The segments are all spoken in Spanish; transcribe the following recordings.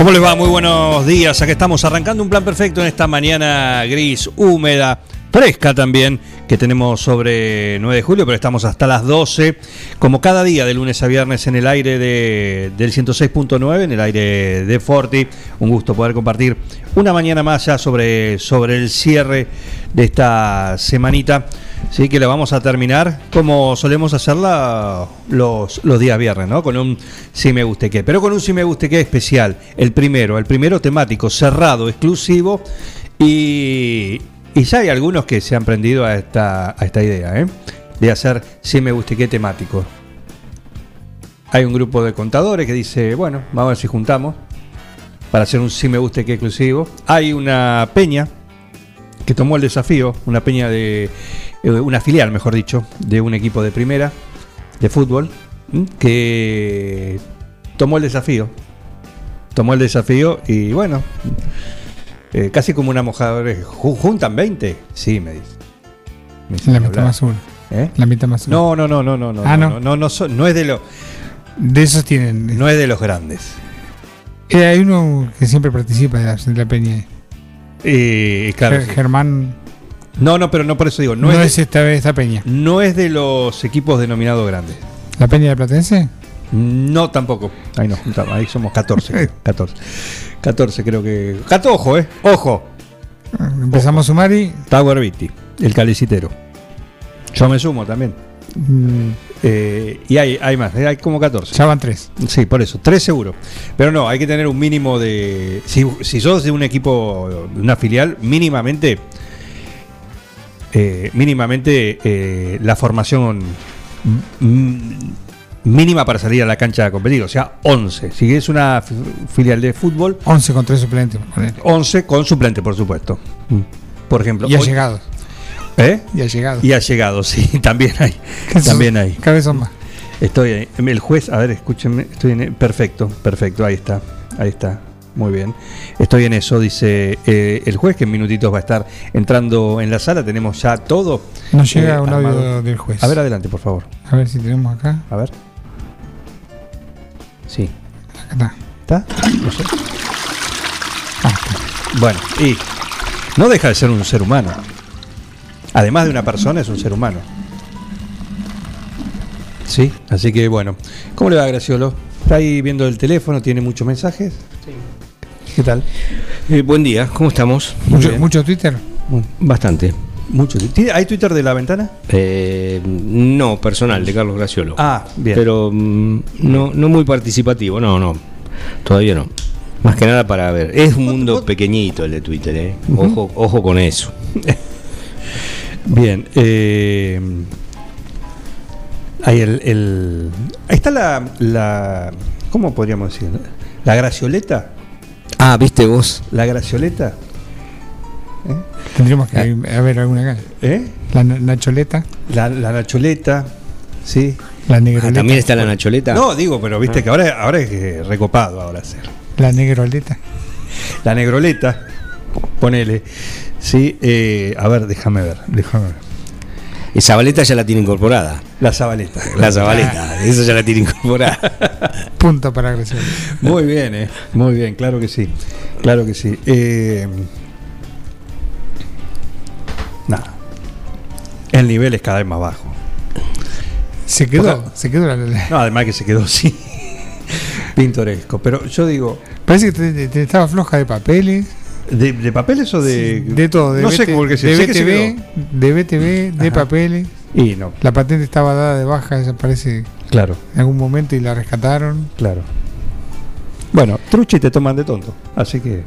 ¿Cómo les va? Muy buenos días. Aquí estamos arrancando un plan perfecto en esta mañana gris, húmeda, fresca también, que tenemos sobre 9 de julio, pero estamos hasta las 12, como cada día de lunes a viernes en el aire de, del 106.9, en el aire de Forti. Un gusto poder compartir una mañana más ya sobre, sobre el cierre de esta semanita. Sí, que la vamos a terminar como solemos hacerla los, los días viernes, ¿no? Con un Si Me Guste Qué. Pero con un Si Me Guste Qué especial. El primero, el primero temático, cerrado, exclusivo. Y, y ya hay algunos que se han prendido a esta, a esta idea, ¿eh? De hacer Si Me Guste Qué temático. Hay un grupo de contadores que dice, bueno, vamos a ver si juntamos para hacer un Si Me Guste Qué exclusivo. Hay una peña que tomó el desafío, una peña de eh, una filial, mejor dicho, de un equipo de primera de fútbol que tomó el desafío. Tomó el desafío y bueno, eh, casi como una mojadora. ju- ¿Juntan 20? Sí, me dice. Me dice, La mitad hablar. más uno. ¿Eh? La mitad más uno. No, no, no, no, no, no, Ah, no, no. no, no, no, es de los, De esos tienen. no es de los grandes. Eh, hay uno que siempre participa de la, de la peña. Y claro, Ger- sí. Germán. No, no, pero no por eso digo, no, No, es, es esta vez esta peña. de, no es de los equipos denominados grandes. ¿La peña de Platense? No, tampoco. Ahí nos juntamos. Ahí somos 14. creo. 14. 14 creo que. Cato, ojo, ¿eh? Ojo. Empezamos a sumar y. Tower Beatty, el calicitero. Yo me sumo también. mm, Eh, y hay, hay más, ¿eh? hay como 14. ya van tres. Sí, por eso, tres seguro. Pero no, hay que tener un mínimo de. Si, si sos de un equipo, de una filial, mínimamente. Eh, mínimamente eh, la formación mínima para salir a la cancha a competir, o sea, 11. Si es una filial de fútbol, 11 con tres suplentes. por poner. 11 con suplente, por supuesto. Mm. Por ejemplo. Y ha hoy- llegado. ¿Eh? Y ha llegado. Y ha llegado, sí, también hay. También hay. Son más. Estoy ahí. El juez, a ver, escúchenme, estoy en perfecto, perfecto, ahí está, ahí está, muy bien. Estoy en eso, dice eh, el juez que en minutitos va a estar entrando en la sala, tenemos ya todo. Nos llega eh, un armado. audio del juez. A ver, adelante, por favor. A ver si tenemos acá. A ver. Sí. Acá está. ¿Está? No sé. Ah, está. Bueno, y no deja de ser un ser humano. Además de una persona, es un ser humano. Sí, así que bueno. ¿Cómo le va, Graciolo? ¿Está ahí viendo el teléfono? ¿Tiene muchos mensajes? Sí. ¿Qué tal? Eh, buen día, ¿cómo estamos? Mucho, mucho Twitter. Bastante. Mucho. ¿Tiene- ¿Hay Twitter de la ventana? Eh, no, personal, de Carlos Graciolo. Ah, bien. Pero mm, no, no muy participativo, no, no. Todavía no. Más que nada para ver. Es un mundo pequeñito el de Twitter, ¿eh? Ojo, ojo con eso. Bien. eh, el, el- Ahí está la, la. ¿Cómo podríamos decir? La gracioleta. Ah, ¿viste vos? La gracioleta. Tendríamos que a ver alguna acá. ¿Eh? La na- Nacholeta. La, la nacholeta. Sí. La Ah, negroleta. También está la Nacholeta. No, digo, pero viste que ahora, ahora es eh, recopado ahora hacer. La negroleta. La negroleta, ponele. Sí, eh, a ver, déjame ver, déjame ver. Y Zabaleta ya la tiene incorporada. La zabaleta. La Zabaleta, esa ya la tiene incorporada. Punto para Graciela. Muy bien, eh. Muy bien, claro que sí. Claro que sí. Eh, nada. El nivel es cada vez más bajo. Se quedó. Se quedó la, la- No, además que se quedó así. Pintoresco. Pero yo digo, Parece que te- te- te estaba floja de papeles. ¿De, de papeles o de.? de todo. De no sé por qué se de sé que BTV, de BTV, de Ajá. papeles. Y no, La patente estaba dada de baja, desaparece claro, en algún momento y la rescataron. claro. Bueno, truchi te toman de tonto. Así que.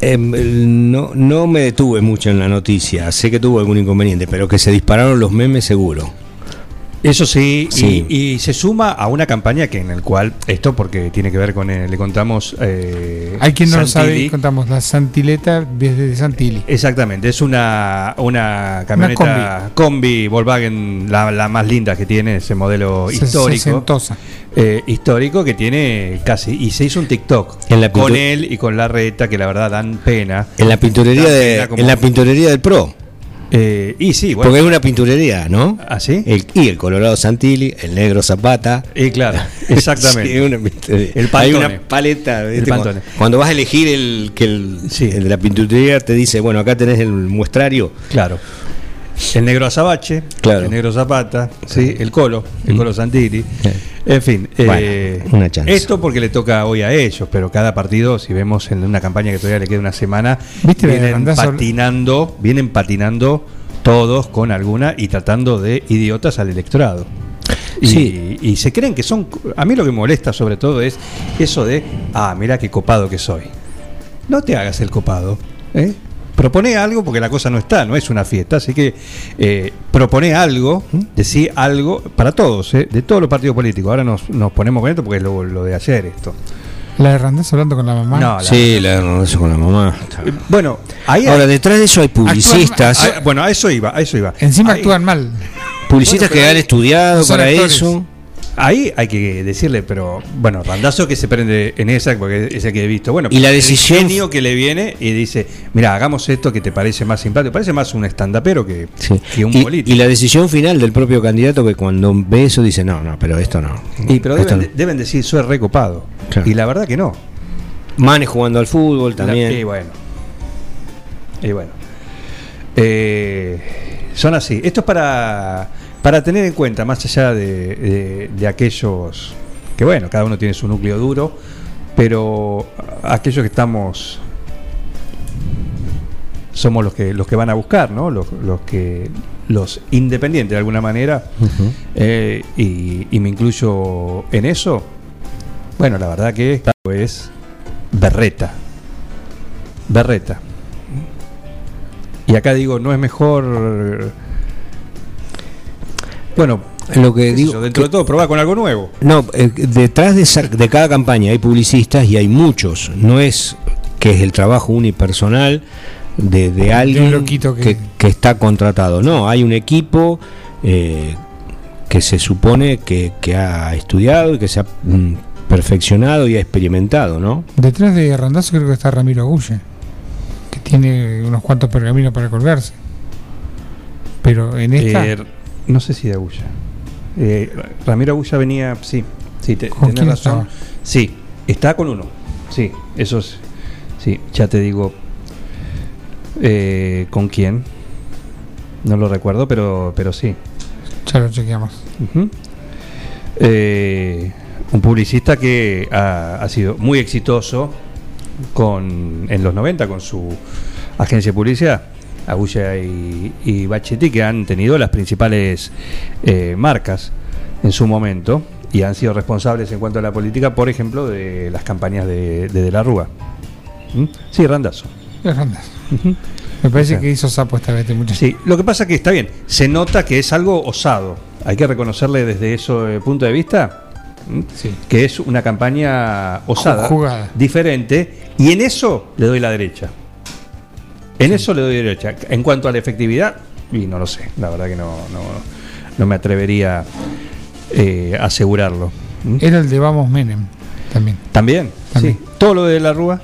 El- no, no me detuve mucho en la noticia, sé que tuvo algún inconveniente, pero que se dispararon los memes seguro. Eso sí, y- Sí. Y, se suma a una campaña que en el cual, esto porque tiene que ver con, eh, le contamos... eh, Hay quien no lo sabe, Santilli. y contamos la Santileta desde Santilli. Exactamente, es una, una camioneta combi. Volkswagen, la, la más linda que tiene, ese modelo Se- histórico. eh, histórico que tiene casi. Y se hizo un TikTok En la con él y con la reta, que la verdad dan pena. En la pinturería, de, pena en la pinturería del Pro, Eh, y sí, bueno. porque es una pinturería, ¿no? ¿Ah, sí? El, y el Colorado Santilli, el negro Zapata. Y claro, exactamente. Sí, una. El Hay una paleta. El Cuando, cuando vas a elegir el que el, Sí. el de la pinturería te dice, bueno, acá tenés el muestrario. Claro. El negro Azabache, Claro. el negro Zapata, sí, el Colo, el Colo Santilli. En fin, Bueno, eh, una chance. esto porque le toca hoy a ellos, pero cada partido, si vemos en una campaña que todavía le queda una semana, ¿Viste la de vienen patinando, vienen patinando todos con alguna y tratando de idiotas al electorado. Y, Sí. y se creen que son. A mí lo que me molesta sobre todo es eso de, ah, mira qué copado que soy. No te hagas el copado. ¿eh? Propone algo porque la cosa no está, no es una fiesta. Así que eh, propone algo, decí algo para todos, ¿eh? de todos los partidos políticos. Ahora nos, nos ponemos con esto porque es lo, lo de ayer esto. La de Randazzo hablando con la mamá. No, la- Sí, la de con la mamá. Eh, Bueno, ahí Ahora, detrás de eso hay Actúan- publicistas, Ah, bueno, a eso iba, a eso iba. Encima actúan mal. publicistas Bueno, que han estudiado para actores. eso. Ahí hay que decirle, pero bueno, Randazo que se prende en esa, porque es el que he visto. Bueno, Y la el decisión- genio que le viene y dice, mira, hagamos esto que te parece más simpático. Parece más un estandapero que, Sí. que un Y, político. y la decisión final del propio candidato que cuando ve eso dice, no, no, pero esto no. Y pero deben, no". deben decir, soy recopado. Claro. Y la verdad que no. Manes jugando al fútbol también. La- y bueno. Y bueno. Eh, son así. Esto es para, para tener en cuenta, más allá de, de- de aquellos que, bueno, cada uno tiene su núcleo duro, pero aquellos que estamos. Somos los que los que van a buscar, ¿no? Los, los que los independientes de alguna manera eh, y, y me incluyo en eso. Bueno, la verdad que es berreta. Berreta. Y acá digo, no es mejor. Bueno, Lo que digo, yo, dentro que- de todo, probar con algo nuevo. No, eh, detrás de, esa- de cada campaña hay publicistas y hay muchos. No es que es el trabajo unipersonal de, de alguien que- que, que está contratado. No, hay un equipo eh, que se supone que, que ha estudiado y que se ha mm, perfeccionado y ha experimentado, ¿no? Detrás de Randazzo creo que está Ramiro Agulle, que tiene unos cuantos pergaminos para colgarse. Pero en esta, Eh, no sé si de Agulla. Eh, Ramiro Agulla venía, sí, sí, te, ¿Con tenés razón. Sí, está con uno. Sí, eso es. Sí, ya te digo. eh, ¿Con quién? No lo recuerdo, pero, pero sí. ya lo chequeamos. Eh, un publicista que ha, ha sido muy exitoso con, en los 90 con su agencia de publicidad, Agulla y, y Bachetti, que han tenido las principales eh, marcas en su momento y han sido responsables en cuanto a la política, por ejemplo, de las campañas de De, de la Rúa. ¿Mm? Sí, Randazo. Es. Me parece O sea, que hizo sapo esta vez. Sí, lo que pasa que está bien, se nota que es algo osado. Hay que reconocerle desde ese punto de vista. Sí. que es una campaña osada, Jugada. diferente, y en eso le doy la derecha. En eso le doy derecha. En cuanto a la efectividad, y no lo sé, la verdad que no, no, no me atrevería eh, a asegurarlo. ¿m? Era el de Vamos Menem, también, También, También. sí. Todo lo de la Rúa,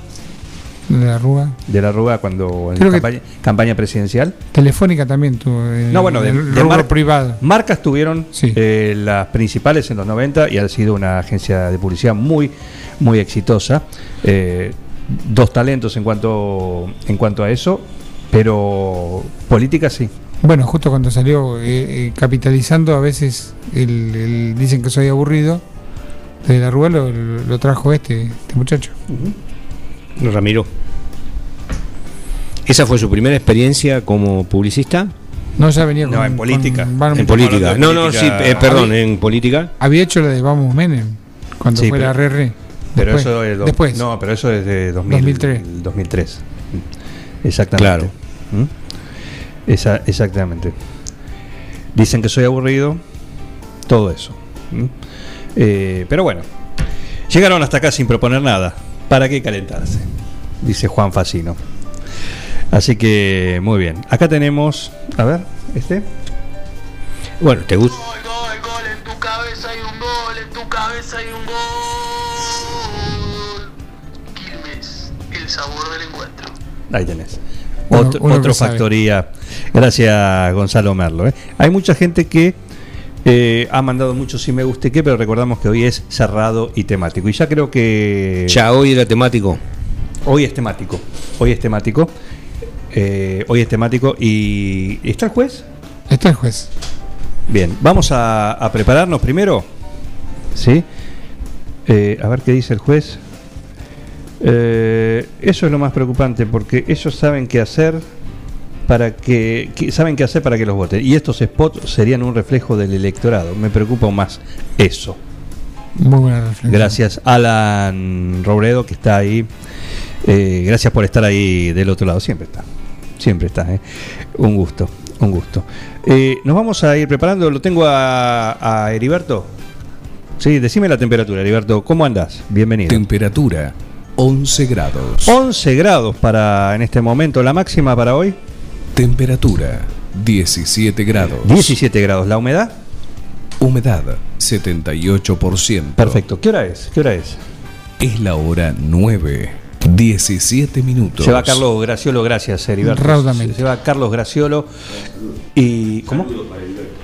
de la Rúa. de la Rúa cuando en campaña, campaña presidencial. Telefónica también tuvo. eh, No, bueno, de- de mar- privado. Marcas tuvieron Sí. eh, las principales en los 90 y ha sido una agencia de publicidad muy, muy exitosa. Eh, dos talentos en cuanto, en cuanto a eso, pero política sí. Bueno, justo cuando salió eh, eh, capitalizando, a veces el, el- dicen que soy aburrido. De la Rúa lo, lo trajo este, este muchacho. Ramiro. ¿Esa fue su primera experiencia como publicista? No, ya venía No, con. en política. con En política. No, no, sí, eh, perdón, en política. Había hecho la de Vamos Menem, cuando Sí, fue la pero- RR. Pero Después- eso es do- después. No, pero eso es de 2000, 2003. 2003. Exactamente. ¿Mm? Esa- exactamente. Dicen que soy aburrido. Todo eso. ¿Mm? Eh, pero bueno, llegaron hasta acá sin proponer nada. ¿Para qué calentarse? Dice Juan Facino. Así que muy bien. Acá tenemos, a ver, este. Bueno, ¿te gusta? Gol, gol, gol, en tu cabeza hay un gol, en tu cabeza hay un gol. Ahí tenés. Otro sabe. factoría. Gracias, Gonzalo Merlo. ¿eh? Hay mucha gente que eh, ha mandado mucho si me guste qué, pero recordamos que hoy es cerrado y temático. Y ya creo que Ya hoy era temático. hoy es temático. Hoy es temático. Eh, hoy es temático. ¿Y está el juez? Está el juez. Bien, vamos a, a prepararnos primero. ¿Sí? Eh, a ver qué dice el juez. Eh, eso es lo más preocupante porque ellos saben qué hacer para que, que- saben qué hacer para que los voten y estos spots serían un reflejo del electorado. Me preocupa más eso. Muy buena reflexión. Gracias Alan Robredo que está ahí. Eh, gracias por estar ahí del otro lado. Siempre está. Siempre está. ¿eh? Un gusto. Un gusto. Eh, nos vamos a ir preparando. Lo tengo a, a Heriberto. Sí, decime la temperatura, Heriberto. ¿Cómo andas? Bienvenido. Temperatura 11 grados. 11 grados para en este momento. La máxima para hoy, Temperatura 17 grados. 17 grados. La humedad, Humedad 78%. perfecto. ¿Qué hora es? ¿Qué hora es? Es la hora 9. 17 minutos. Se va Carlos Graciolo, gracias, Heriberto. Raudamente. Se va Carlos Graciolo. Y. ¿Cómo?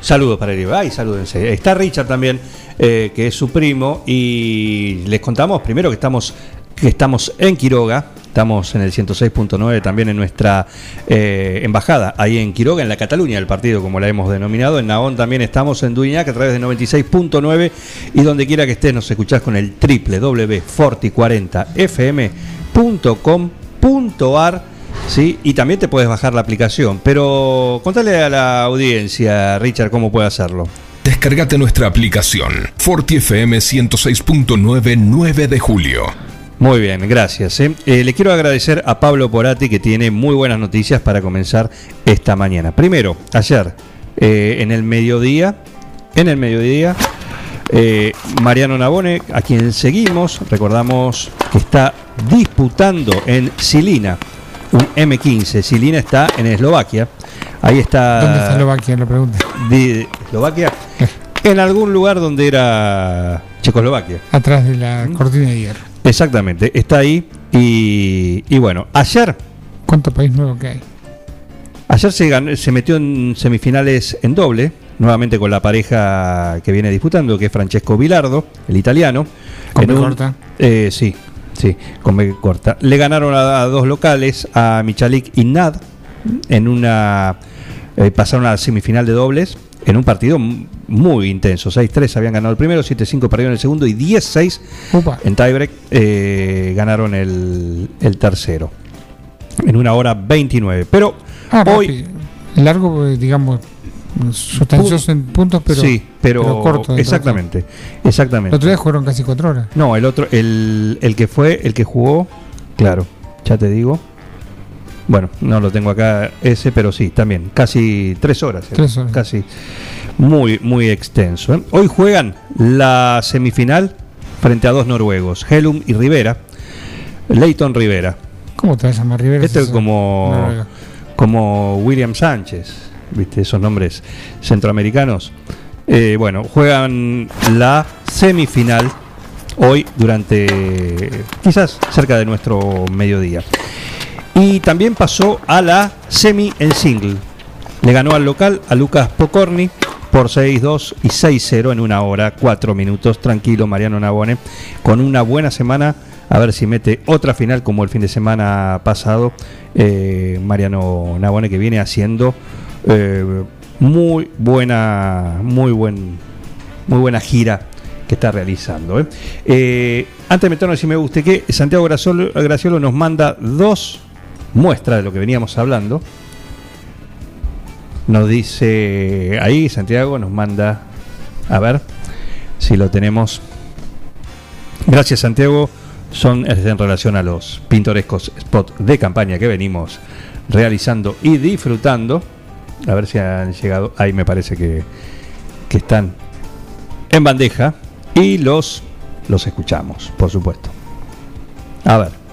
Saludos para Heriberto. Ay, salúdense. Está Richard también, eh, que es su primo. Y les contamos primero que estamos, estamos en Quiroga. Estamos en el 106.9 también en nuestra eh, embajada, ahí en Quiroga, en la Cataluña del partido, como la hemos denominado. En Naón también estamos en Duñac a través de 96.9 y donde quiera que estés nos escuchás con el www.forti40fm.com.ar ¿sí? y también te puedes bajar la aplicación. Pero contale a la audiencia, Richard, cómo puede hacerlo. Descargate nuestra aplicación. Forti FM 106.9 9 de julio. Muy bien, gracias. ¿eh? Eh, le quiero agradecer a Pablo Porati que tiene muy buenas noticias para comenzar esta mañana. Primero, ayer, eh, en el mediodía, en el mediodía, eh, Mariano Nabone, a quien seguimos, recordamos que está disputando en Silina, un M15. Silina está en Eslovaquia. Ahí está. ¿Dónde está Eslovaquia? La pregunta. de Eslovaquia. En algún lugar donde era Checoslovaquia. Atrás de la cortina de hierro. Exactamente, está ahí y, y bueno, ayer, ¿Cuánto país nuevo que hay? ayer se, ganó- se metió en semifinales en doble, nuevamente con la pareja que viene disputando, que es Francesco Bilardo, el italiano. Con B corta. eh, sí, sí, con B corta. Le ganaron a, a dos locales, a Michalik y Nad, en una... eh, pasaron a la semifinal de dobles en un partido muy intenso. 6-3 habían ganado el primero, 7-5 perdieron el segundo y 10-6 Upa. en tiebreak eh, ganaron el, el tercero. En una hora 29. Pero Ah, hoy. Largo, eh, digamos, sustancioso en puntos, pero, sí, pero, corto. de exactamente. todo. El Exactamente. otro día jugaron casi cuatro horas. No, el otro, el, el que fue, el que jugó, claro, ya te digo. Bueno, no lo tengo acá ese, pero sí, también, casi tres horas. eh, Tres horas. Casi muy, muy extenso. ¿eh? Hoy juegan la semifinal frente a dos noruegos, Helum y Rivera. Leighton Rivera. ¿Cómo te vas a llamar Rivera? Este es como, como William Sánchez, ¿viste? Esos nombres centroamericanos. Eh, bueno, juegan la semifinal hoy durante quizás cerca de nuestro mediodía. Y también pasó a la semi en single. Le ganó al local a Lucas Pocorni por 6-2 y 6-0 en una hora, 4 minutos. Tranquilo, Mariano Nabone, con una buena semana. A ver si mete otra final como el fin de semana pasado. eh, Mariano Nabone que viene haciendo eh, muy buena, muy buen, muy buena gira que está realizando. ¿eh? Antes de meternos si me guste que Santiago Graciolo nos manda dos muestras de lo que veníamos hablando. Nos dice ahí, Santiago nos manda, a ver si lo tenemos. Gracias Santiago, son en relación a los pintorescos spots de campaña que venimos realizando y disfrutando. A ver si han llegado. Ahí me parece que, que están en bandeja. Y los, los escuchamos, por supuesto. A ver.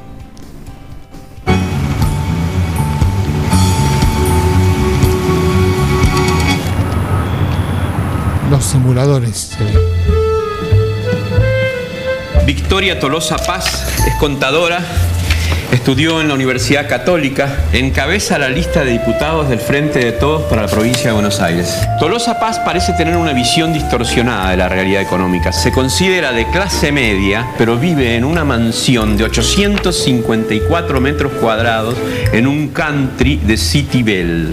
Simuladores. Victoria Tolosa Paz es contadora, estudió en la Universidad Católica, encabeza la lista de diputados del Frente de Todos para la provincia de Buenos Aires. Tolosa Paz parece tener una visión distorsionada de la realidad económica. Se considera de clase media, pero vive en una mansión de 854 metros cuadrados en un country de City Bell.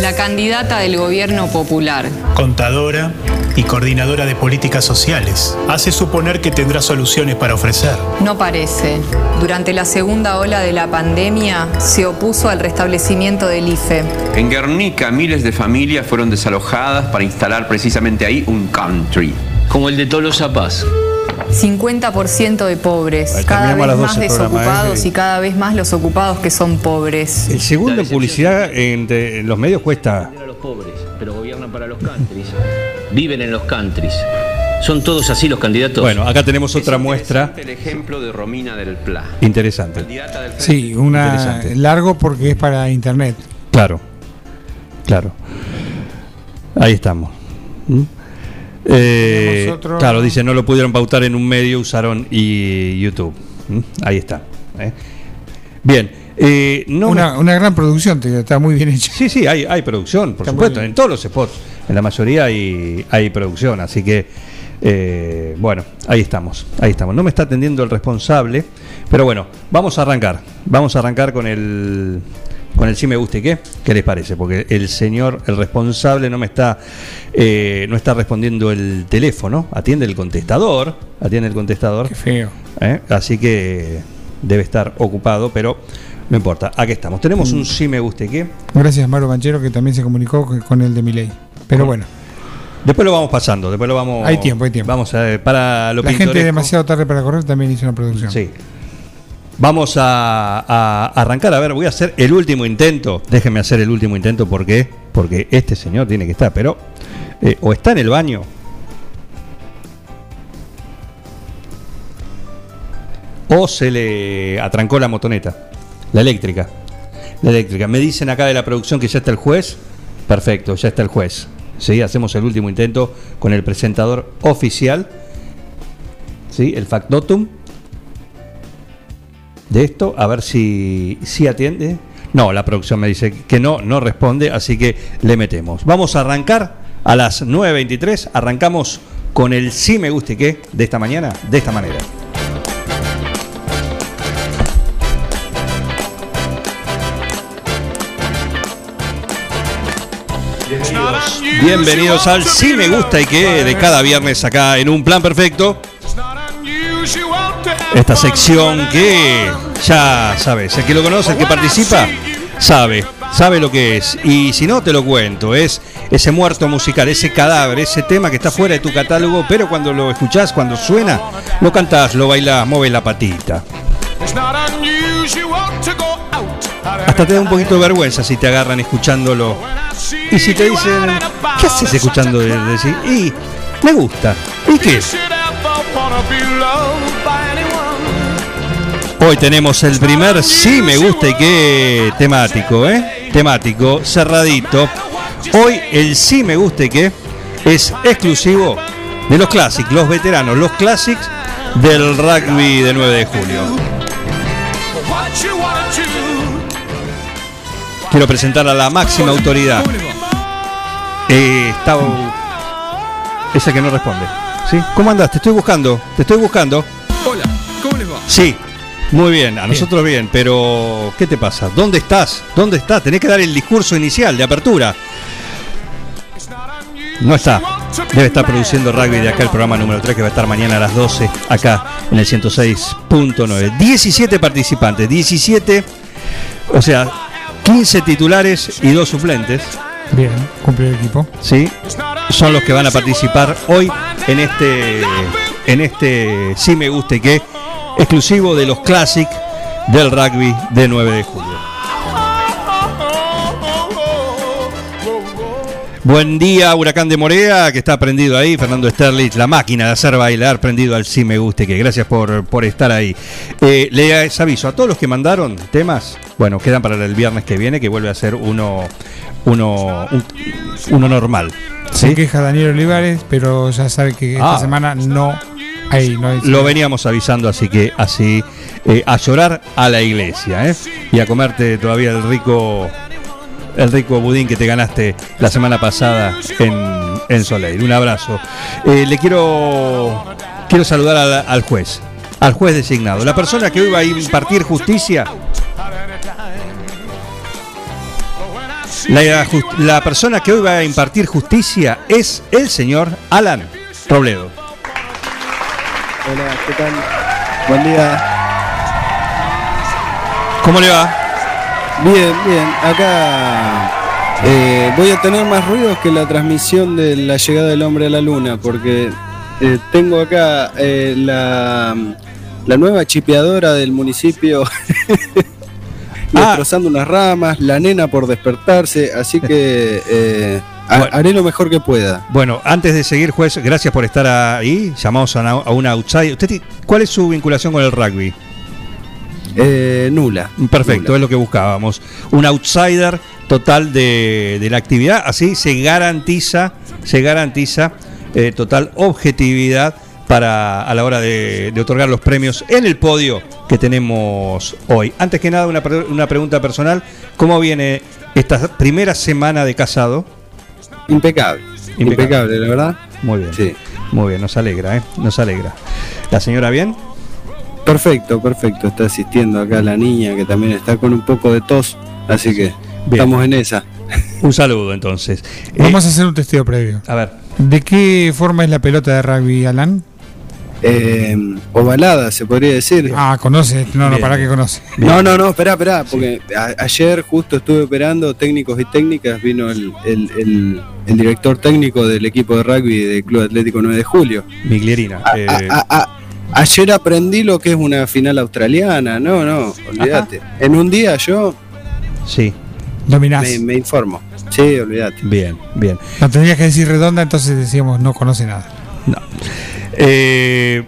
La candidata del gobierno popular. contadora y coordinadora de políticas sociales. Hace suponer que tendrá soluciones para ofrecer. No parece. Durante la segunda ola de la pandemia se opuso al restablecimiento del IFE. En Guernica, miles de familias fueron desalojadas para instalar precisamente ahí un country. Como el de Tolosa Paz. 50% de pobres, Ahí cada vez más 12 el programa, desocupados ¿eh? y cada vez más los ocupados que son pobres. El segundo en publicidad entre- en los medios cuesta. a los pobres, pero gobiernan para los countries. Viven en los countries. Son todos así los candidatos. Bueno, acá tenemos Es otra muestra interesante El ejemplo de Romina del Pla. interesante. Candidata del Frente Sí, una Interesante. largo porque es para internet. Claro, claro. Ahí estamos. ¿Mm? Eh, Claro, dice, no lo pudieron pautar en un medio, usaron y YouTube. ¿Mm? Ahí está. ¿eh? Bien, eh, no me- una, una gran producción, está muy bien hecha. Sí, sí, hay, hay producción, por Está supuesto, en todos los spots, en la mayoría hay, hay producción, así que, eh, bueno, ahí estamos, ahí estamos. No me está atendiendo el responsable, pero bueno, vamos a arrancar, vamos a arrancar con el, con el sí me gusta y qué, ¿qué les parece? Porque el señor, el responsable no me está, eh, no está respondiendo el teléfono, atiende el contestador, atiende el contestador, Qué feo. ¿eh? así que debe estar ocupado, pero no importa, aquí estamos. Tenemos un sí me gusta y qué. Gracias, Mauro Banchero, que también se comunicó con- el de Miley. Pero bueno, Después lo vamos pasando, después lo vamos. Hay tiempo, hay tiempo. Vamos a ver, para lo la gente demasiado tarde para correr también hizo una producción. Sí. Vamos a, arrancar. A ver, voy a hacer el último intento. Déjenme hacer el último intento. ¿Por qué? Porque este señor tiene que estar, pero. eh, o está en el baño. O se le atrancó la motoneta. La eléctrica. La eléctrica. Me dicen acá de la producción que ya está el juez. Perfecto, ya está el juez. Sí, hacemos el último intento con el presentador oficial. ¿Sí? El factotum de esto, a ver si, si atiende. No, la producción me dice que no, no responde, así que le metemos. Vamos a arrancar a las 9.23, arrancamos con el sí me guste que de esta mañana, de esta manera. Bienvenidos al Sí Me Gusta y que de cada viernes acá en un plan perfecto. Esta sección que ya sabes, el que lo conoce, el que participa, sabe, sabe lo que es. Y si no, te lo cuento, es ese muerto musical, ese cadáver, ese tema que está fuera de tu catálogo, pero cuando lo escuchás, cuando suena, lo cantás, lo bailás, mueves la patita. Hasta te da un poquito de vergüenza si te agarran escuchándolo. Y si te dicen, ¿qué haces escuchando? Y me gusta. ¿Y qué? Hoy tenemos el primer sí me gusta y qué temático, ¿eh? Temático, cerradito. Hoy el sí me gusta y qué es exclusivo de los clásicos, los veteranos, los clásicos del rugby de 9 de julio. Quiero presentar a la máxima autoridad. Eh, está ese que no responde. ¿Sí? ¿Cómo andas? Te estoy buscando. Te estoy buscando. Hola, ¿cómo les va? Sí, muy bien, a nosotros bien, pero ¿qué te pasa? ¿Dónde estás? ¿Dónde estás? Tenés que dar el discurso inicial de apertura. No está. Debe estar produciendo rugby de acá el programa número 3 que va a estar mañana a las 12 acá en el 106.9. 17 participantes, 17, o sea, 15 titulares y dos suplentes. Bien, cumple el equipo. ¿sí? Son los que van a participar hoy en este en este sí me guste que exclusivo de los Classic del rugby de 9 de julio. Buen día, Huracán de Morea, que está prendido ahí. Fernando Sterlich, la máquina de hacer bailar, prendido al sí me guste, que gracias por, por estar ahí. Eh, les aviso a todos los que mandaron temas, bueno, quedan para el viernes que viene, que vuelve a ser uno, uno, un- uno normal. Se queja Daniel Olivares, pero ya sabe que esta Ah. semana no hay. No hay Lo veníamos avisando, así que así eh, a llorar a la iglesia, ¿eh? Y a comerte todavía el rico el rico budín que te ganaste la semana pasada en, en Soleil. Un abrazo. Eh, le quiero quiero saludar al, al juez, al juez designado, la persona que hoy va a impartir justicia. La, la persona que hoy va a impartir justicia es el señor Alan Robledo. Hola, ¿qué tal? Buen día. ¿Cómo le va? Bien, bien. Acá eh, voy a tener más ruidos que la transmisión de la llegada del hombre a la luna, porque eh, tengo acá eh, la, la nueva chipeadora del municipio destrozando unas ramas, la nena por despertarse, así que eh, Bueno. haré lo mejor que pueda. Bueno, antes de seguir, juez, gracias por estar ahí. Llamamos a una, a una outsider. ¿Usted cuál es su vinculación con el rugby? Eh, nula. Perfecto, es lo que buscábamos. Un outsider total de, de la actividad. Así se garantiza, se garantiza eh, total objetividad para a la hora de, de otorgar los premios en el podio que tenemos hoy. Antes que nada, una pregunta personal. ¿Cómo viene esta primera semana de casado? Impecable. Impecable, la verdad. Muy bien. Sí. Muy bien, nos alegra, ¿eh? Nos alegra. ¿La señora bien? Perfecto, perfecto. Está asistiendo acá la niña que también está con un poco de tos, así que estamos en esa. Un saludo entonces. Vamos a hacer un testeo previo. A ver. ¿De qué forma es la pelota de rugby, Alan? Eh, ovalada, se podría decir. Ah, conoce. No, no, para que conoce. No, no, no, espera, espera, porque a- ayer justo estuve operando técnicos y técnicas, vino el, el- el- el director técnico del equipo de rugby del Club Atlético 9 de Julio. Miglierina. A- eh, a- a- ayer aprendí lo que es una final australiana, no, no, olvídate. En un día yo sí. Dominás. me, me informo. Sí, olvídate. Bien, bien. No tendrías que decir redonda, entonces decíamos no conoce nada. Eh,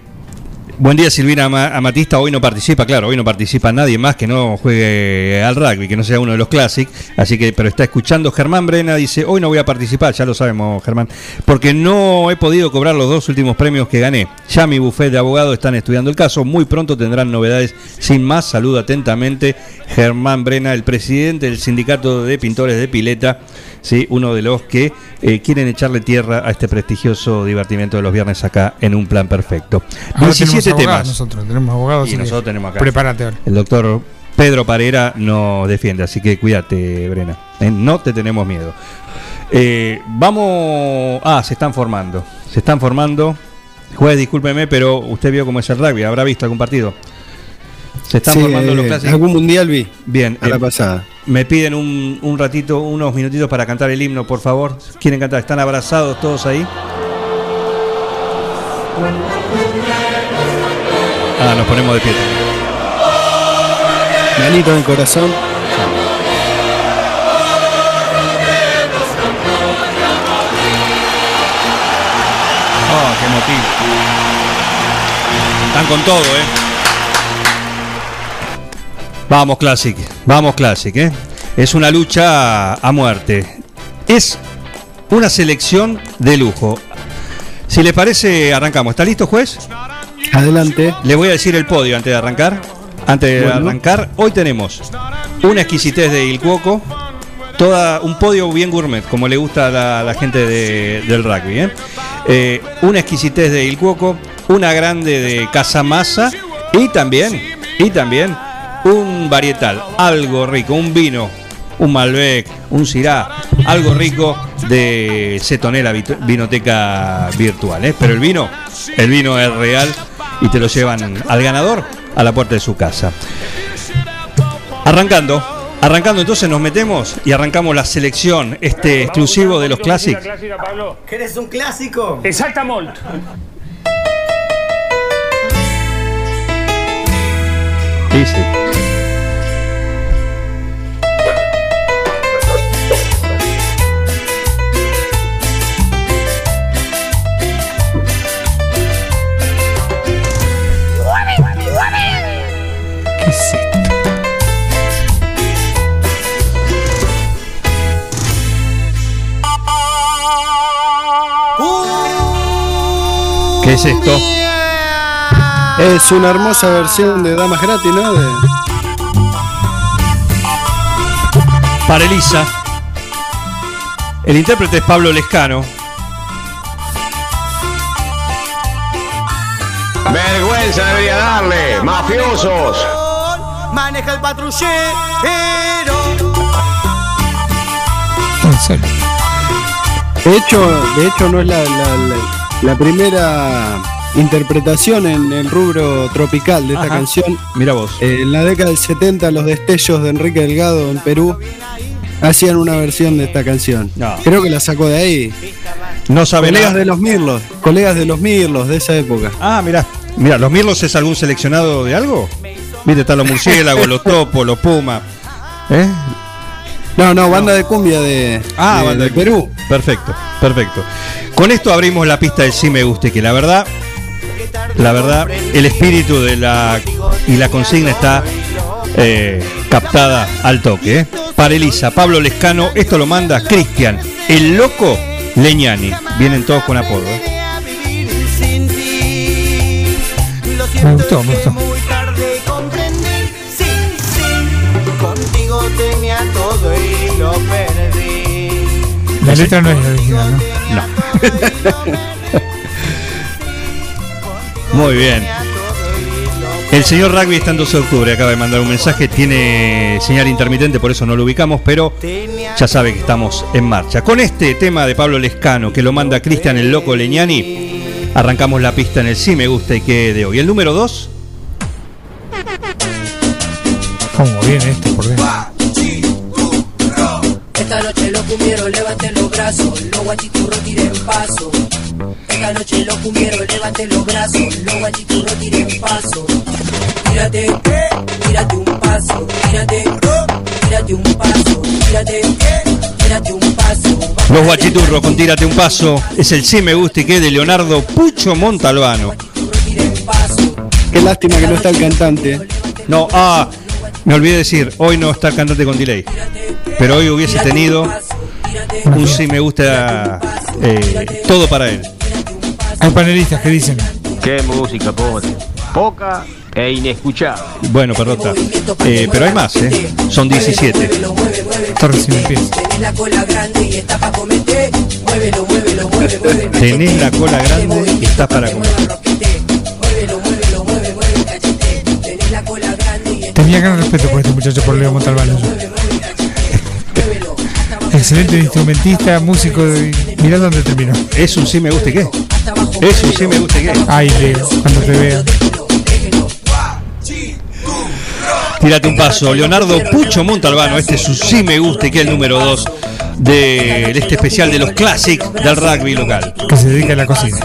buen día Silvina Ama- Amatista, hoy no participa, claro, hoy no participa nadie más que no juegue al rugby, que no sea uno de los Classic, así que, pero está escuchando Germán Brena, dice, hoy no voy a participar, ya lo sabemos Germán, porque no he podido cobrar los dos últimos premios que gané. Ya mi bufete de abogados están estudiando el caso, muy pronto tendrán novedades. Sin más, saludo atentamente Germán Brena, el presidente del sindicato de pintores de pileta, ¿sí? uno de los que eh, quieren echarle tierra a este prestigioso divertimiento de los viernes acá en un plan perfecto. Ahora 17 tenemos abogados temas. Nosotros tenemos abogados. Y nosotros tenemos acá. Prepárate ahora. El doctor Pedro Parera nos defiende, así que cuídate, Brena. ¿eh? No te tenemos miedo. Eh, vamos. Ah, se están formando. Se están formando. Juez, discúlpeme, pero usted vio cómo es el rugby. ¿Habrá visto algún partido? Se están Sí, formando los clásicos. algún mundial vi. Bien. A la pasada. Me piden un, un ratito, unos minutitos para cantar el himno, por favor. ¿Quieren cantar? ¿Están abrazados todos ahí? Ah, nos ponemos de pie. Manito en el corazón. Oh, qué motivo. Están con todo, ¿eh? Vamos, Classic. Vamos, Classic, ¿eh? Es una lucha a muerte. Es una selección de lujo. Si les parece, arrancamos. ¿Está listo, juez? Adelante. Le voy a decir el podio antes de arrancar. Antes de Bueno. arrancar, hoy tenemos una exquisitez de Il Cuoco, toda un podio bien gourmet, como le gusta a la, la gente de- del rugby. ¿eh? Eh, una exquisitez de Il Cuoco, una grande de Casamasa y también, y también un varietal, algo rico, un vino, un Malbec, un Syrah, algo rico de Cetonela Vit- Vinoteca Virtual. ¿eh? Pero el vino, el vino es real y te lo llevan al ganador a la puerta de su casa. Arrancando, arrancando entonces nos metemos y arrancamos la selección, este exclusivo de los Classic. ¿Querés un clásico? Exactamente. Sí, sí. Esto? Es una hermosa versión de Damas Gratis, ¿no? De- Para Elisa. El intérprete es Pablo Lescano. Vergüenza debería darle, mafiosos. Maneja el patrullero. En serio. De hecho, de hecho no es la, la- la- la primera interpretación en el rubro tropical de esta Ajá. canción. Mira vos. Eh, en la década del 70 los destellos de Enrique Delgado en Perú hacían una versión de esta canción. No. Creo que la sacó de ahí. No sabe Colegas nada. de los Mirlos, colegas de los Mirlos de esa época. Ah, mira. Mira, ¿los mirlos es algún seleccionado de algo? Viste, están los murciélagos, los topos, los pumas. ¿Eh? No, no, banda de cumbia de, Ah, de- banda de de- Perú. Perfecto, perfecto. Con esto abrimos la pista del sí me guste, que la verdad, la verdad, el espíritu de la y la consigna está eh, captada al toque. ¿eh? Para Elisa, Pablo Lescano, esto lo manda Cristian, el loco Leñani. Vienen todos con apodo. ¿eh? Me gustó, me gustó. Lo perdí. La letra no es la original, ¿no? Muy bien. El señor Rugby está en 12 de octubre, acaba de mandar un mensaje, tiene señal intermitente, por eso no lo ubicamos, pero ya sabe que estamos en marcha. Con este tema de Pablo Lescano, que lo manda Cristian el Loco Leñani, arrancamos la pista en el sí me gusta y que de hoy. El número 2, ¿Cómo viene este por dentro? Esta noche los cumbieros levanten los brazos, los guachiturros tiren paso. Esta noche los cumbieros levanten los brazos, los guachiturros tiren paso. Tírate, tírate un paso, tírate, tírate un paso, tírate, tírate un paso. los guachiturros con Tírate un paso, es el sí me gusta y que de Leonardo Pucho Montalbano. Qué lástima que no está el cantante. No, ah, me olvidé decir, hoy no está el cantante con delay, pero hoy hubiese tenido un sí me gusta eh, todo para él. Hay panelistas que dicen, Qué música, pobre. Poca e inescuchable. Bueno, perrota. Eh, pero hay más, ¿eh? Son 17. está recién empieza. Tenés la cola grande y está pa' comerte. Muévelo, muévelo, mueve, mueve. Tenés la cola grande y estás para comer. Tenía gran respeto por este muchacho, por Leo Montalbano. yo. Excelente instrumentista, músico. Y mirá dónde terminó. ¿Es un sí me gusta y qué? ¿Es un sí me gusta y qué? Ay, Leo, cuando te veo. Tírate un paso. Leonardo Pucho Montalbano, este es un sí me gusta y que es el número 2 de este especial de los Classic del rugby local. Que se dedica a la cocina.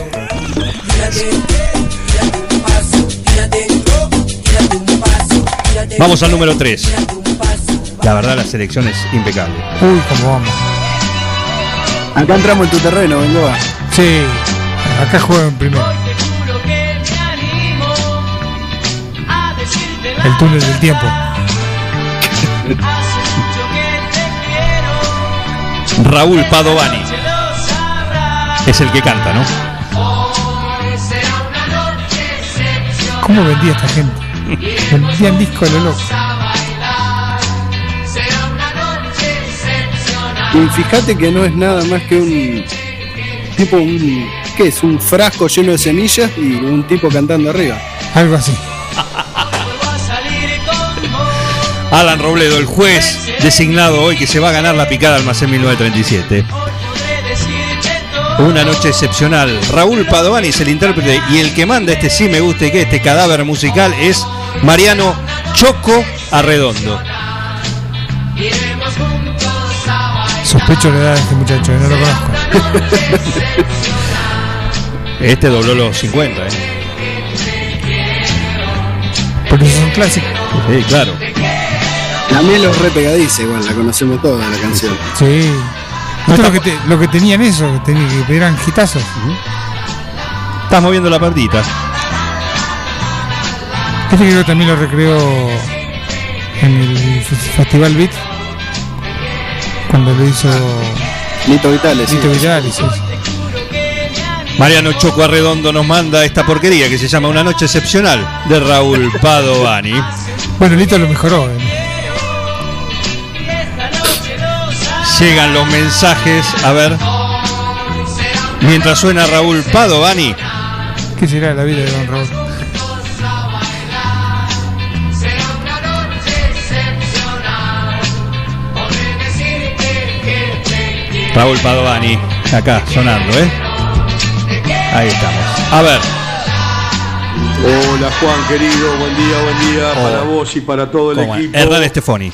Vamos al número 3. La verdad, la selección es impecable. Uy, cómo vamos. Acá entramos en tu terreno, Bengoa. Sí, acá juego en primero. El túnel del tiempo. Raúl Padovani es el que canta, ¿no? ¿Cómo vendía esta gente? Vendían disco a lo loco. Y fíjate que no es nada más que un tipo un ¿qué es? Un frasco lleno de semillas y un tipo cantando arriba. Algo así. Alan Robledo, el juez designado hoy que se va a ganar la picada Almacén 1937. Una noche excepcional. Raúl Padovani es el intérprete y el que manda este sí me gusta y que este cadáver musical es Mariano Choco Arredondo. Sospecho la edad de este muchacho, no lo conozco. Este dobló los 50, ¿eh? Pero eso es un clásico. Sí, claro. También los re pegadiza, igual, la conocemos toda la canción. Sí. Esto es lo que, te- lo que tenían eso, que, tenían, que eran hitazos. Estás moviendo la partita. Este creo que también lo recreó en el Festival Beat. Cuando lo hizo Lito Vitales. sí. Lito Vitales. sí. Mariano Choco Arredondo nos manda esta porquería que se llama Una noche excepcional de Raúl Padovani. Bueno, Lito lo mejoró. eh. Llegan los mensajes, a ver. Mientras suena Raúl Padovani, ¿Qué será la vida de Don Raúl? Raúl Padovani, acá sonando, ¿eh? Ahí estamos. A ver, Hola Juan querido, buen día, buen día para vos y para todo el ¿cómo equipo. Hernán Estefoni.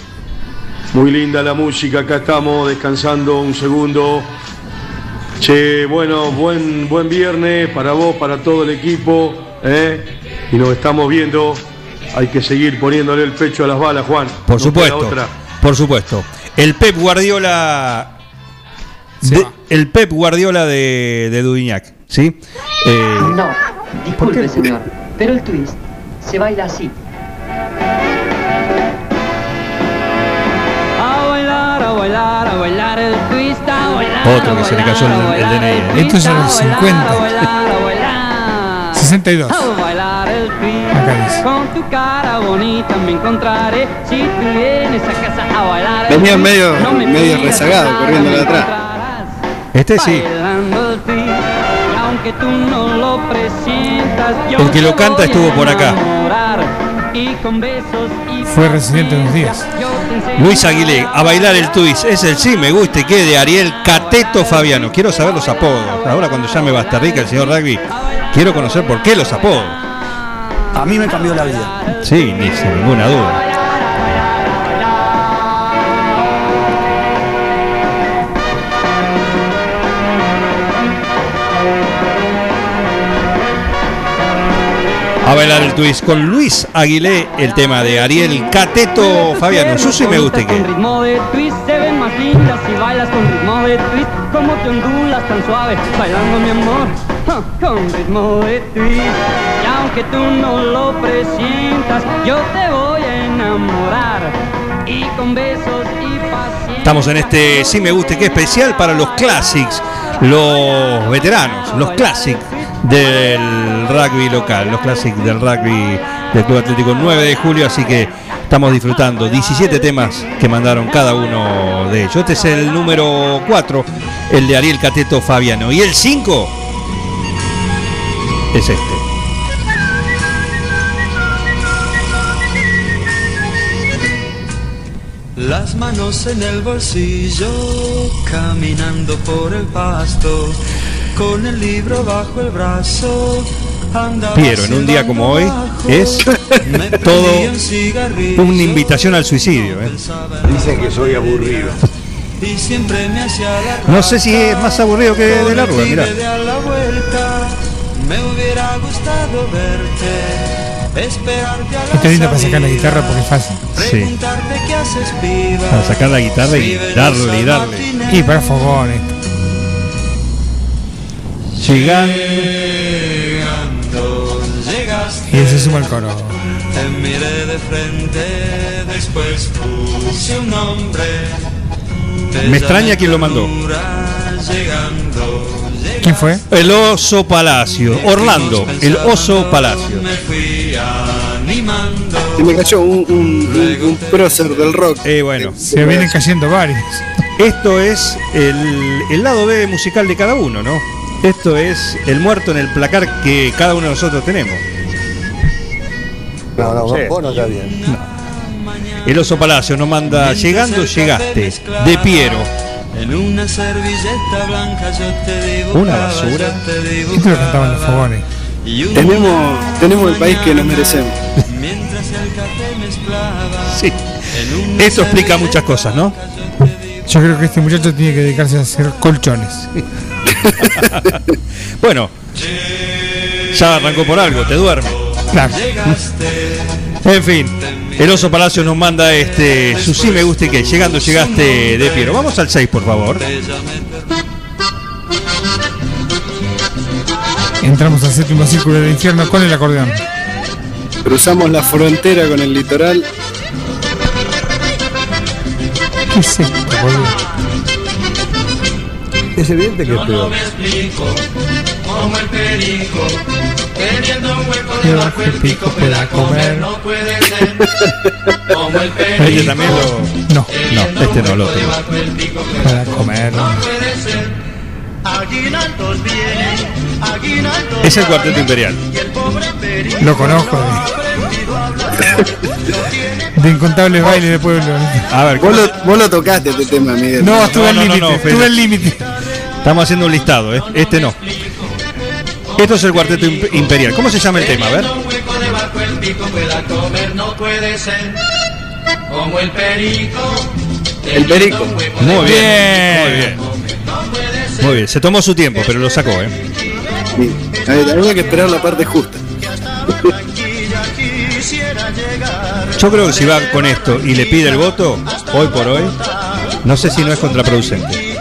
Muy linda la música, acá estamos descansando un segundo. Che, bueno, buen, buen viernes para vos, para todo el equipo. ¿eh? Y nos estamos viendo. Hay que seguir poniéndole el pecho a las balas, Juan. Por No supuesto. otra. Por supuesto. El Pep Guardiola. De- el Pep Guardiola de, de Dudignac, ¿sí? Eh, No, disculpe señor, pero el twist se baila así. A bailar, a bailar, a bailar el twist, a bailar. Otro que se le cayó el, el DNI. Esto es en los 50. 62. A bailar el twist. Acá dice. Con tu cara bonita me encontraré. Si tú vienes a casa a bailar el Venía medio, medio rezagado, corriendo de atrás. Este sí. Aunque tú no lo presientas, yo El que lo te canta estuvo por acá. Fue residente unos días. Luis Aguilé, a bailar el twist. Es el sí, me gusta y que de Ariel Cateto Fabiano. Quiero saber los apodos. Ahora cuando llame Basta Rica el señor Rugby, quiero conocer por qué los apodos. A mí me cambió la vida. Sí, ni sin ninguna duda. A bailar el twist con Luis Aguilé, el tema de Ariel Cateto Fabiano. Susi me gusta Con que. ritmo de twist se ven más lindas si bailas con ritmo de twist. Como te ondulas tan suave, bailando mi amor. ja, Con ritmo de twist. Y aunque tú no lo presientas, yo te voy a enamorar. Y con besos y paciencia. Estamos en este Sí Me Guste, que especial para los classics, los veteranos, los classics del rugby local, los classics del rugby del Club Atlético 9 de julio, así que estamos disfrutando 17 temas que mandaron cada uno de ellos. Este es el número 4, el de Ariel Cateto Fabiano, y el 5 es este. Las manos en el bolsillo, caminando por el pasto, con el libro bajo el brazo. Piero, en un día como hoy, es todo una invitación al suicidio. ¿eh? Dicen que soy aburrido. No sé si es más aburrido que de la Rúa, mirá. de a la vuelta. Me hubiera gustado verte, esperarte a la Esto es lindo para sacar la guitarra porque es fácil. Sí. preguntarte qué haces viva. Para sacar la guitarra y darle y darle. Y para fogón esto. Llegan. Llegando, llegaste. Y él se suma al coro. Te miré de frente, después puse un nombre. Me extraña quién lo mandó. Llegando, ¿Quién fue? El Oso Palacio, Orlando, el Oso Palacio. me fui animando. Se me cayó un, un, un- un prócer del rock. Eh, bueno. Se vienen cayendo varios. Esto es el, el lado B musical de cada uno, ¿no? Esto es el muerto en el placar que cada uno de nosotros tenemos. No, no, Sí. vos no estás bien. El Oso Palacio nos manda Llegando, llegaste, de Piero. En una servilleta blanca yo te dibujaba, Una basura. yo te dibujaba. Esto lo cantaban los fogones. Tenemos, tenemos el país que nos merecemos. Mientras el café mezclaba Sí. Esto explica muchas cosas, ¿no? Yo creo que este muchacho tiene que dedicarse a hacer colchones. Bueno, ya arrancó por algo, te duerme. Claro. En fin, el Oso Palacio nos manda este su sí me gusta y que llegando llegaste de Piero. Vamos al 6, por favor. Entramos al séptimo círculo del infierno con el acordeón. Cruzamos la frontera con el litoral. ¿Qué es esto, boludo? Es evidente que es peor. como el perico. Teniendo un hueco Debajo el pico pueda comer. no puede ser. Como el Este perico. también lo. No, No, este no, lo otro. Para comer. no puede ser. Es el cuarteto imperial. y el pobre perico Lo conozco de, de incontables bailes de pueblo. A ver, Vos lo, vos lo tocaste este tema, Miguel. No, estuve no, al no, límite, no, Fede. estuve al límite. estamos haciendo un listado, ¿eh? Este no. Esto es el cuarteto imp- imperial. ¿Cómo se llama el tema? A ver. no. Como perico. El perico. Muy bien. Muy bien. Muy bien. Se tomó su tiempo, pero lo sacó, ¿eh? Sí. Había que esperar la parte justa. Yo creo que si va con esto y le pide el voto, hoy por hoy, no sé si no es contraproducente.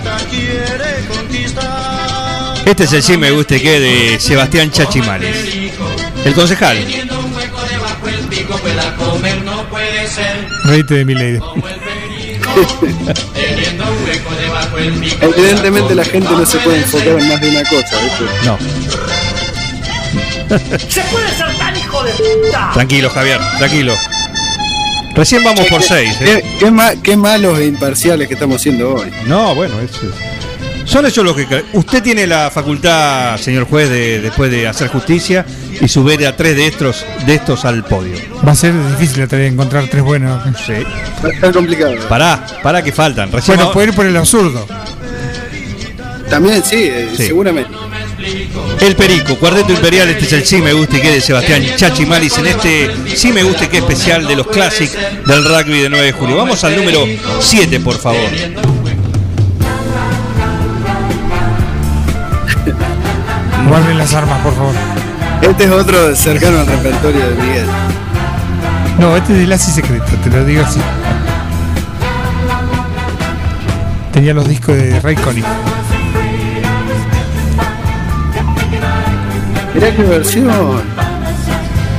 Este es el sí me guste que de Sebastián Chachimales. El concejal. Pico pueda comer no puede ser. Reíte de mi lady. Evidentemente la gente no se puede enfocar en más de una cosa, ¿viste? No. ¿Se puede ser tan hijo de puta? Tranquilo, Javier, tranquilo. Recién vamos por seis. ¿eh? Qué, qué ma- qué malos e imparciales que estamos siendo hoy. No, bueno, eso es- Son ellos los que. Usted tiene la facultad, señor juez, de después de hacer justicia y subir a tres de estos, de estos al podio. Va a ser difícil encontrar tres buenos. Sí. Va a estar complicado. Pará, pará que faltan. Recién Bueno, puede ir por el absurdo. También sí, Sí. seguramente. El Perico, Cuarteto Imperial, este es el Sí Me Guste que de Sebastián Chachimalis en este Sí Me Guste que especial de los Classic del rugby de 9 de julio. Vamos al número 7, por favor. Guarden las armas, por favor. Este es otro cercano al repertorio de Miguel. No, este es de Lassi Secreto, te lo digo así. Tenía los discos de Ray Conniff. Mirá qué versión.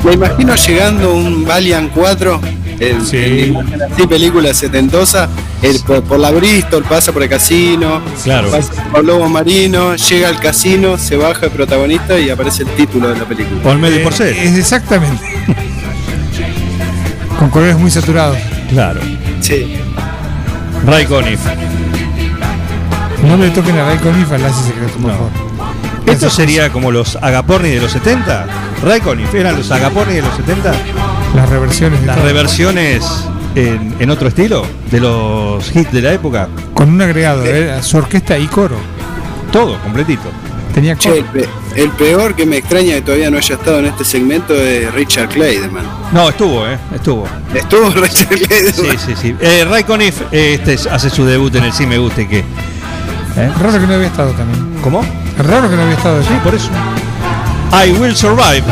Me imagino llegando un Valiant 4, el, Sí. así película setentosa, el, por, por la Bristol, pasa por el casino, Claro. pasa por Lobo Marino, llega al casino, se baja el protagonista y aparece el título de la película. Por medio y por Eh, ser. Es exactamente. Con colores muy saturados. Claro. Sí. Ray Conniff. No le toquen a Ray Conniff al Lassi Secreto, por No. favor. ¿Esto sería como los agaporni de los 70? Ray Conniff, ¿eran los agaporni de los 70? Las reversiones de Las todo. reversiones en, en otro estilo de los hits de la época. Con un agregado, ¿eh? su orquesta y coro. Todo, completito. Tenía Che, coro. el, pe- el peor que me extraña que todavía no haya estado en este segmento es Richard Clayderman. No, estuvo, ¿eh? Estuvo. ¿Estuvo Richard Clayderman? Sí, sí, sí. Eh, Ray Conniff eh, este es- hace su debut en el Sí Me Guste que. ¿Eh? Raro que no había estado también. ¿Cómo? Raro que no había estado Sí, allí. por eso. I Will Survive.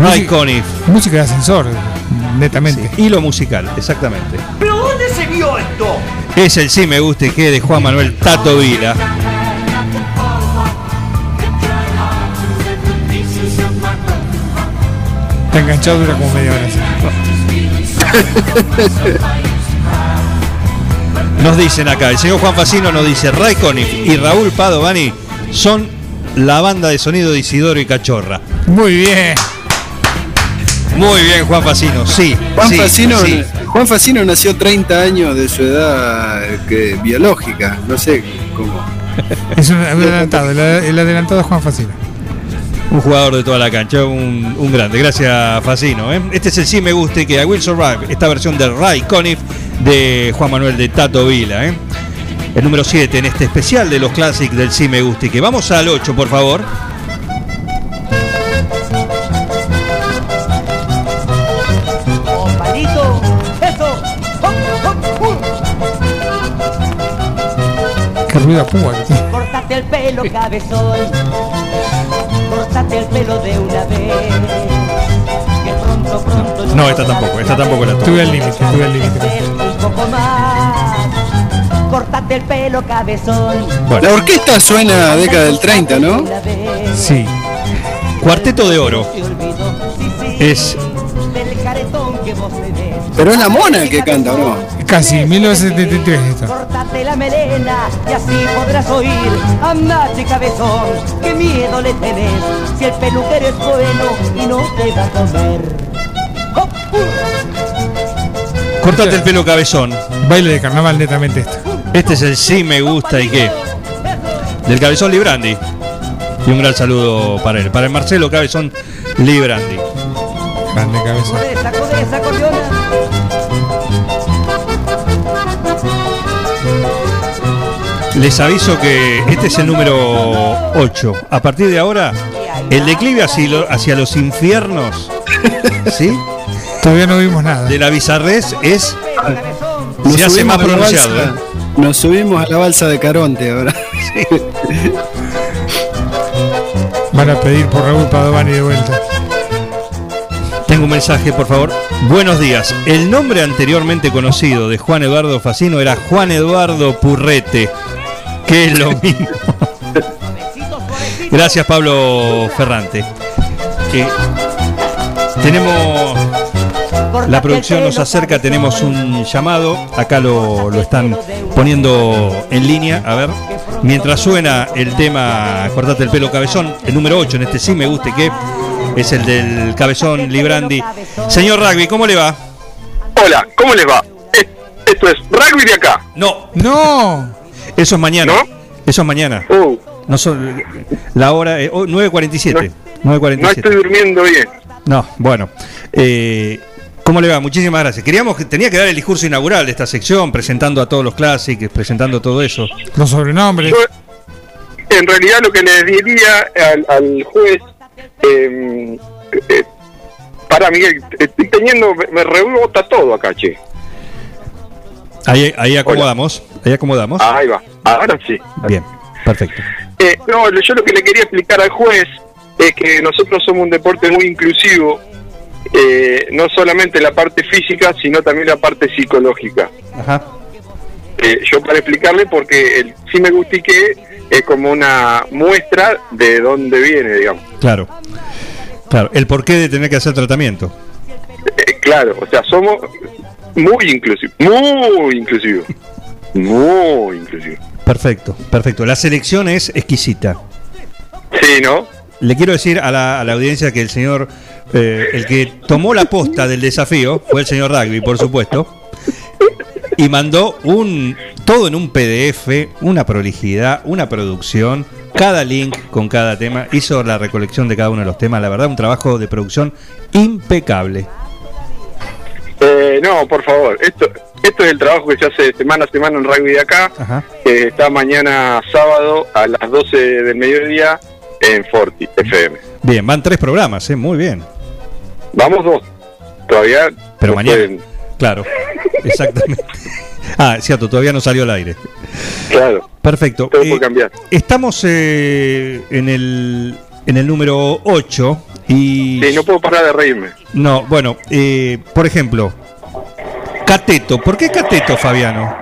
Ray Música- Conniff. Música de ascensor, netamente. Hilo musical, exactamente. ¿Pero dónde se vio esto? Es el Sí Me Guste que de Juan Manuel Tato Vila. Está enganchado, dura como media hora. Nos dicen acá, el señor Juan Facino nos dice, Ray Conniff y Raúl Padovani son la banda de sonido de Isidoro y Cachorra. Muy bien. Muy bien, Juan Facino, sí. Juan, sí, Facino, sí. Juan Facino nació 30 años de su edad que, biológica, no sé cómo. Es un adelantado. El, el adelantado es Juan Facino. Un jugador de toda la cancha, un, un grande. Gracias, Facino. ¿eh? Este es el Sí Me Guste que I Will Survive, esta versión de Ray Conniff de Juan Manuel de Tato Vila. ¿eh? El número 7 en este especial de los clásicos del Sí Me Guste. Que vamos al 8, por favor. Qué ruido a púa. Córtate el pelo, cabezón. Córtate el pelo de una vez. Que pronto, pronto. No, esta tampoco, esta tampoco la. Estuve al límite, estuve al límite. Un poco más. Córtate el pelo, cabezón. La orquesta suena a década del 30, ¿no? Sí. Cuarteto de Oro. Es Del caretón que vos tenés. Pero es la mona el que canta, ¿o no? Casi, 1973 esto. Cortate la melena y así podrás oír Andate cabezón, qué miedo le tenés Si el peluquero es bueno y no te va a comer Cortate el pelo cabezón. Baile de carnaval netamente esto. Este es el sí me gusta y qué. Del cabezón Librandi. Y un gran saludo para él. Para el Marcelo Cabezón Librandi. Grande cabezón. Les aviso que este es el número 8. A partir de ahora, el declive hacia, lo- hacia los infiernos, ¿sí? Todavía no vimos nada. De la bizarrez es. Nos Se hace subimos más a la pronunciado. balsa- ¿eh? Nos subimos a la balsa de Caronte ahora. Van a pedir por Raúl Padovani de vuelta. Tengo un mensaje, por favor. Buenos días. El nombre anteriormente conocido de Juan Eduardo Facino era Juan Eduardo Purrete, que es lo mismo. Gracias, Pablo Ferrante. Eh, tenemos. La producción nos acerca, tenemos un llamado. Acá lo, lo están poniendo en línea. A ver. Mientras suena el tema Cortate el pelo cabezón, el número 8 en este sí me guste que es el del cabezón Librandi. Señor Rugby, ¿cómo le va? Hola, ¿cómo les va? Es- Esto es rugby de acá. No. No. Eso es mañana. Eso es mañana. No son, la hora es oh, 9.47. 9.47. No estoy durmiendo bien. No, bueno. Eh, ¿Cómo le va? Muchísimas gracias. Queríamos que tenía que dar el discurso inaugural de esta sección, presentando a todos los clásicos, presentando todo eso. Los sobrenombres. En realidad lo que le diría al, al juez, eh, eh, para Miguel, estoy teniendo, me, me rebota todo acá, che. Ahí, ahí acomodamos. Ahí acomodamos. Ahí va, ahora sí. Bien, perfecto. Eh, no, yo lo que le quería explicar al juez es que nosotros somos un deporte muy inclusivo, eh, no solamente la parte física, sino también la parte psicológica. Ajá. Eh, yo para explicarle, porque el sí me que es como una muestra de dónde viene, digamos. Claro. Claro, el porqué de tener que hacer tratamiento. Eh, claro, o sea, somos muy inclusivos, muy inclusivos, muy inclusivos. Perfecto, perfecto. La selección es exquisita. Sí, ¿no? Le quiero decir a la, a la audiencia que el señor, eh, el que tomó la posta del desafío, fue el señor Rugby, por supuesto, y mandó un todo en un PDF, una prolijidad, una producción, cada link con cada tema, hizo la recolección de cada uno de los temas, la verdad, un trabajo de producción impecable. Eh, no, por favor, esto esto es el trabajo que se hace semana a semana en rugby de acá, que está mañana sábado a las 12 del mediodía en Forti FM. Bien, van tres programas, ¿eh? muy bien. Vamos dos, todavía Pero no mañana, pueden- claro, exactamente. Ah, es cierto, todavía no salió al aire. Claro. Perfecto. Todo Eh, por cambiar. Estamos eh, en el en el número 8 y Sí, no puedo parar de reírme. No, bueno, eh, por ejemplo, Cateto, ¿por qué Cateto, Fabiano?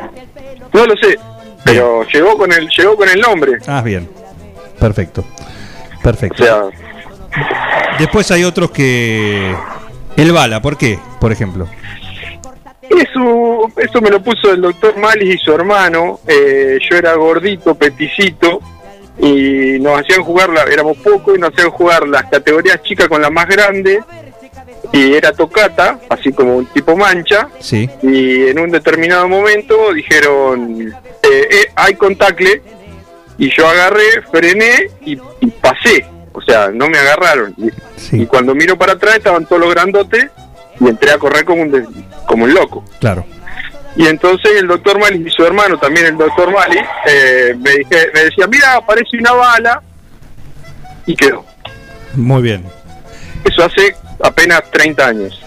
No lo sé, pero llegó con el llegó con el nombre. Ah, bien. Perfecto. Perfecto. O sea, Después hay otros que el Bala, ¿por qué? Por ejemplo. Eso, eso me lo puso el doctor Malis y su hermano. Eh, yo era gordito, peticito, y nos hacían jugar, la- éramos pocos, y nos hacían jugar las categorías chicas con las más grandes, y era tocata, así como un tipo mancha, Sí. y en un determinado momento dijeron, eh, eh, hay contacle, y yo agarré, frené y, y pasé, o sea, no me agarraron. Y, y cuando miro para atrás estaban todos los grandotes, y entré a correr como un, de- como un loco. Claro. Y entonces el doctor Mali y su hermano, también el doctor Mali, eh, me, dije, me decía, mira, aparece una bala, y quedó. Muy bien. Eso hace apenas 30 años.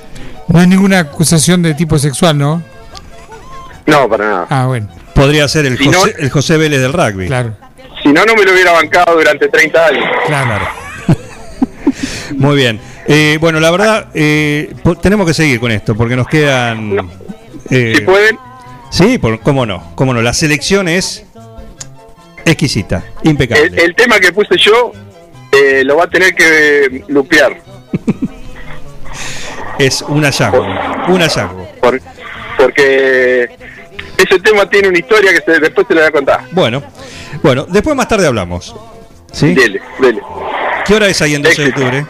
No hay ninguna acusación de tipo sexual, ¿no? No, para nada. Ah, bueno. Podría ser el Si no- José, el José Vélez del rugby. Claro. Si no, no me lo hubiera bancado durante 30 años. Claro. Muy bien. Eh, bueno, la verdad, eh, tenemos que seguir con esto porque nos quedan. eh, Si pueden. Sí, por, cómo no, cómo no. La selección es exquisita, impecable. El, el tema que puse yo eh, lo va a tener que lupear. Es un hallazgo, un hallazgo. por- porque ese tema tiene una historia que se- después te la voy a contar. Bueno, bueno, después más tarde hablamos. ¿Sí? Dele, dele. ¿Qué hora es ahí en 12 de octubre?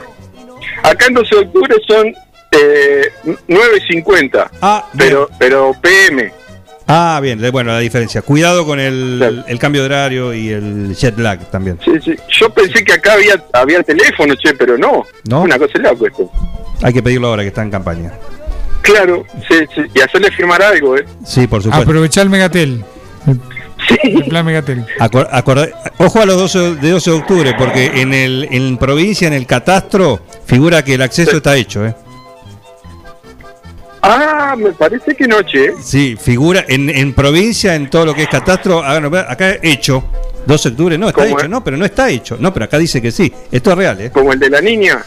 Acá en 12 de octubre son eh, 9.50, Ah, pero, pero PM. Ah, bien, bueno, la diferencia. Cuidado con el, el cambio de horario y el jet lag también. Sí, sí. Yo pensé que acá había, había teléfono, che, pero no. ¿No? Una cosa es loco esto. Hay que pedirlo ahora que está en campaña. Claro, sí, sí, y hacerle firmar algo, ¿eh? Sí, por supuesto. Aprovechar el Megatel. El plan Megatel. Acor- acorda- ojo a los 12 de 12 de octubre, porque en el en provincia, en el catastro, figura que el acceso está hecho, ¿eh? Ah, me parece que noche. Sí, figura en, en provincia, en todo lo que es catastro, ver, acá hecho. 12 de octubre, no, está ¿Cómo hecho, es? no, pero no está hecho. No, pero acá dice que sí. Esto es real, ¿eh? Como el de la niña.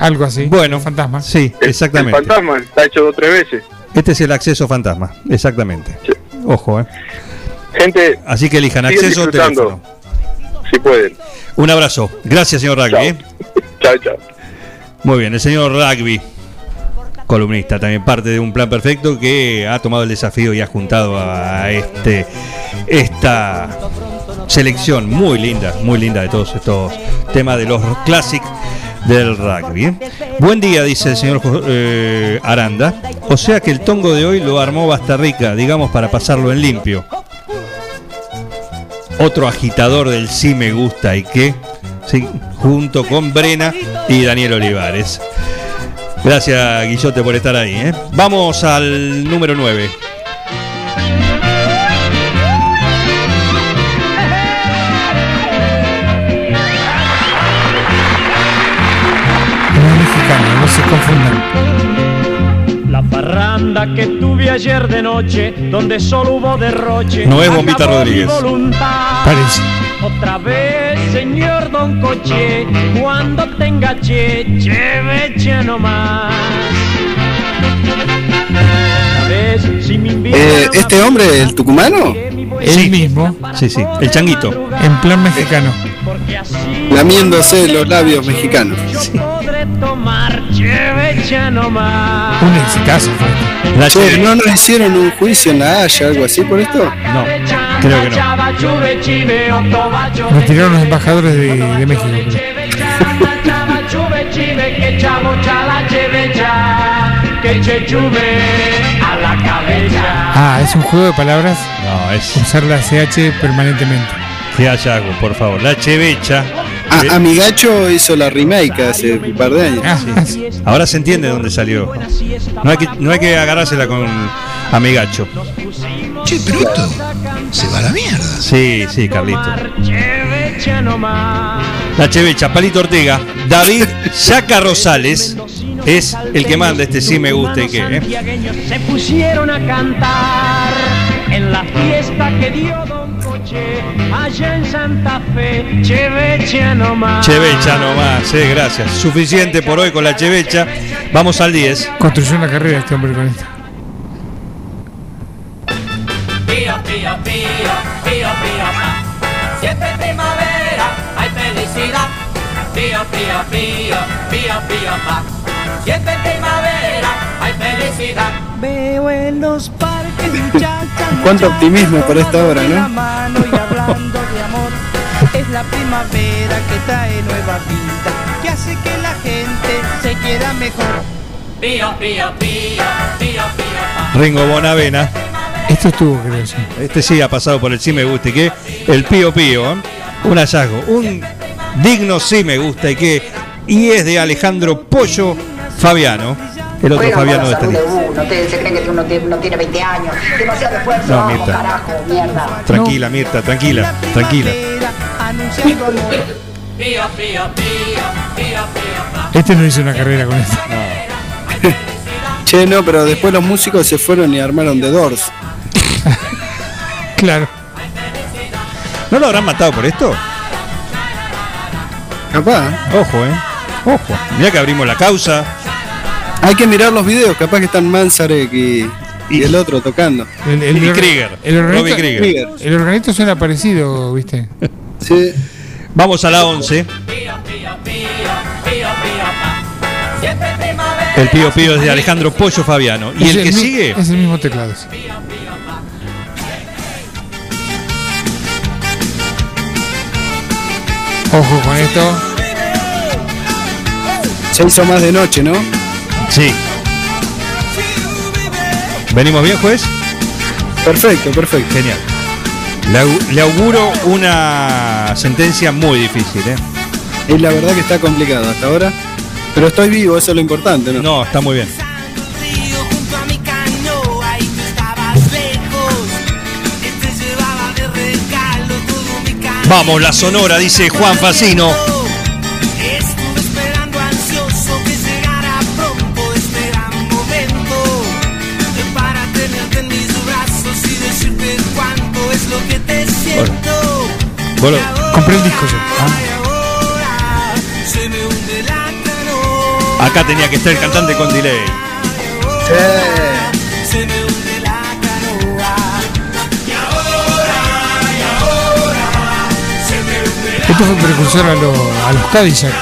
Algo así. Bueno, fantasma. Sí, El exactamente. fantasma está hecho dos o tres veces. Este es el acceso fantasma, exactamente. Ojo, ¿eh? Gente, Así que elijan acceso o teléfono. Si pueden. Un abrazo. Gracias, señor Rugby. ¿eh? Chao, chao. Muy bien, el señor Rugby, columnista, también parte de un plan perfecto que ha tomado el desafío y ha juntado a este esta selección muy linda, muy linda de todos estos temas de los clásicos del rugby. ¿eh? Buen día, dice el señor eh, Aranda. O sea que el tongo de hoy lo armó Bastarrica, digamos, para pasarlo en limpio. Otro agitador del sí me gusta y qué, junto con Brena y Daniel Olivares. Gracias, Guillote, por estar ahí. ¿eh? Vamos al número 9. No es mexicano, no se confundan. La parranda que tuve ayer de noche, donde solo hubo derroche. No es Bombita Rodríguez. voluntad. Parece. Otra vez, señor Don Coche, cuando tenga che, nomás. Si me invitan Eh, ¿Este hombre, el tucumano? Él mismo, Sí, sí, el changuito. en plan mexicano. Lamiéndose los labios mexicanos. podré tomar cheveche nomás. Un exitazo fue. La Che, Cheve- ¿no nos hicieron un juicio en la Haya, algo así por esto? No, creo que no. Nos tiraron los embajadores de, de México. creo. Ah, es un juego de palabras. No, es. Usar la CH permanentemente. Qué hallazgo, por favor. La chevecha. Ah, Amigacho hizo la remake hace un par de años. Ah, Ahora se entiende dónde salió. No hay que, no hay que agarrársela con amigacho. Che, pero esto se va a la mierda. Sí, sí, Carlito. La chevecha, Palito Ortega. David Yaca Rosales es el que manda este sí me gusta y qué. ¿eh? se pusieron a cantar en la fiesta que dio allá en Santa Fe. Cheveche nomás. Chevecha nomás, eh, gracias. Suficiente por hoy con la chevecha. Vamos al 10. Construyó una carrera este hombre con esto. Pío, pío, pío, pío, pío, pa. Siempre en primavera hay felicidad. Pío, pío, pío, pío, pío, pa. Siempre en primavera hay felicidad. Veo en los muchachas. Cuánto optimismo por esta hora, ¿no? Es la primavera que trae nueva vida, que hace que la gente se quiera mejor. Pío, pío, pío, pío, pío, pa. Ringo Bonavena. Esto estuvo, creo. Este sí ha pasado por el sí me gusta y qué. El Pío Pío. ¿eh? Un hallazgo. Un digno sí me gusta y qué. Y es de Alejandro Pollo Fabiano. El otro Fabiano con de este uno, ustedes se creen que uno tiene, uno tiene 20 años, demasiado esfuerzo, No, vamos, Mirta. carajo, mierda. Tranquila, Mirta, tranquila, tranquila. Este no hizo una carrera con esto. Che, no, pero después los músicos se fueron y armaron The Doors. Claro. ¿No lo habrán matado por esto? Capaz. Ojo, eh. Ojo. Mira que abrimos la causa. Hay que mirar los videos, capaz que están Manzarek y, el otro tocando. El, el, Krieger, el organito, Krieger. El organito suena parecido, ¿viste? sí. Vamos a la 11. El Pío Pío es de Alejandro Pollo Fabiano. ¿Y el, que sigue? Es el mismo teclado. Ojo con esto. Se hizo más de noche, ¿no? Sí. ¿Venimos bien, juez? Perfecto, perfecto. Genial. Le, au- le auguro una sentencia muy difícil, ¿eh? Y la verdad que está complicado hasta ahora. Pero estoy vivo, eso es lo importante, ¿no? No, está muy bien. Vamos, la sonora, dice Juan Facino. Siento. Bueno, compré el disco yo. Canoa, acá tenía que estar el cantante con delay. la Esto fue precursor a, lo- a los Cadillac.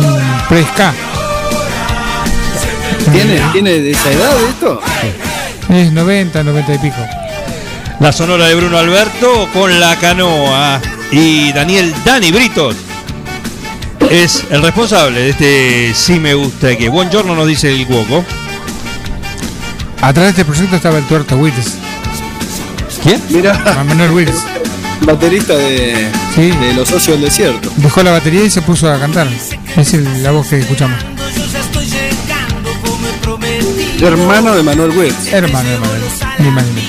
Un pre-ska. ¿Tiene, ¿Tiene de esa edad esto? Es 90, 90 y pico. La sonora de Bruno Alberto con la canoa. Y Daniel Dani Britos es el responsable de este Sí Me Gusta que. Buongiorno nos dice el Cuoco. Atrás de este proyecto estaba el tuerto Wills. ¿Quién? Mira, Manuel Wills. baterista de, Sí. de Los Socios del Desierto. Dejó la batería y se puso a cantar. Es el- la voz que escuchamos. Hermano de Manuel Wills. Hermano, hermano. Ni más ni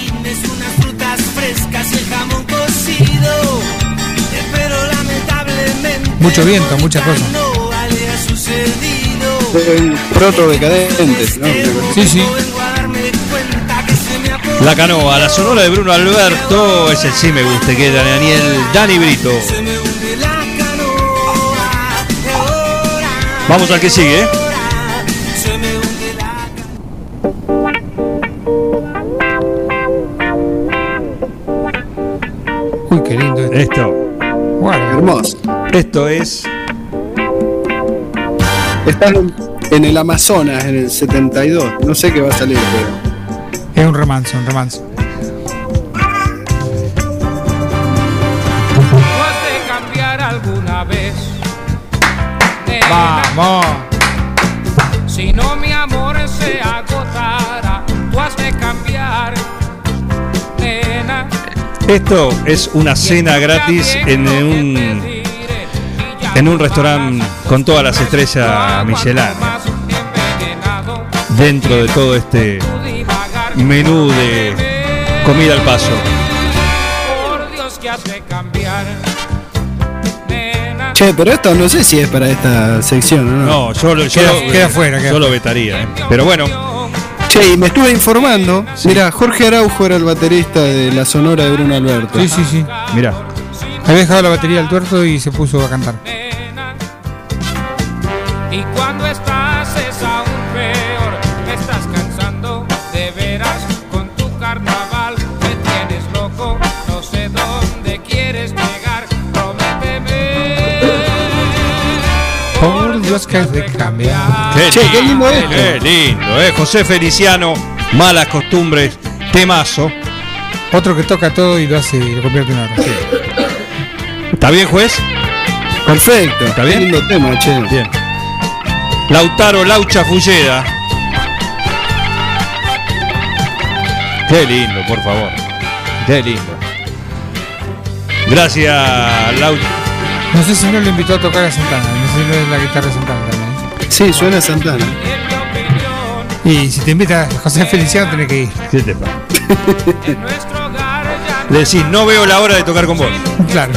Mucho viento, muchas cosas. Un proto decadentes, ¿no? Sí, sí. La canoa, la sonora de Bruno Alberto es el Sí Me Gusta que de Daniel Dani Brito. se me hunde la canoa. Y ahora Vamos al que sigue, ¿eh? Uy, qué lindo esto. Esto. Guarda. Hermoso. Esto es. Está en, el Amazonas, en el 72. No sé qué va a salir, pero. Es un romance, un romance. ¿Tú has de cambiar alguna vez? Nena, Vamos. Si no mi amor se agotara, tú has de cambiar. Nena, Esto es una cena gratis en un en un restaurante con todas las estrellas Michelin. Dentro de todo este menú de comida al paso. por Dios que has de cambiar. Nena, Che, pero esto no sé si es para esta sección, ¿o ¿no? No, yo, lo- yo Queda- lo- queda fuera, queda yo lo vetaría. ¿eh? Pero bueno, Che, y me estuve informando. Mira, Jorge Araujo era el baterista de la sonora de Bruno Alberto. Sí, sí, sí. mira. Había dejado la batería al tuerto y se puso a cantar. Y cuando estás es aún peor. Me estás cansando de veras con tu carnaval. Me tienes loco, no sé dónde quieres llegar. Prométeme. Por Dios que has de cambiar. Qué, Che, qué lindo qué esto. lindo, ¿eh? José Feliciano, malas costumbres, temazo. Otro que toca todo y lo hace y lo convierte en oro. ¿Está bien, juez? Perfecto. ¿Está Qué bien? lindo tema, che. Bien. Lautaro Laucha Fulleda. Qué lindo, por favor. Qué lindo. Gracias, Laucha. No sé si no lo invitó a tocar a Santana. No sé si no es la guitarra de Santana también. Sí, suena Santana. Y si te invita a José Feliciano, tenés que ir. ¿Qué te pasa? Le decís, no veo la hora de tocar con vos. Claro.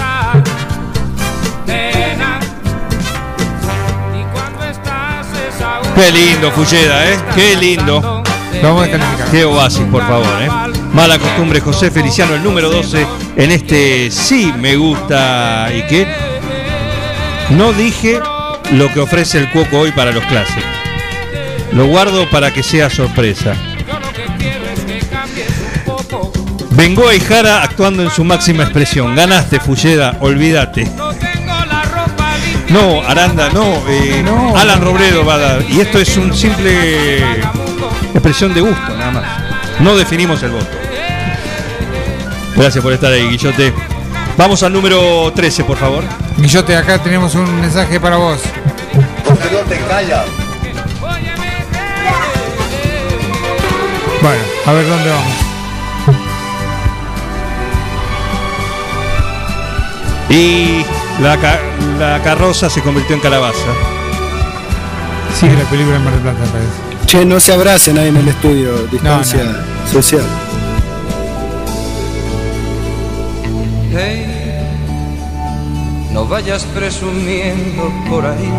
Qué lindo, Fulleda, ¿eh? Qué lindo. Vamos a descalificar. Qué oasis, por favor, ¿eh? Mala costumbre, José Feliciano, el número 12 en este sí me gusta y que no dije lo que ofrece el Cuoco hoy para los clases. Lo guardo para que sea sorpresa. Bengoa y Jara actuando en su máxima expresión. Ganaste, Fulleda, olvídate. No, Aranda, no, eh, Alan Robledo va a dar. Y esto es un simple expresión de gusto, nada más. No definimos el voto. Gracias por estar ahí, Guillote. Vamos al número 13, por favor. Guillote, acá tenemos un mensaje para vos. No te callas. Bueno, a ver dónde vamos. Y la, ca- la carroza se convirtió en calabaza. Sigue la película en Mar del Plata, parece. Che, no se abracen ahí en el estudio, distancia social. Hey, no vayas presumiendo por ahí.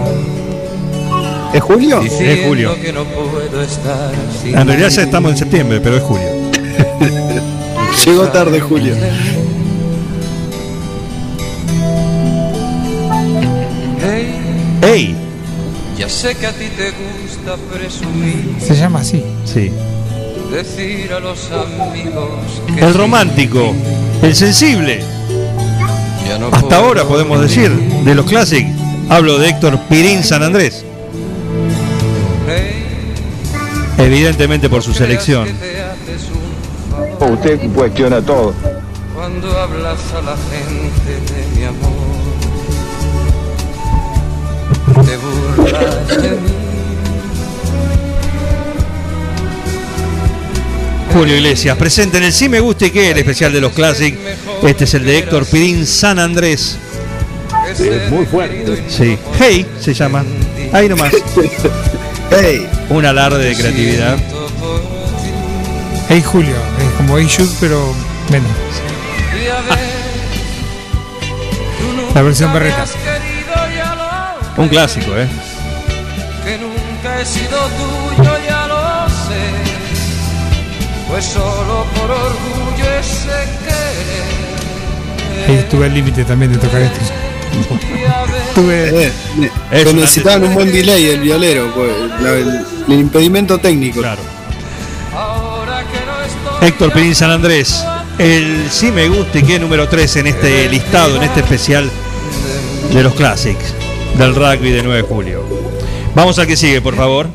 ¿Es Julio? Es julio. diciendo que no puedo estar sin En realidad ya estamos en septiembre, pero es julio. Llegó tarde Julio. Ya sé que a ti te gusta presumir, Se llama así. Sí. decir a los amigos que El romántico, el sensible. ya no Hasta ahora podemos decir, de los clásicos. Hablo de Héctor Pirín San Andrés. Evidentemente por su selección. Usted cuestiona todo. cuando hablas a la gente de mi amor. De mí. Julio Iglesias, presente en el Sí Me Gusta y Que, el especial de los clásicos. Este es el de Héctor Pirín San Andrés. Es muy fuerte. Sí. Hey se llama. Ahí nomás. Hey, Un alarde de creatividad. Hey Julio, es como Hey Jude, pero menos. Y a ver, tú La versión berreta. Un clásico, ¿eh? He sido tuyo, ya lo sé. Pues solo por orgullo ese querer. Ahí estuve al límite también de tocar esto. Estuve. eh, necesitaban un buen delay el violero, pues, la- el, el impedimento técnico. Claro. Héctor Pirín San Andrés. El Sí Me Gusta y Que número 3 en este listado, en este especial de los clásicos del rugby de 9 de julio. Vamos al que sigue, por favor.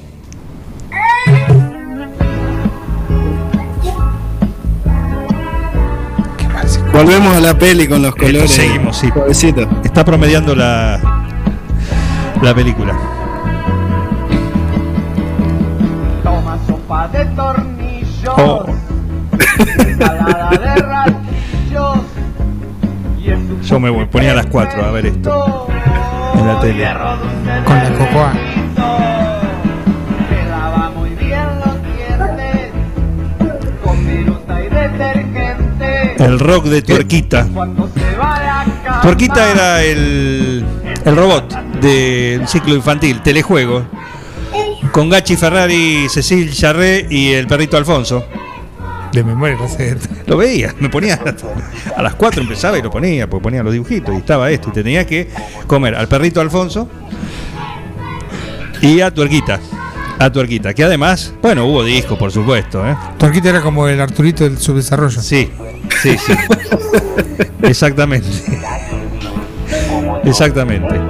Volvemos a la peli con los colores. seguimos, sí. Suavecito. Está promediando la, la película. Toma sopa de tornillos, Oh. ensalada de ratillos Yo me ponía a las 4 a ver esto en la tele. Con la cocoa. El rock de Tuerquita. Tuerquita era el, el robot del ciclo infantil, telejuego, con Gachi Ferrari, Cecil Charré y el perrito Alfonso. De memoria, no sé. Lo veía, me ponía a las 4 empezaba y lo ponía, porque ponía los dibujitos y estaba esto. Y tenía que comer al perrito Alfonso y a Tuerquita. A Tuerquita, que además, bueno, hubo disco, por supuesto, ¿eh? Torquita era como el Arturito del subdesarrollo. Sí, sí, sí. Exactamente. Exactamente.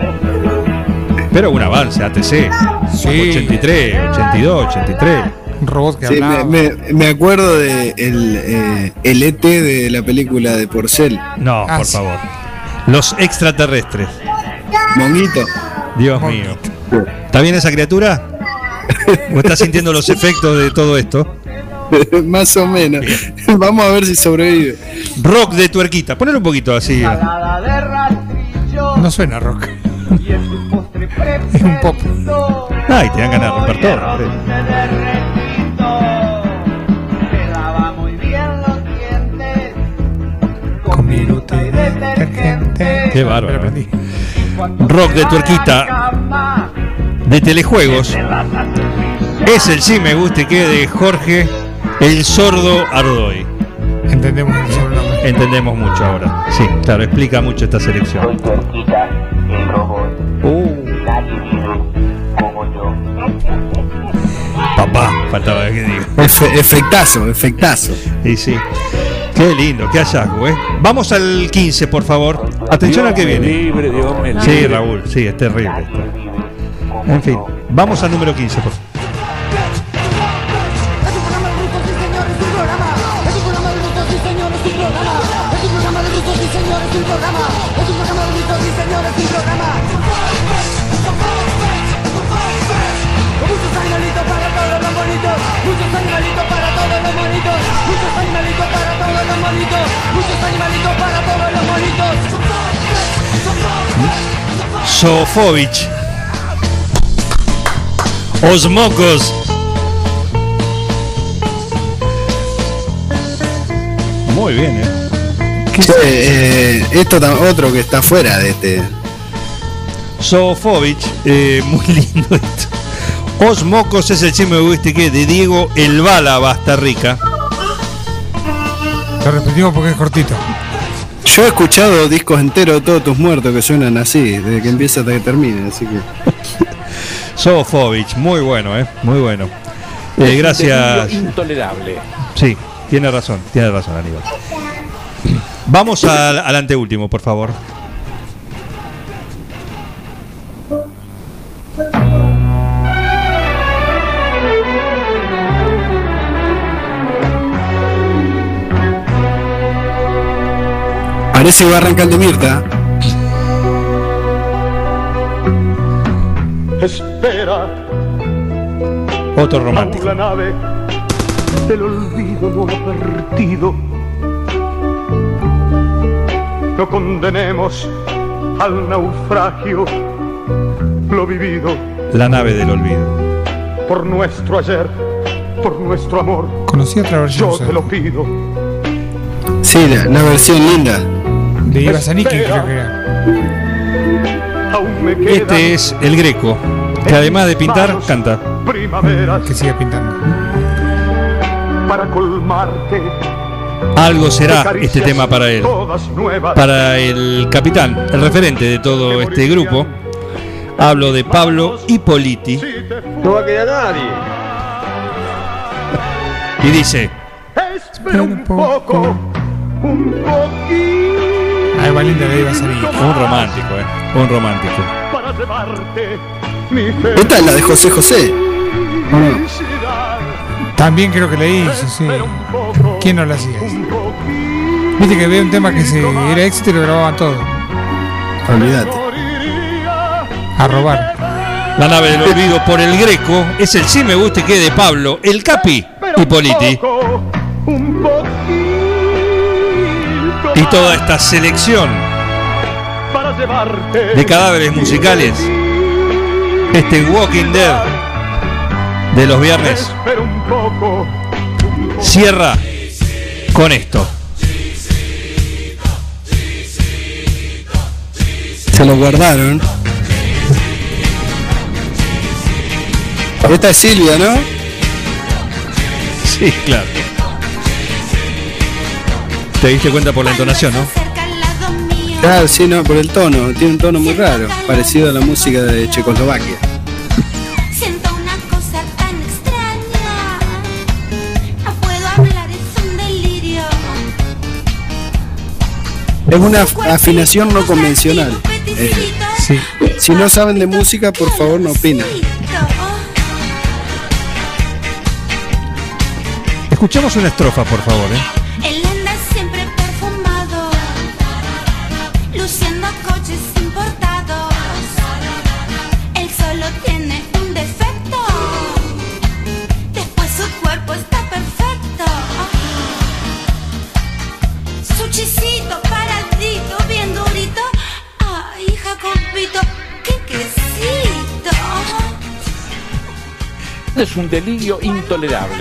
Pero un avance, ATC. Sí. 83, 82, 83. Un robot que Sí, hablaba. me, me- me acuerdo de el, eh, el ET de la película de Porcel. No, Ah, por sí. favor. Los extraterrestres. Monguito. Dios mío. ¿Está bien esa criatura? ¿O está sintiendo los efectos de todo esto? Más o menos. Vamos a ver si sobrevive. Rock de tuerquita. Ponelo un poquito así. No suena rock. Es un pop. Ay, te dan ganas de romper todo. y detergente. Qué bárbaro. Aprendí. Rock de tuerquita. De telejuegos es el sí me guste que de Jorge el sordo Ardoy. Entendemos sobrenombre. Entendemos mucho ahora. Sí, claro, explica mucho esta selección. Uh, papá, faltaba que diga. Efe- efectazo, efectazo. Y sí. Qué lindo, qué hallazgo, ¿eh? Vamos al 15, por favor. Atención al que viene. Libre, Dios me Sí. Raúl, sí, es terrible esto. En fin, vamos al número 15, por favor. Sofovich. Sofovich. Osmocos. Muy bien, ¿eh? Che, eh, esto otro que está fuera de este. Sofovich, eh, muy lindo esto. Osmocos es el chisme ¿viste qué? de Diego El Bala Basta Rica. Lo repetimos porque es cortito. Yo he escuchado discos enteros de todos tus muertos que suenan así, desde que empieza hasta que termine, así que. Sofovich, muy bueno, ¿eh? Muy bueno. Eh, gracias. Intolerable. Sí, tiene razón, tiene razón, Aníbal. Vamos al, al anteúltimo, por favor. Parece que va a arrancar de Mirta. Espera, Otro romántico. la nave del olvido no ha partido. No condenemos al naufragio lo vivido La nave del olvido. por nuestro ayer, por nuestro amor. Conocí otra versión. Yo te lo pido. Sí, la, la versión linda. De Iva Zanicki, creo que era. Este es el Greco, que además de pintar, canta. Que siga pintando. para colmarte. Algo será este tema para él. Para el capitán, el referente de todo este grupo. Hablo de Pablo Hipoliti. No va a quedar nadie. Y dice, Espera un poco, un poquito Ahí va linda de Iva Zanicki. un romántico, ¿eh? Un romántico. para llevarte mi Esta es la de José José. felicidad. También creo que la hizo, sí. ¿Quién no la hacía? Viste que había un tema que se era éxito y lo grababan todo. Olvídate. A robar. La nave del olvido por el Greco es el sí me guste que de Pablo, el Capi Hipoliti. Un poquito Y toda esta selección de cadáveres musicales. Este Walking Dead de los viernes cierra con esto. Se lo guardaron. Esta es Silvia, ¿no? Sí, claro. Te diste cuenta por la entonación, ¿no? Claro, sí, no, por el tono. Tiene un tono muy raro, parecido a la música de Checoslovaquia. Siento una cosa tan extraña. No puedo hablar, es un delirio. Es una af- afinación no convencional. Eh, Sí. si no saben de música, por favor no opinen. Escuchemos una estrofa, por favor, ¿eh? Es un delirio intolerable.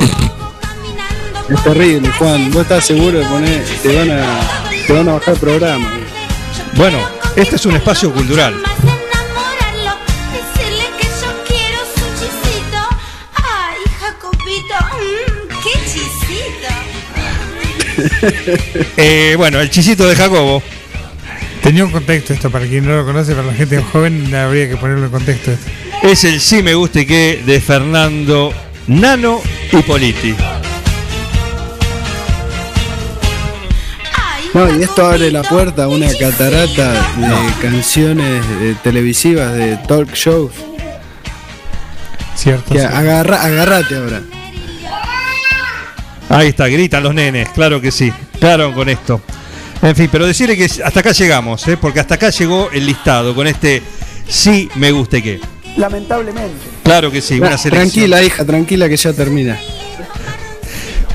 Es terrible, Juan. ¿Vos estás seguro de poner, te van a, te van a bajar el programa? Bueno, este es un espacio cultural. Eh, bueno, el chisito de Jacobo. Tenía un contexto esto, para quien no lo conoce, para la gente joven habría que ponerlo en contexto. esto. Es el sí me guste que de Fernando Nano Hipoliti. No, y esto abre la puerta a una catarata de canciones eh, televisivas, de talk shows. Cierto. Que agarra, agarrate ahora. Ahí está, gritan los nenes, claro que sí. Claro con esto. En fin, pero decirle que hasta acá llegamos, ¿eh? porque hasta acá llegó el listado con este sí me guste que. Lamentablemente. Claro que sí, una Tra- selección. tranquila, hija, tranquila que ya termina.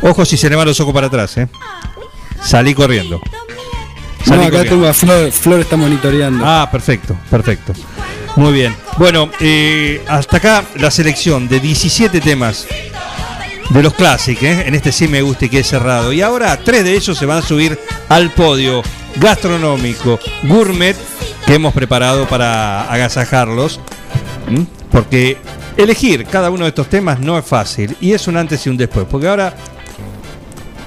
Ojo si se le van los ojos para atrás, ¿eh? Salí corriendo. No, acá corriendo. tengo a Flor, Flor está monitoreando. Ah, perfecto, perfecto. Muy bien. Bueno, eh, hasta acá la selección de 17 temas de los clásicos, ¿eh? en este sí me gusta y que es cerrado. Y ahora tres de ellos se van a subir al podio gastronómico, gourmet, que hemos preparado para agasajarlos. ¿M? Porque elegir cada uno de estos temas no es fácil y es un antes y un después. Porque ahora,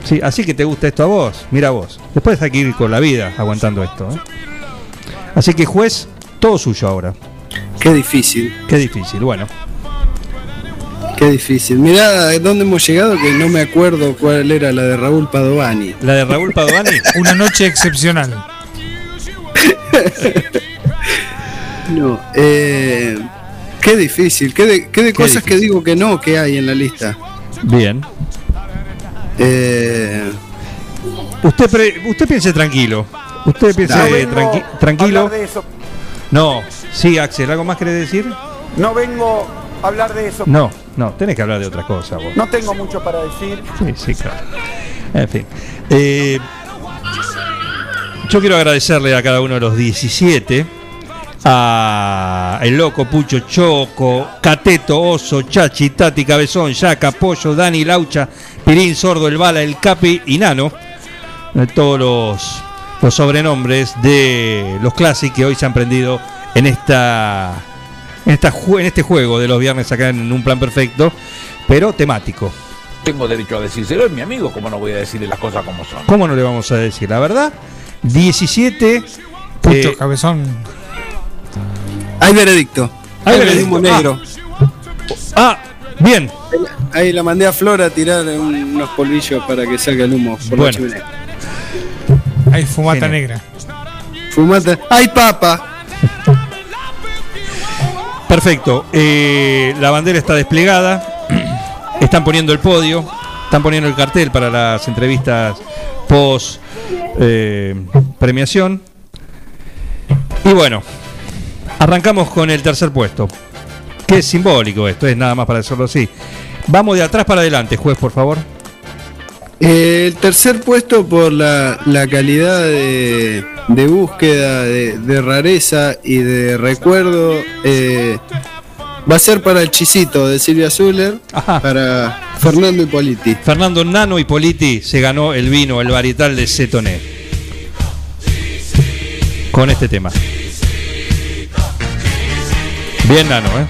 sí, así que te gusta esto a vos, mira vos. Después hay que ir con la vida aguantando esto. ¿eh? Así que juez, todo suyo ahora. Qué difícil. Qué difícil, bueno. Qué difícil. Mirá dónde hemos llegado que no me acuerdo cuál era la de Raúl Padovani. ¿La de Raúl Padovani? Una noche excepcional. No, eh, qué difícil. Qué de, qué de Qué cosas que digo que no que hay en la lista. Bien. Eh, Usted, pre- usted piense tranquilo. Usted piense No eh, vengo tranqui- a tranquilo. hablar de eso. No, sí, Axel, ¿algo más querés decir? No vengo a hablar de eso. No, no, tenés que hablar de otra cosa vos. No tengo mucho para decir. Sí, sí, claro. En fin. Eh, yo quiero agradecerle a cada uno de los 17. A el loco, Pucho, Choco, Cateto, Oso, Chachi, Tati, Cabezón, Yaca, Pollo, Dani, Laucha, Pirín, Sordo, El Bala, El Capi y Nano. Eh, Todos los, los sobrenombres de los clásicos que hoy se han prendido en esta en, esta ju- en este juego de los viernes acá en un plan perfecto, pero temático. Tengo derecho a decírselo, es mi amigo, ¿cómo no voy a decirle las cosas como son? ¿Cómo no le vamos a decir? La verdad, 17. Pucho, eh, cabezón. Hay veredicto. Hay Hay veredicto. humo negro. Ah, bien. Ahí la mandé a Flora a tirar un- unos polvillos para que salga el humo por Bueno. la chimenea. Hay fumata Genial. negra. Fumata. ¡Ay, papa! Perfecto. eh, la bandera está desplegada. Están poniendo el podio. Están poniendo el cartel para las entrevistas post eh, premiación. Y bueno, arrancamos con el tercer puesto. Que es simbólico esto, es nada más para decirlo así. Vamos de atrás para adelante, juez, por favor. Eh, el tercer puesto por la, la calidad de, de búsqueda, de, de rareza y de recuerdo eh, va a ser para el chisito de Silvia Zuller, para Fernando Hipoliti. Fernando Nano y Politi se ganó el vino, el varietal de Cetoné. Con este tema. Bien Nano, ¿eh?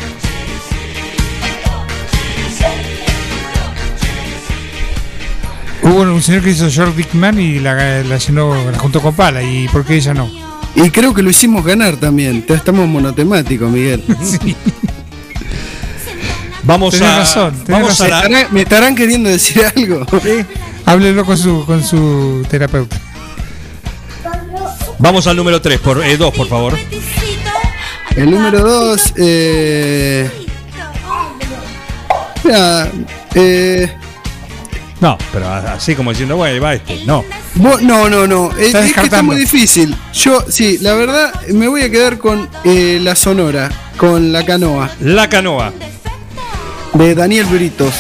Hubo un señor que hizo Short Dick Man y la, la llenó, la juntó con pala. ¿Y por qué ella no? Y creo que lo hicimos ganar también. Estamos monotemáticos, Miguel. Vamos Tenés a. razón, tenés vamos a ¿Me la- estarán, me estarán queriendo decir algo? Háblelo con su, con su terapeuta. Vamos al número 3, por, 2, por favor. El número 2, eh, mira, eh, No, pero así como diciendo, bueno, va este. No. vos- no, no, no, es, Está es que está descartando. muy difícil. Yo, sí, la verdad, me voy a quedar con eh, la Sonora, con la canoa, La canoa. de Daniel Britos.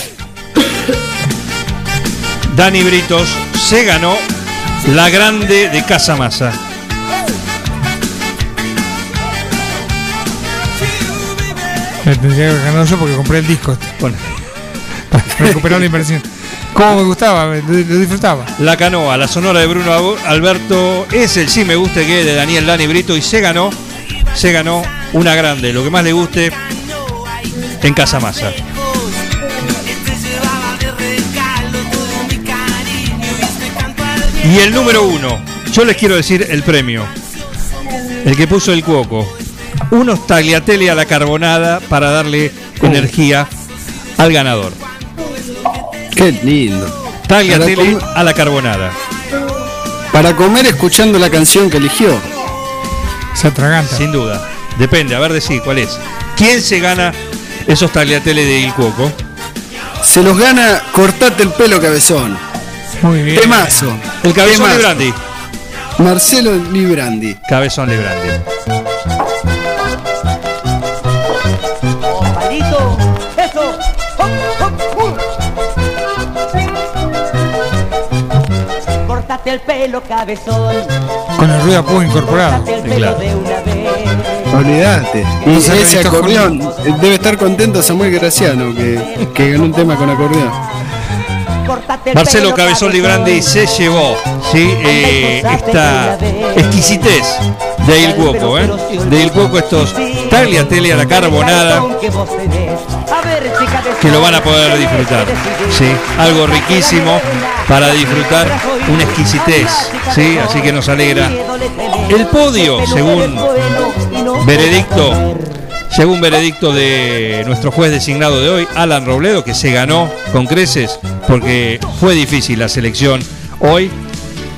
Dani Britos se ganó la grande de Casa Masa. Me tendría que ganado yo porque compré el disco. este, Bueno, Para recuperar la inversión. ¿Cómo me gustaba? me- Lo, disfrutaba. La canoa, la sonora de Bruno Alberto es el sí me guste que de Daniel Dani Brito y se ganó, se ganó una grande, lo que más le guste en Casa Masa. Y el número uno, yo les quiero decir el premio, el que puso el cuoco, unos tagliatelle a la carbonada para darle energía al ganador. Qué lindo. Tagliatelle Para a la carbonada. Para comer escuchando la canción que eligió. Se atraganta. Sin duda. Depende, a ver decir cuál es. ¿Quién se gana esos tagliatelle de Il Cuoco? Se los gana Cortate el pelo cabezón. Muy bien. Temazo. El cabezón Temazo. Librandi. Marcelo Librandi. Cabezón Librandi. El pelo, cabezón. Con el ruido puedo incorporado. El pelo Claro. Y se ese acordeón, eh, debe estar contento Samuel Graciano que, que ganó un tema con acordeón. Marcelo Cabezón Librandi se llevó ¿sí? eh, esta exquisitez de Il Cuoco, ¿eh? de Il Cuoco estos tagliatelle a la carbonara que lo van a poder disfrutar. ¿sí? Algo riquísimo para disfrutar, una exquisitez. ¿sí? Así que nos alegra. El podio, según veredicto, según veredicto de nuestro juez designado de hoy, Alan Robledo, que se ganó con creces porque fue difícil la selección hoy.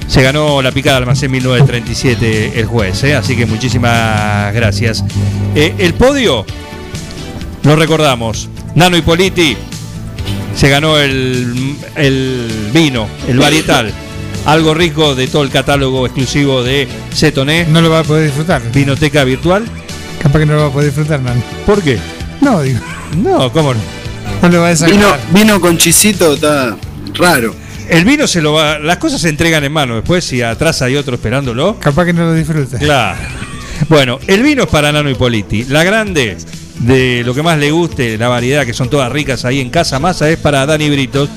Se ganó la picada almacén 1937 el juez, ¿eh? así que muchísimas gracias. Eh, el podio, lo recordamos, Nano Hipoliti se ganó el, el vino, el varietal, algo rico de todo el catálogo exclusivo de Cetoné. No lo va a poder disfrutar. Vinoteca virtual. Capaz que no lo va a poder disfrutar, man. ¿Por qué? No, digo. No, ¿cómo no? No lo va a Vino, desagradar. vino con chisito, está raro. El vino se lo va. Las cosas se entregan en mano. Después, si atrás hay otro esperándolo. Capaz que no lo disfruta. Claro. Bueno, el vino es para Nano y Politi. La grande, de lo que más le guste, la variedad, que son todas ricas ahí en casa, masa, es para Dani Britos.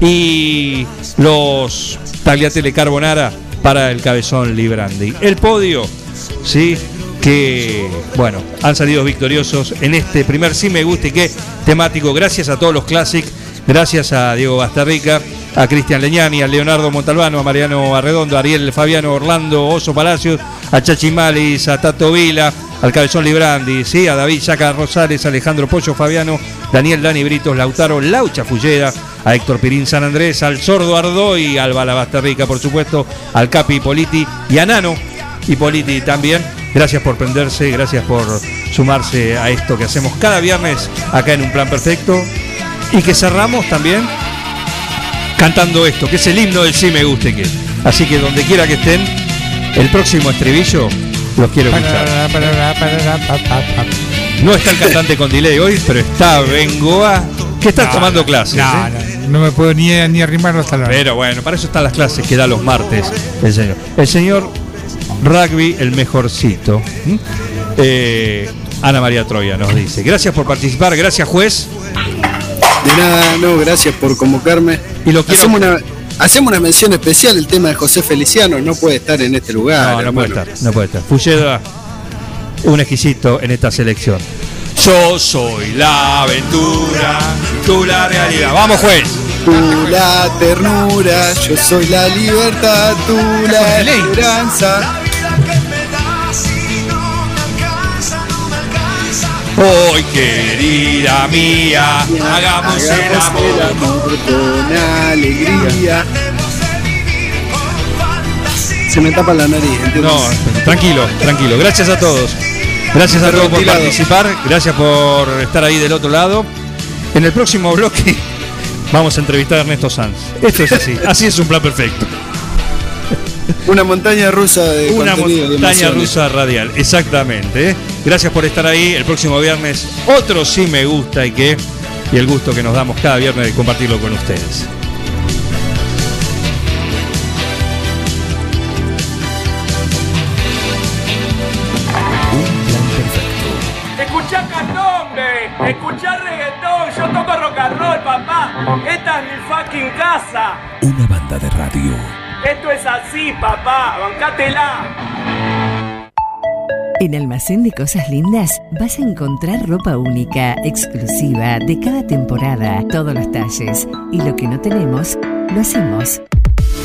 Y los tagliatelle carbonara para el cabezón Librandi. El podio, sí, que, bueno, han salido victoriosos en este primer Sí Me Gusta y qué temático. Gracias a todos los Classic, gracias a Diego Bastarrica, a Cristian Leñani, a Leonardo Montalbano, a Mariano Arredondo, a Ariel Fabiano Orlando Oso Palacios, a Chachi Malis, a Tato Vila, al Cabezón Librandi, ¿sí? a David Yaca Rosales, Alejandro Pollo Fabiano, Daniel Dani Britos, Lautaro Laucha Fullera, a Héctor Pirín San Andrés, al Sordo Ardoy, al Bastarrica, por supuesto, al Capi Politi y a Nano y Politi también. Gracias por prenderse, gracias por sumarse a esto que hacemos cada viernes acá en Un Plan Perfecto. Y que cerramos también cantando esto, que es el himno del sí me guste. Así que donde quiera que estén, el próximo estribillo los quiero escuchar. No está el cantante con delay hoy, pero está Bengoa, que está No, tomando no, clases. no, ¿eh? no, no me puedo ni, ni arrimar hasta la Pero bueno, para eso están las clases que da los martes el señor. El señor Rugby, el mejorcito. Eh, Ana María Troya nos dice. Gracias por participar, gracias juez. De nada, no, gracias por convocarme. Y lo quiero- hacemos, una, hacemos una mención especial, el tema de José Feliciano no puede estar en este lugar. No, no puede estar, no puede estar. Fulleda, un exquisito en esta selección. Yo soy la aventura, tú la realidad. Vamos, juez. Tú la ternura, yo soy la libertad, tú la esperanza. Hoy, querida mía, hagamos el Hagamos amor. el amor con alegría. Se me tapa la nariz, ¿entiendes? No, tranquilo, tranquilo. Gracias a todos. Gracias a todos por participar. Gracias por estar ahí del otro lado. En el próximo bloque vamos a entrevistar a Ernesto Sanz. Esto es así. Así es un plan perfecto. Una montaña rusa de Una de montaña rusa radial. Exactamente. ¿eh? Gracias por estar ahí. El próximo viernes otro sí me gusta y que y el gusto que nos damos cada viernes de compartirlo con ustedes. Casa. Una banda de radio. Esto es así, papá, bancátela. En Almacén de Cosas Lindas vas a encontrar ropa única, exclusiva, de cada temporada, todos los talles. Y lo que no tenemos, lo hacemos.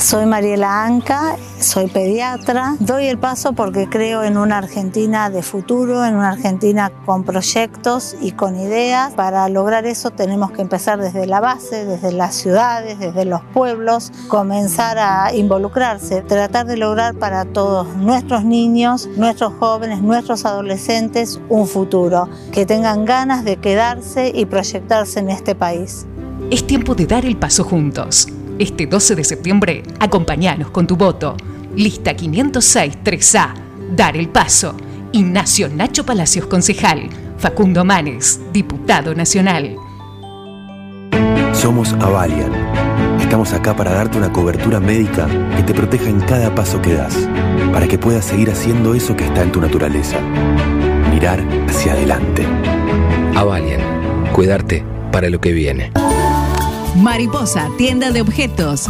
Soy Mariela Anca, soy pediatra. Doy el paso porque creo en una Argentina de futuro, en una Argentina con proyectos y con ideas. Para lograr eso tenemos que empezar desde la base, desde las ciudades, desde los pueblos, comenzar a involucrarse, tratar de lograr para todos nuestros niños, nuestros jóvenes, nuestros adolescentes un futuro, que tengan ganas de quedarse y proyectarse en este país. Es tiempo de dar el paso juntos. Este 12 de septiembre, acompáñanos con tu voto. Lista 506 3A. Dar el paso. Ignacio Nacho Palacios, concejal. Facundo Manes, diputado nacional. Somos Avalian. Estamos acá para darte una cobertura médica que te proteja en cada paso que das, para que puedas seguir haciendo eso que está en tu naturaleza. Mirar hacia adelante. Avalian. Cuidarte para lo que viene. Mariposa, tienda de objetos.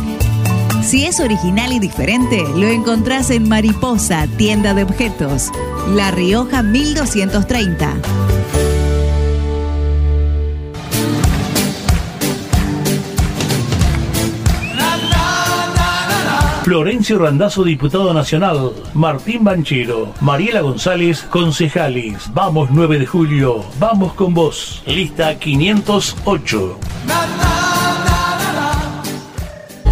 Si es original y diferente, lo encontrás en Mariposa, tienda de objetos. La Rioja 1230. Florencio Randazzo, diputado nacional. Martín Banchero. Mariela González, concejales. Vamos 9 de julio. Vamos con vos. Lista 508.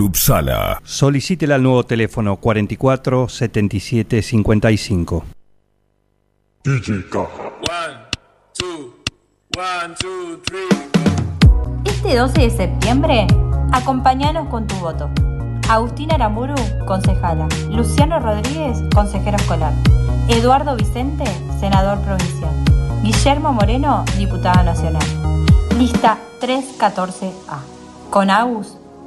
Upsala. Solicítela al nuevo teléfono 44 77 55. Este 12 de septiembre, acompañanos con tu voto. Agustina Aramburu, concejala. Luciano Rodríguez, consejero escolar. Eduardo Vicente, senador provincial. Guillermo Moreno, diputado nacional. Lista 314A. Con Agus,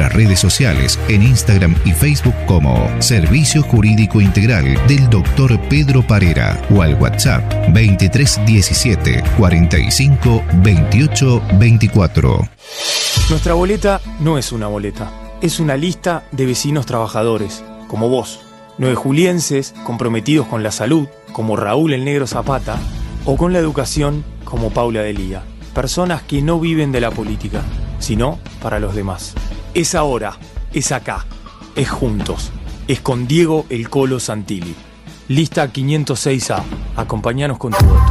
nuestras redes sociales en Instagram y Facebook como Servicio Jurídico Integral del Dr. Pedro Parera o al WhatsApp 2317 45 28 24. Nuestra boleta no es una boleta, es una lista de vecinos trabajadores, como vos, nueve julienses comprometidos con la salud, como Raúl el Negro Zapata, o con la educación, como Paula Delía. Personas que no viven de la política, sino para los demás. Es ahora, es acá, es juntos, es con Diego el Colo Santilli. Lista 506A, acompañanos con tu voto.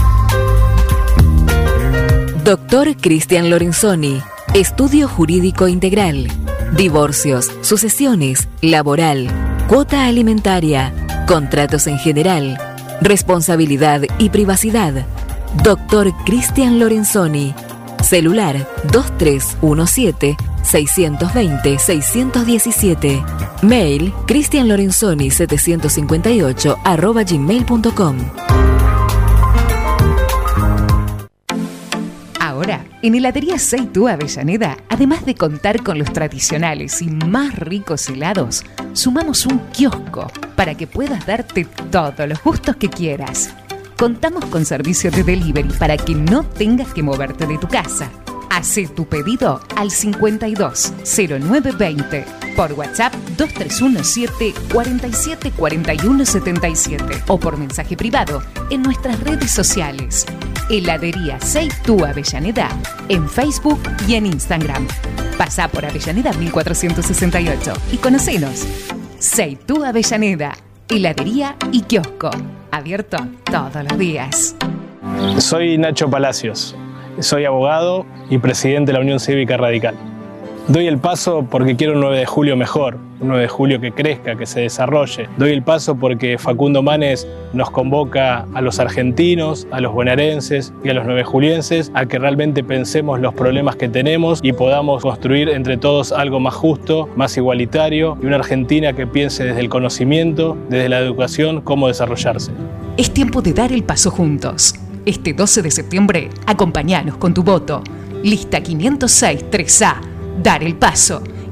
Doctor Cristian Lorenzoni, Estudio Jurídico Integral, Divorcios, Sucesiones, Laboral, Cuota Alimentaria, Contratos en general, Responsabilidad y Privacidad. Doctor Cristian Lorenzoni, Celular 2317-620-617. Mail cristianlorenzoni758 arroba gmail.com. Ahora, en Heladería Seitú Avellaneda, además de contar con los tradicionales y más ricos helados, sumamos un kiosco para que puedas darte todos los gustos que quieras. Contamos con servicio de delivery para que no tengas que moverte de tu casa. Hacé tu pedido al 52 0920 por WhatsApp 2317 47 41 77 o por mensaje privado en nuestras redes sociales. Heladería Seitú Avellaneda en Facebook y en Instagram. Pasá por Avellaneda 1468 y conocenos. Seitú Avellaneda, heladería y kiosco. Abierto todos los días. Soy Nacho Palacios, soy abogado y presidente de la Unión Cívica Radical. Doy el paso porque quiero un 9 de julio mejor, 9 de julio que crezca, que se desarrolle. Doy el paso porque Facundo Manes nos convoca a los argentinos, a los bonaerenses y a los 9 julienses a que realmente pensemos los problemas que tenemos y podamos construir entre todos algo más justo, más igualitario y una Argentina que piense desde el conocimiento, desde la educación, cómo desarrollarse. Es tiempo de dar el paso juntos. Este 12 de septiembre, acompañanos con tu voto. Lista 506 3A. Dar el paso.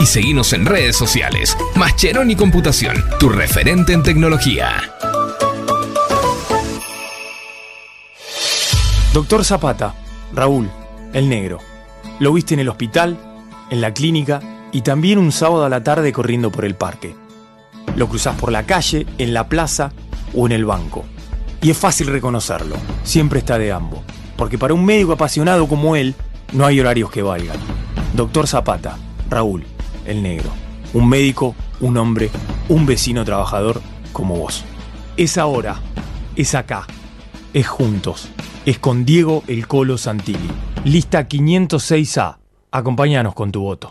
y seguinos en redes sociales. Mascheroni Computación, tu referente en tecnología. Doctor Zapata, Raúl, el negro. Lo viste en el hospital, en la clínica y también un sábado a la tarde corriendo por el parque. Lo cruzás por la calle, en la plaza o en el banco. Y es fácil reconocerlo, siempre está de ambos. Porque para un médico apasionado como él, no hay horarios que valgan. Doctor Zapata, Raúl, el negro. Un médico, un hombre, un vecino trabajador como vos. Es ahora, es acá, es juntos, es con Diego el Colo Santilli. Lista 506A. Acompáñanos con tu voto.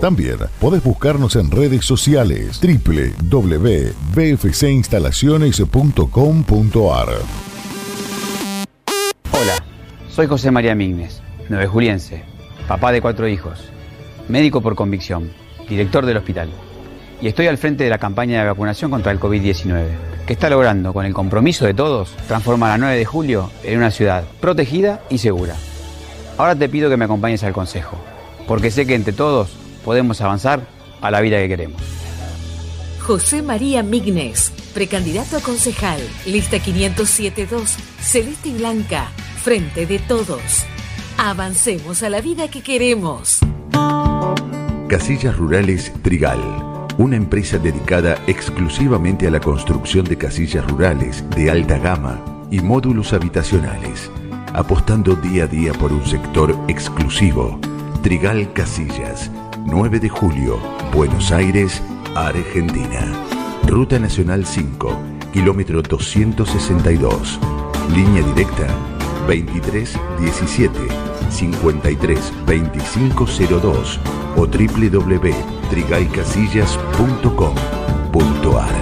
También podés buscarnos en redes sociales www.bfcinstalaciones.com.ar Hola, soy José María Mignes, nueve juliense, papá de cuatro hijos, médico por convicción, director del hospital. Y estoy al frente de la campaña de vacunación contra el COVID-19, que está logrando, con el compromiso de todos, transformar a 9 de julio en una ciudad protegida y segura. Ahora te pido que me acompañes al consejo, porque sé que entre todos podemos avanzar a la vida que queremos. José María Mignes, precandidato a concejal, lista 507-2, celeste y blanca, frente de todos. Avancemos a la vida que queremos. Casillas Rurales Trigal, una empresa dedicada exclusivamente a la construcción de casillas rurales de alta gama y módulos habitacionales, apostando día a día por un sector exclusivo. Trigal Casillas, 9 de julio, Buenos Aires, Argentina. Ruta Nacional 5, kilómetro 262. Línea directa 23 17 53 25 02 o www.trigaycasillas.com.ar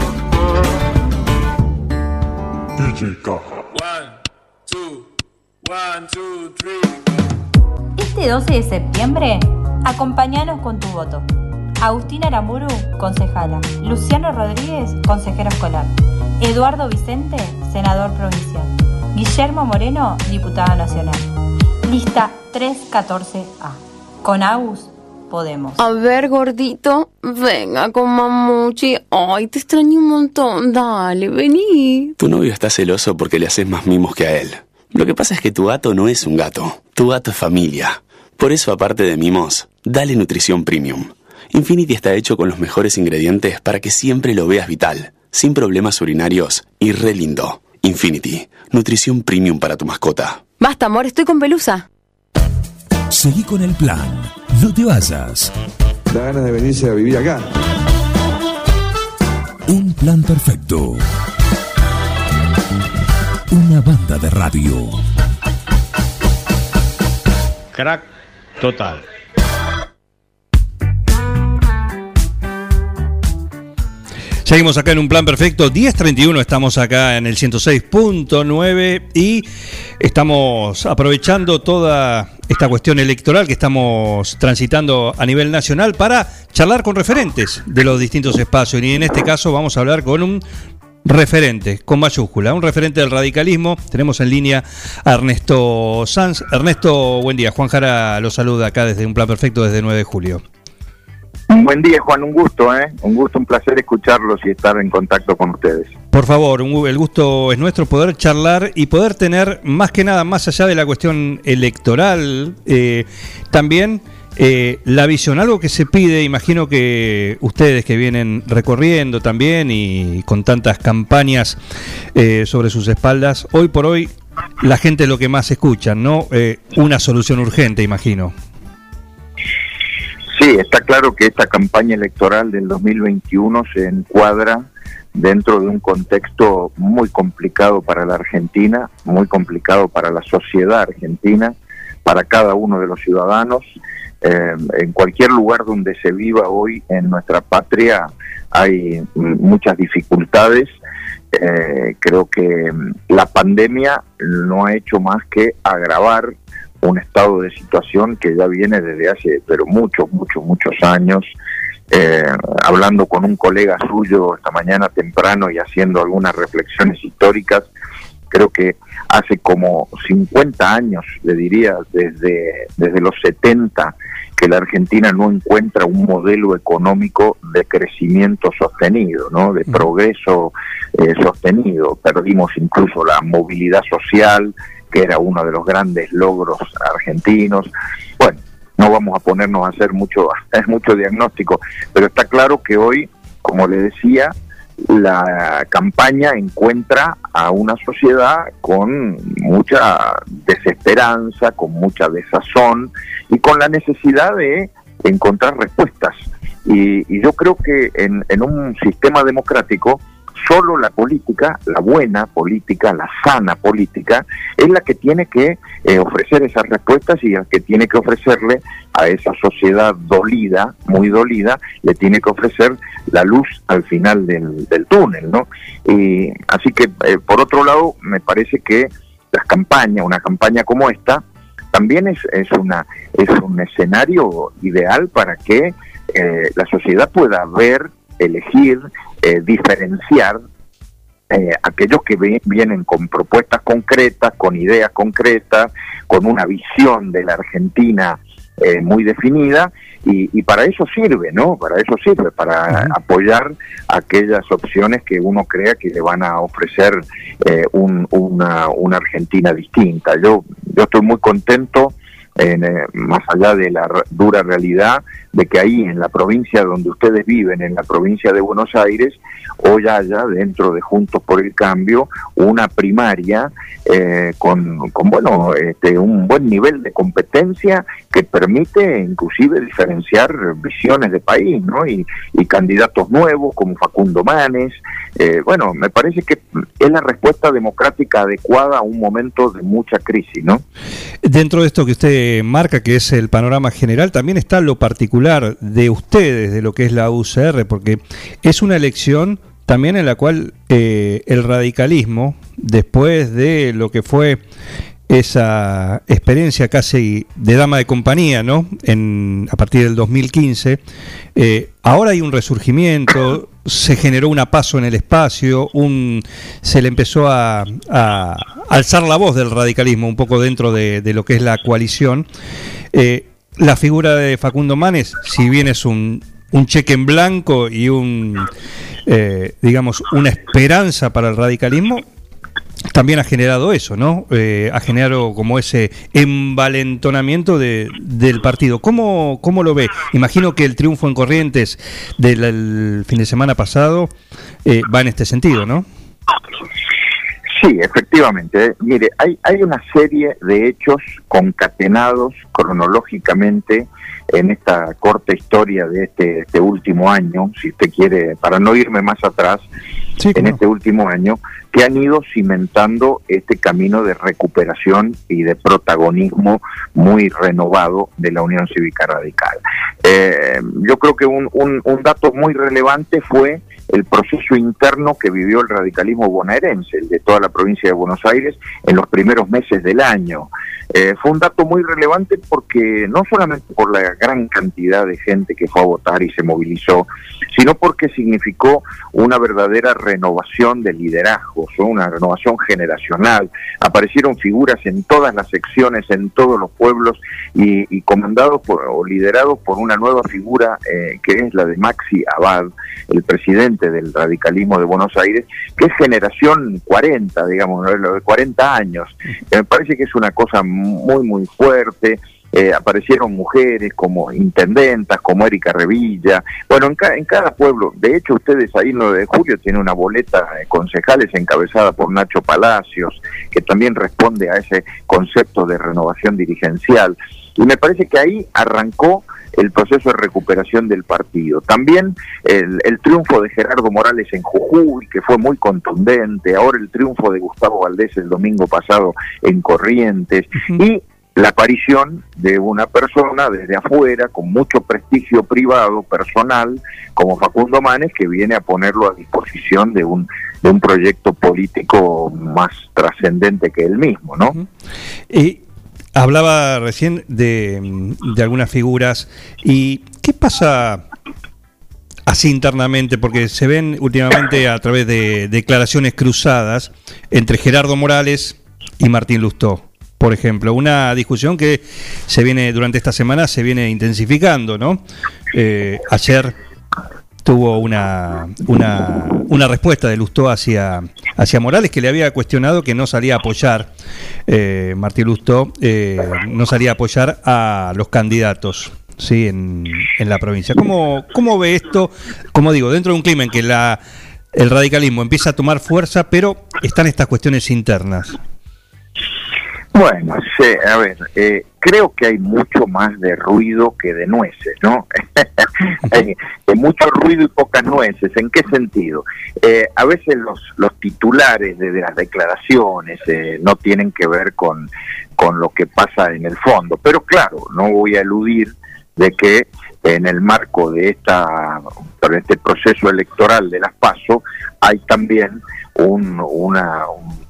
Este 12 de septiembre, acompáñanos con tu voto. Agustina Aramburu, concejala. Luciano Rodríguez, consejero escolar. Eduardo Vicente, senador provincial. Guillermo Moreno, diputado nacional. Lista 314A. Con Agus, podemos. A ver, gordito, venga con mamuchi. Ay, te extraño un montón. Dale, vení. Tu novio está celoso porque le haces más mimos que a él. Lo que pasa es que tu gato no es un gato. Tu gato es familia. Por eso, aparte de mimos, dale nutrición premium. Infinity está hecho con los mejores ingredientes para que siempre lo veas vital, sin problemas urinarios y re lindo. Infinity, nutrición premium para tu mascota. Basta, amor, estoy con pelusa. Seguí con el plan. No te vayas. Da ganas de venirse a vivir acá. Un plan perfecto. Una banda de radio. Crack total. Seguimos acá en un plan perfecto, 10.31, estamos acá en el 106.9 y estamos aprovechando toda esta cuestión electoral que estamos transitando a nivel nacional para charlar con referentes de los distintos espacios y en este caso vamos a hablar con un referente, con mayúscula, un referente del radicalismo. Tenemos en línea a Ernesto Sanz. Ernesto, buen día. Juan Jara lo saluda acá desde un plan perfecto desde 9 de julio. Buen día, Juan, un gusto, ¿eh? Un gusto, un placer escucharlos y estar en contacto con ustedes. Por favor, un- el gusto es nuestro poder charlar y poder tener, más que nada, más allá de la cuestión electoral, eh, también eh, la visión, algo que se pide, imagino que ustedes que vienen recorriendo también y con tantas campañas eh, sobre sus espaldas, hoy por hoy la gente es lo que más escucha, ¿no? Eh, una solución urgente, imagino. Sí, está claro que esta campaña electoral del 2021 se encuadra dentro de un contexto muy complicado para la Argentina, muy complicado para la sociedad argentina, para cada uno de los ciudadanos. Eh, en cualquier lugar donde se viva hoy en nuestra patria hay muchas dificultades. Eh, creo que la pandemia no ha hecho más que agravar un estado de situación que ya viene desde hace, pero muchos, muchos, muchos años. Eh, hablando con un colega suyo esta mañana temprano y haciendo algunas reflexiones históricas, creo que hace como 50 años, le diría, desde, desde los 70, que la Argentina no encuentra un modelo económico de crecimiento sostenido, ¿no? de progreso eh, sostenido. Perdimos incluso la movilidad social, que era uno de los grandes logros argentinos. Bueno, no vamos a ponernos a hacer mucho, mucho diagnóstico, pero está claro que hoy, como le decía, la campaña encuentra a una sociedad con mucha desesperanza, con mucha desazón y con la necesidad de encontrar respuestas. Y, y yo creo que en, en un sistema democrático, solo la política, la buena política, la sana política, es la que tiene que eh, ofrecer esas respuestas y la que tiene que ofrecerle a esa sociedad dolida, muy dolida, le tiene que ofrecer la luz al final del, del túnel, ¿no? Y así que, eh, por otro lado, me parece que las campañas, una campaña como esta, también es, es, una, es un escenario ideal para que eh, la sociedad pueda ver, elegir, eh, diferenciar eh, aquellos que vienen con propuestas concretas, con ideas concretas, con una visión de la Argentina eh, muy definida y, y para eso sirve, ¿no? Para eso sirve, para apoyar aquellas opciones que uno crea que le van a ofrecer eh, un- una, una Argentina distinta. Yo, yo estoy muy contento en, eh, más allá de la dura realidad de que ahí en la provincia donde ustedes viven, en la provincia de Buenos Aires, hoy haya dentro de Juntos por el Cambio una primaria eh, con, con, bueno este, un buen nivel de competencia que permite inclusive diferenciar visiones de país, ¿no? Y, y candidatos nuevos como Facundo Manes. Eh, bueno, me parece que es la respuesta democrática adecuada a un momento de mucha crisis, ¿no? Dentro de esto que usted marca, que es el panorama general, también está lo particular de ustedes, de lo que es la UCR, porque es una elección también en la cual eh, el radicalismo, después de lo que fue esa experiencia casi de dama de compañía, ¿no? En, a partir del 2015. Eh, ahora hay un resurgimiento, se generó una paso en el espacio, un, se le empezó a, alzar la voz del radicalismo un poco dentro de, lo que es la coalición. Eh, la figura de Facundo Manes, si bien es un, un cheque en blanco y un, eh, digamos, una esperanza para el radicalismo, también ha generado eso, ¿no? Eh, ha generado como ese envalentonamiento de, del partido. ¿Cómo, ¿Cómo lo ve? Imagino que el triunfo en Corrientes del fin de semana pasado eh, va en este sentido, ¿no? Sí, efectivamente. Mire, hay, hay una serie de hechos concatenados cronológicamente en esta corta historia de este, este, último año, si usted quiere, para no irme más atrás, en este último año, que han ido cimentando este camino de recuperación y de protagonismo muy renovado de la Unión Cívica Radical. Eh, yo creo que un, dato muy relevante fue el proceso interno que vivió el radicalismo bonaerense, el de toda la provincia de Buenos Aires, en los primeros meses del año. Eh, fue un dato muy relevante porque no solamente por la gran cantidad de gente que fue a votar y se movilizó, sino porque significó una verdadera renovación de una renovación generacional. Aparecieron figuras en todas las secciones, en todos los pueblos y, comandados por, o liderados por una nueva figura eh, que es la de Maxi Abad, el presidente del radicalismo de Buenos Aires, que es generación 40, digamos, de 40 años. Me parece que es una cosa muy, muy fuerte. Eh, aparecieron mujeres como intendentas, como Erika Revilla. Bueno, en, en cada pueblo, de hecho, ustedes ahí en 9 de julio tienen una boleta de concejales encabezada por Nacho Palacios, que también responde a ese concepto de renovación dirigencial. Y me parece que ahí arrancó el proceso de recuperación del partido. También el, triunfo de Gerardo Morales en Jujuy, que fue muy contundente, ahora el triunfo de Gustavo Valdés el domingo pasado en Corrientes, y la aparición de una persona desde afuera con mucho prestigio privado, personal, como Facundo Manes, que viene a ponerlo a disposición de un, de un proyecto político más trascendente que él mismo, ¿no? Hablaba recién de, algunas figuras. ¿Y qué pasa así internamente? Porque se ven últimamente a través de declaraciones cruzadas entre Gerardo Morales y Martín Lustó. Por ejemplo, una discusión que se viene durante esta semana se viene intensificando, ¿no? Eh, ayer tuvo una, una, una respuesta de Lustó hacia, hacia Morales, que le había cuestionado que no salía a apoyar, eh, Martín Lustó, eh, no salía a apoyar a los candidatos. Sí, en, en la provincia. ¿Cómo, ¿Cómo ve esto? Como digo, dentro de un clima en que la, el radicalismo empieza a tomar fuerza, pero están estas cuestiones internas. Bueno, sí, a ver, eh, creo que hay mucho más de ruido que de nueces, ¿no? hay, mucho ruido y pocas nueces. ¿En qué sentido? Eh, a veces los, los titulares de, las declaraciones eh, no tienen que ver con, con lo que pasa en el fondo. Pero claro, no voy a eludir de que en el marco de esta este proceso electoral de las PASO hay también un, una, un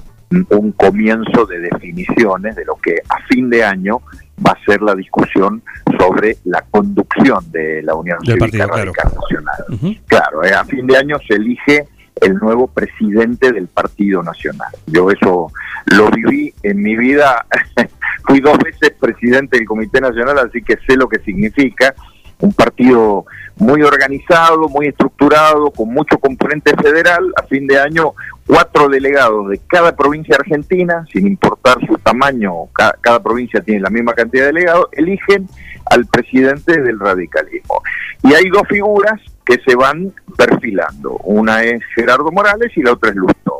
comienzo de definiciones de lo que a fin de año va a ser la discusión sobre la conducción de la Unión Cívica Radical Nacional. Claro, eh, a fin de año se elige el nuevo presidente del Partido Nacional. Yo eso lo viví en mi vida, fui dos veces presidente del Comité Nacional, así que sé lo que significa un partido muy organizado, muy estructurado, con mucho componente federal. A fin de año, cuatro delegados de cada provincia argentina, sin importar su tamaño, cada, provincia tiene la misma cantidad de delegados, eligen al presidente del radicalismo. Y hay dos figuras que se van perfilando. Una es Gerardo Morales y la otra es Lustó.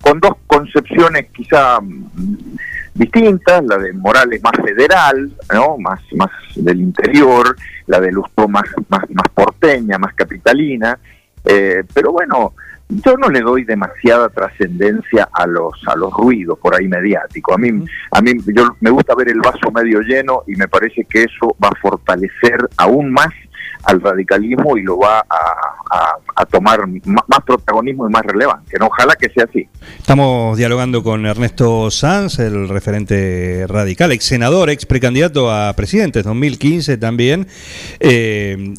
Con dos concepciones quizá distintas, la de Morales más federal, ¿no? más, más del interior, la de Lustó más, más, más porteña, más capitalina, eh, pero bueno, yo no le doy demasiada trascendencia a los a los ruidos por ahí mediáticos. A mí a mí yo me gusta ver el vaso medio lleno y me parece que eso va a fortalecer aún más al radicalismo y lo va a, a tomar más protagonismo y más relevante. ¿no? Ojalá que sea así. Estamos dialogando con Ernesto Sanz, el referente radical, ex senador, ex precandidato a presidente, 2015 también, eh,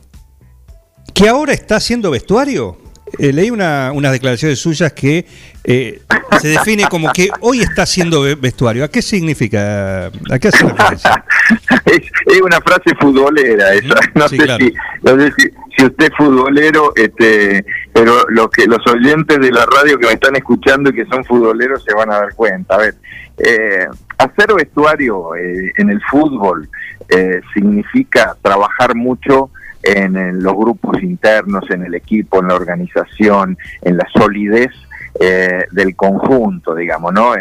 que ahora está haciendo vestuario. Eh, leí una, unas declaraciones suyas que eh, se define como que hoy está haciendo vestuario. ¿A qué significa? ¿A qué hace referencia? es, una frase futbolera esa. No, sé, si, no sé si, si, usted es futbolero, este, pero los que los oyentes de la radio que me están escuchando y que son futboleros se van a dar cuenta. A ver, eh, hacer vestuario eh, en el fútbol eh, significa trabajar mucho en, los grupos internos, en el equipo, en la organización, en la solidez eh, del conjunto, digamos, ¿no?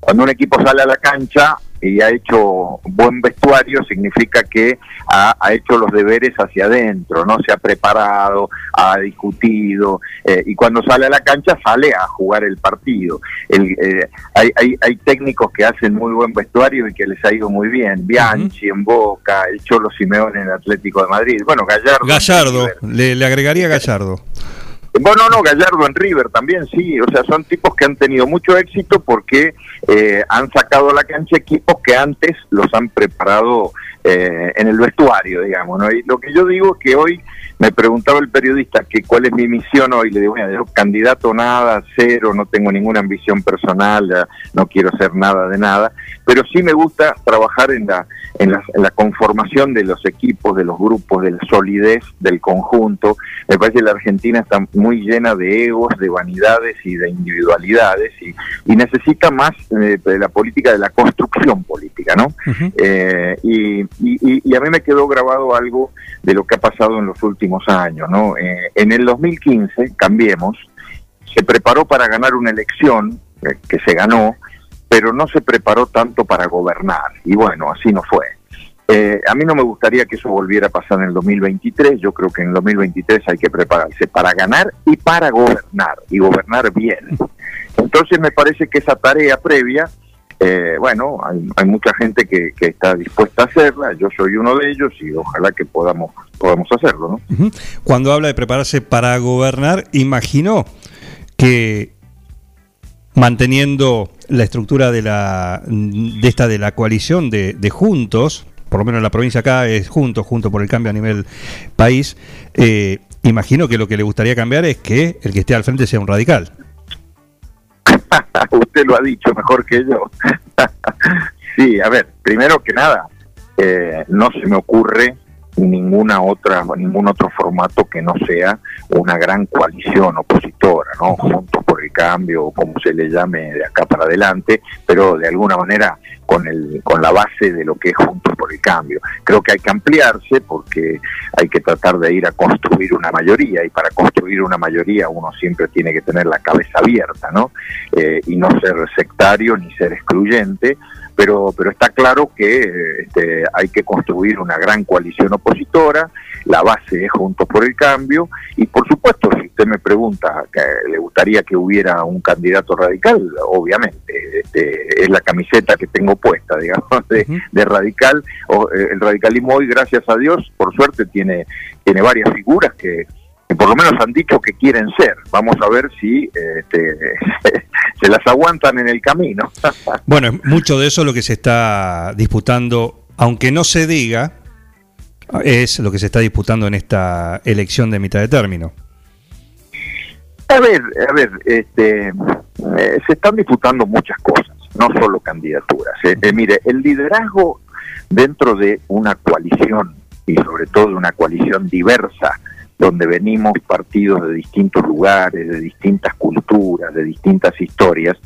cuando un equipo sale a la cancha, y ha hecho buen vestuario significa que ha, hecho los deberes hacia adentro, no se ha preparado, ha discutido eh, y cuando sale a la cancha sale a jugar el partido. Eh, hay, hay, técnicos que hacen muy buen vestuario y que les ha ido muy bien. Bianchi en Boca, el Cholo Simeone en el Atlético de Madrid. Bueno, Gallardo. Gallardo, le, le agregaría Gallardo. Bueno, no, Gallardo en River también, sí. O sea, son tipos que han tenido mucho éxito porque eh, han sacado a la cancha equipos que antes los han preparado eh, en el vestuario, digamos. ¿no? Y lo que yo digo es que hoy me preguntaba el periodista que cuál es mi misión hoy. Le digo, bueno, yo candidato nada, cero, no tengo ninguna ambición personal, no quiero ser nada de nada. Pero sí me gusta trabajar en la, en la, en la conformación de los equipos, de los grupos, de la solidez del conjunto. Me parece que la Argentina está muy llena de egos, de vanidades y de individualidades y, y necesita más eh, de la política, de la construcción política, ¿no? eh, y, y, y, a mí me quedó grabado algo de lo que ha pasado en los últimos años. ¿no? Eh, en el 2015, Cambiemos, se preparó para ganar una elección eh, que se ganó, pero no se preparó tanto para gobernar. Y bueno, así no fue. Eh, a mí no me gustaría que eso volviera a pasar en el 2023. Yo creo que en el 2023 hay que prepararse para ganar y para gobernar, y gobernar bien. Entonces me parece que esa tarea previa eh, bueno, hay, mucha gente que, está dispuesta a hacerla, yo soy uno de ellos y ojalá que podamos, podamos hacerlo. ¿no? Cuando habla de prepararse para gobernar, imagino que manteniendo la estructura de, la, de esta de la coalición de, Juntos, por lo menos en la provincia acá es Juntos, Juntos por el Cambio a nivel país, eh, imagino que lo que le gustaría cambiar es que el que esté al frente sea un radical. Usted lo ha dicho mejor que yo. sí, a ver, primero que nada, eh, no se me ocurre ninguna otra ningún otro formato que no sea una gran coalición opositora, ¿no? Juntos por el cambio, como se le llame de acá para adelante, pero de alguna manera con el con la base de lo que es Juntos por el cambio. Creo que hay que ampliarse porque hay que tratar de ir a construir una mayoría y para construir una mayoría uno siempre tiene que tener la cabeza abierta, ¿no? Eh, y no ser sectario ni ser excluyente pero, pero está claro que este, hay que construir una gran coalición opositora, la base es Juntos por el Cambio, y por supuesto, si usted me pregunta, que ¿le gustaría que hubiera un candidato radical? Obviamente, este, es la camiseta que tengo puesta, digamos, de, radical. O, eh, el radicalismo hoy, gracias a Dios, por suerte tiene, tiene varias figuras que que por lo menos han dicho que quieren ser. Vamos a ver si este, se las aguantan en el camino. bueno, mucho de eso lo que se está disputando, aunque no se diga, es lo que se está disputando en esta elección de mitad de término. A ver, a ver, este, eh, se están disputando muchas cosas, no solo candidaturas. Eh, eh, mire, el liderazgo dentro de una coalición y sobre todo de una coalición diversa, donde venimos partidos de distintos lugares, de distintas culturas, de distintas historias,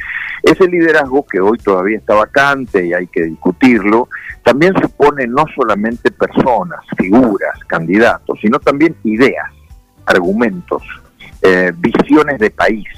ese liderazgo que hoy todavía está vacante y hay que discutirlo, también supone no solamente personas, figuras, candidatos, sino también ideas, argumentos, eh, visiones de país.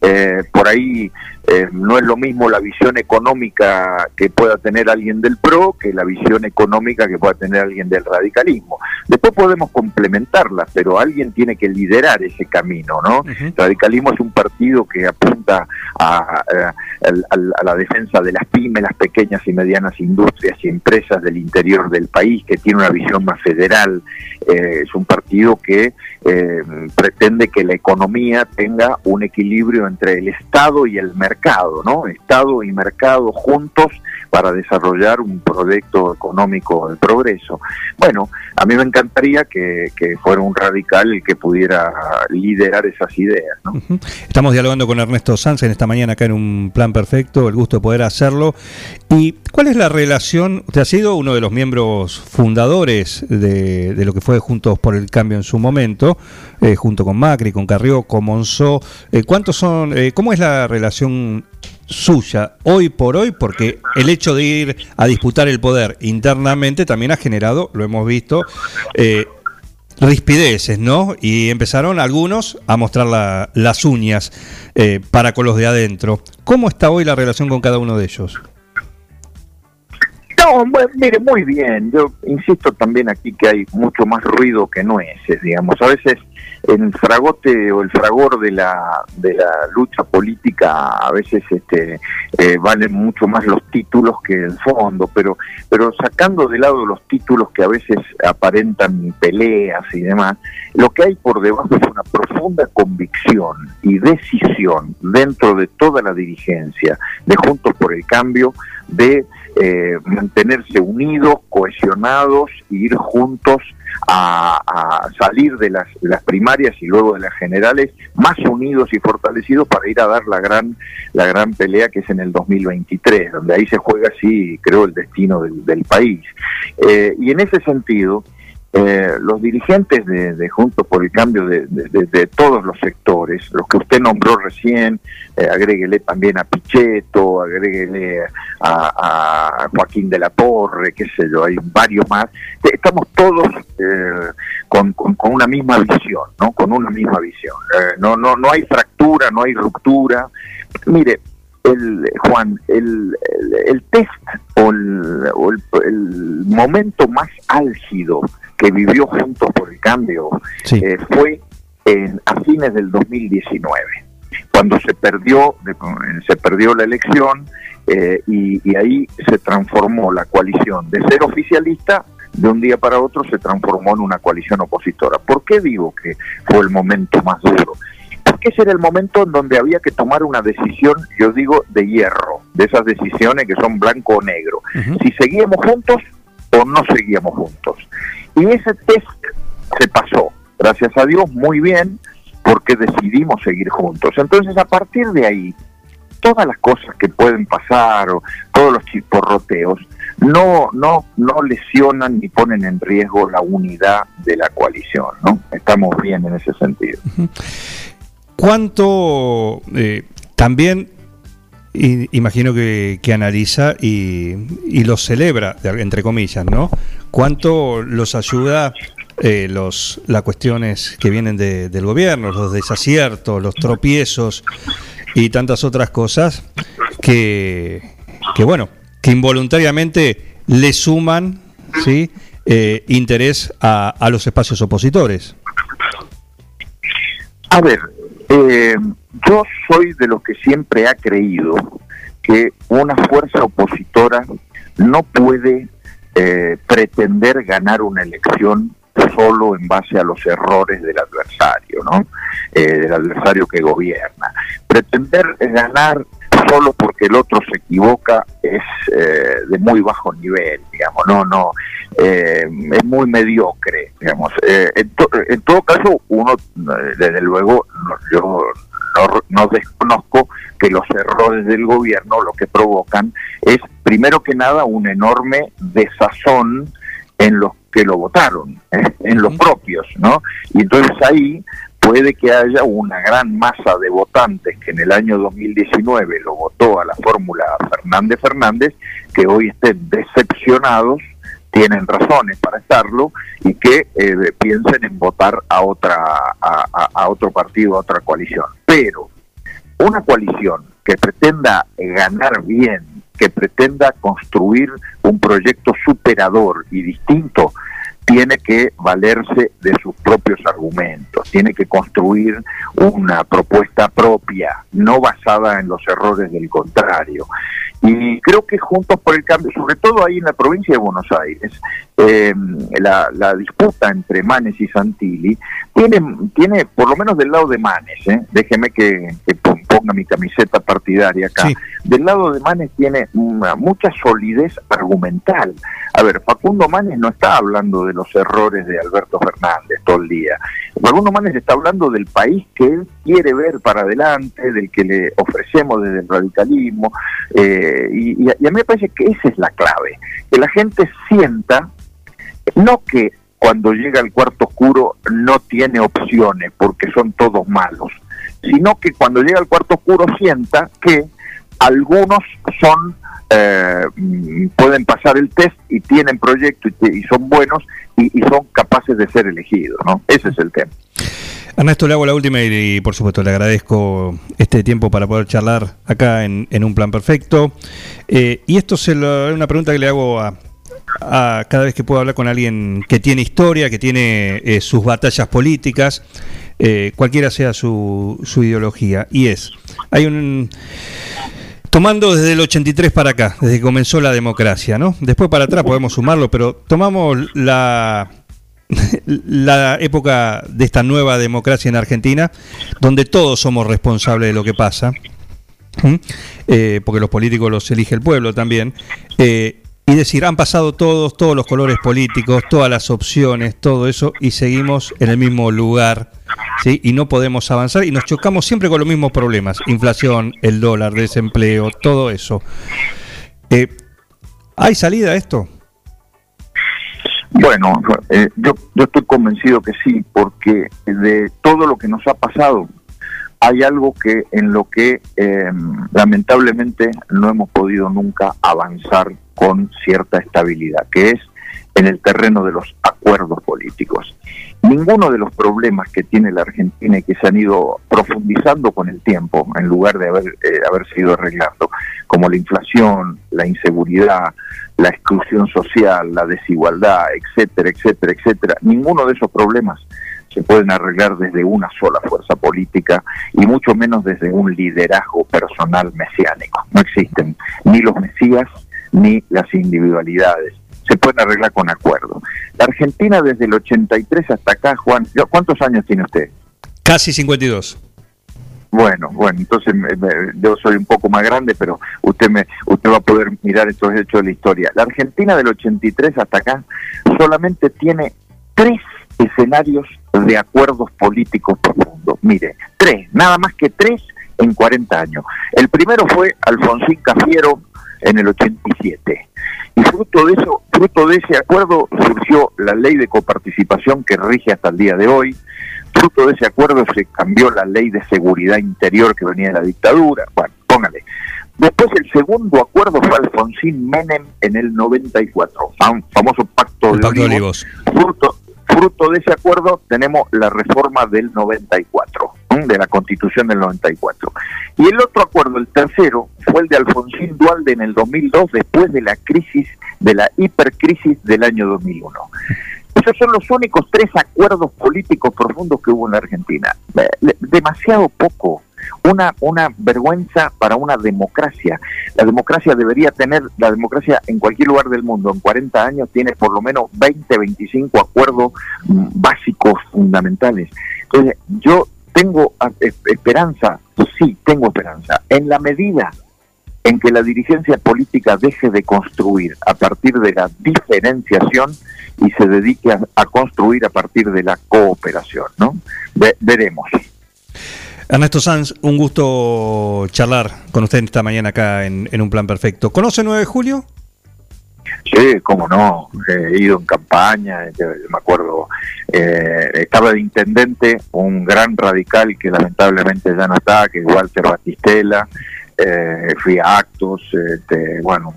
Eh, por ahí eh, no es lo mismo la visión económica que pueda tener alguien del PRO que la visión económica que pueda tener alguien del radicalismo. Después podemos complementarlas, pero alguien tiene que liderar ese camino, ¿no? El radicalismo es un partido que apunta a, a la defensa de las pymes, las pequeñas y medianas industrias y empresas del interior del país, que tiene una visión más federal. Eh, es un partido que eh, pretende que la economía tenga un equilibrio entre el Estado y el mercado, ¿no? Estado y mercado juntos para desarrollar un proyecto económico de progreso. Bueno, a mí me encantaría que, fuera un radical el que pudiera liderar esas ideas. Estamos dialogando con Ernesto Sanz en esta mañana acá en un plan perfecto, el gusto de poder hacerlo. ¿Y cuál es la relación? Usted ha sido uno de los miembros fundadores de, lo que fue Juntos por el Cambio en su momento, eh, junto con Macri, con Carrió, con Monzó. Eh, ¿Cuántos son? Eh, ¿Cómo es la relación suya hoy por hoy, porque el hecho de ir a disputar el poder internamente también ha generado, lo hemos visto, eh, rispideces, ¿no? Y empezaron algunos a mostrar las uñas eh, para con los de adentro. ¿Cómo está hoy la relación con cada uno de ellos? No, mire, muy bien. Yo insisto también aquí que hay mucho más ruido que nueces, digamos. A veces el fragote o el fragor de la, de la lucha política a veces este, eh, valen mucho más los títulos que el fondo, pero, pero sacando de lado los títulos que a veces aparentan peleas y demás, lo que hay por debajo es una profunda convicción y decisión dentro de toda la dirigencia de Juntos por el Cambio de eh, mantenerse unidos, cohesionados e ir juntos a, salir de las, primarias y luego de las generales más unidos y fortalecidos para ir a dar la gran la gran pelea que es en el 2023 donde ahí se juega sí creo el destino del, país. Eh, y en ese sentido eh, los dirigentes de, Juntos por el Cambio de, todos los sectores, los que usted nombró recién, eh, agréguele también a Pichetto, agréguele a, Joaquín de la Torre, qué sé yo, hay varios más, eh, estamos todos eh, con, una misma visión, ¿no? Con una misma visión. no, no, no hay fractura, no hay ruptura. Mire, el, Juan, el, el, test o, el, el momento más álgido que vivió Juntos por el Cambio eh, fue en, a fines del 2019, cuando se perdió, se perdió la elección eh, y, ahí se transformó la coalición de ser oficialista de un día para otro se transformó en una coalición opositora. ¿Por qué digo que fue el momento más duro? Ese era el momento en donde había que tomar una decisión, yo digo, de hierro, de esas decisiones que son blanco o negro. Si seguíamos juntos o no seguíamos juntos. Y ese test se pasó, gracias a Dios, muy bien, porque decidimos seguir juntos. Entonces, a partir de ahí, todas las cosas que pueden pasar o todos los chisporroteos no no no lesionan ni ponen en riesgo la unidad de la coalición no estamos bien en ese sentido cuánto eh, también imagino que, analiza y, y, lo celebra, entre comillas, ¿no? ¿Cuánto los ayuda eh, los, las cuestiones que vienen del gobierno, los desaciertos, los tropiezos y tantas otras cosas que, que bueno, que involuntariamente le suman ¿sí? Eh, interés a, a los espacios opositores? A ver, eh, yo soy de los que siempre ha creído que una fuerza opositora no puede eh, pretender ganar una elección solo en base a los errores del adversario, ¿no? Eh, del adversario que gobierna. Pretender ganar solo porque el otro se equivoca es eh, de muy bajo nivel, digamos, no, no, es muy mediocre, digamos. En, en, todo caso, uno, desde luego, yo no, desconozco que los errores del gobierno lo que provocan es, primero que nada, un enorme desazón en los que lo votaron, ¿eh? en los propios, ¿no? Y entonces ahí puede que haya una gran masa de votantes que en el año 2019 lo votó a la fórmula Fernández Fernández, que hoy estén decepcionados tienen razones para estarlo y que eh, piensen en votar a otra a, otro partido, a otra coalición. Pero una coalición que pretenda ganar bien, que pretenda construir un proyecto superador y distinto, tiene que valerse de sus propios argumentos, tiene que construir una propuesta propia, no basada en los errores del contrario. Y creo que Juntos por el Cambio, sobre todo ahí en la provincia de Buenos Aires, eh, la, disputa entre Manes y Santilli tiene, tiene, por lo menos del lado de Manes, ¿eh? déjeme que, ponga mi camiseta partidaria acá, del lado de Manes tiene mucha solidez argumental. A ver, Facundo Manes no está hablando de los errores de Alberto Fernández todo el día. Facundo Manes está hablando del país que él quiere ver para adelante, del que le ofrecemos desde el radicalismo. Eh, y, a mí me parece que esa es la clave, que la gente sienta, no que cuando llega al cuarto oscuro no tiene opciones porque son todos malos, sino que cuando llega al cuarto oscuro sienta que algunos son eh, pueden pasar el test y tienen proyecto y, son buenos y, son capaces de ser elegidos, ¿no? Ese es el tema. Ernesto, le hago la última y, por supuesto le agradezco este tiempo para poder charlar acá en, un plan perfecto. Eh, y esto es una pregunta que le hago a, cada vez que puedo hablar con alguien que tiene historia, que tiene eh, sus batallas políticas, eh, cualquiera sea su, su ideología. Y es, hay un... Tomando desde el 83 para acá, desde que comenzó la democracia, ¿no? Después para atrás podemos sumarlo, pero tomamos la, la época de esta nueva democracia en Argentina, donde todos somos responsables de lo que pasa, eh, porque los políticos los elige el pueblo también, eh, y decir, han pasado todos, todos los colores políticos, todas las opciones, todo eso, y seguimos en el mismo lugar, ¿sí? y no podemos avanzar, y nos chocamos siempre con los mismos problemas, inflación, el dólar, desempleo, todo eso. Eh, ¿Hay salida a esto? Bueno, eh, yo, yo estoy convencido que sí, porque de todo lo que nos ha pasado, hay algo que en lo que eh, lamentablemente no hemos podido nunca avanzar con cierta estabilidad, que es en el terreno de los acuerdos políticos. Ninguno de los problemas que tiene la Argentina y que se han ido profundizando con el tiempo, en lugar de haber, eh, haberse ido arreglando, como la inflación, la inseguridad, la exclusión social, la desigualdad, etcétera, etcétera, etcétera, ninguno de esos problemas se pueden arreglar desde una sola fuerza política y mucho menos desde un liderazgo personal mesiánico. No existen ni los mesías ni las individualidades. Se pueden arreglar con acuerdo. La Argentina desde el 83 hasta acá, Juan, ¿cuántos años tiene usted? Casi 52. Bueno, bueno, entonces yo soy un poco más grande, pero usted me usted va a poder mirar estos hechos de la historia. La Argentina del 83 hasta acá solamente tiene tres escenarios de acuerdos políticos profundos. Mire, tres, nada más que tres en 40 años. El primero fue Alfonsín Cafiero en el 87. Fruto de eso, fruto de ese acuerdo surgió la ley de coparticipación que rige hasta el día de hoy. Fruto de ese acuerdo se cambió la ley de seguridad interior que venía de la dictadura. Bueno, póngale. Después el segundo acuerdo fue Alfonsín Menem en el 94, famoso pacto, de, Olivos. Fruto, fruto de ese acuerdo tenemos la reforma del 94, de la constitución del 94. Y el otro acuerdo, el tercero, fue el de Alfonsín Dualde en el 2002, después de la crisis, de la hipercrisis del año 2001. Esos son los únicos tres acuerdos políticos profundos que hubo en la Argentina. Eh, demasiado poco. Una, una vergüenza para una democracia. La democracia debería tener, la democracia en cualquier lugar del mundo, en 40 años, tiene por lo menos 20, 25 acuerdos básicos, fundamentales. Entonces, yo tengo ah, esperanza, sí, tengo esperanza. En la medida en que la dirigencia política deje de construir a partir de la diferenciación y se dedique a, construir a partir de la cooperación, ¿no? veremos. Ernesto Sanz, un gusto charlar con usted esta mañana acá en, Un Plan Perfecto. ¿Conoce 9 de julio? Sí, cómo no, he ido en campaña, me acuerdo, eh, estaba de intendente un gran radical que lamentablemente ya no está, que es Walter Batistela, eh, fui a actos, este, bueno,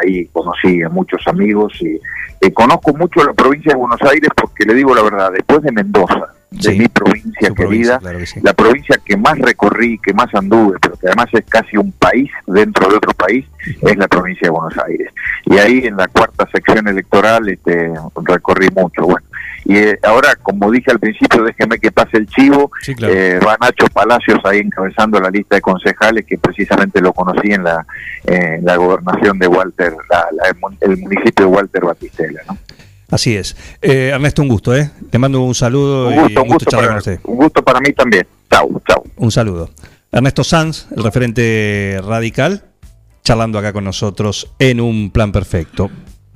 ahí conocí a muchos amigos y conozco mucho la provincia de Buenos Aires porque le digo la verdad, después de Mendoza, de Sí, mi provincia querida, provincia, claro que sí. la provincia que más recorrí, que más anduve, pero que además es casi un país dentro de otro país, es la provincia de Buenos Aires. Y ahí en la cuarta sección electoral este, recorrí mucho. Bueno, y eh, ahora, como dije al principio, déjeme que pase el chivo, Sí, claro. eh, va Nacho Palacios ahí encabezando la lista de concejales, que precisamente lo conocí en la, eh, la gobernación de Walter, la- la- el municipio de Walter Batistela. ¿no? Así es. Eh, Ernesto, un gusto, ¿eh? Te mando un saludo Un y gusto, un un gusto gusto, charlar para, con usted. un gusto para mí también. Chau, chau. Un saludo. Ernesto Sanz, el referente radical, charlando acá con nosotros en un plan perfecto.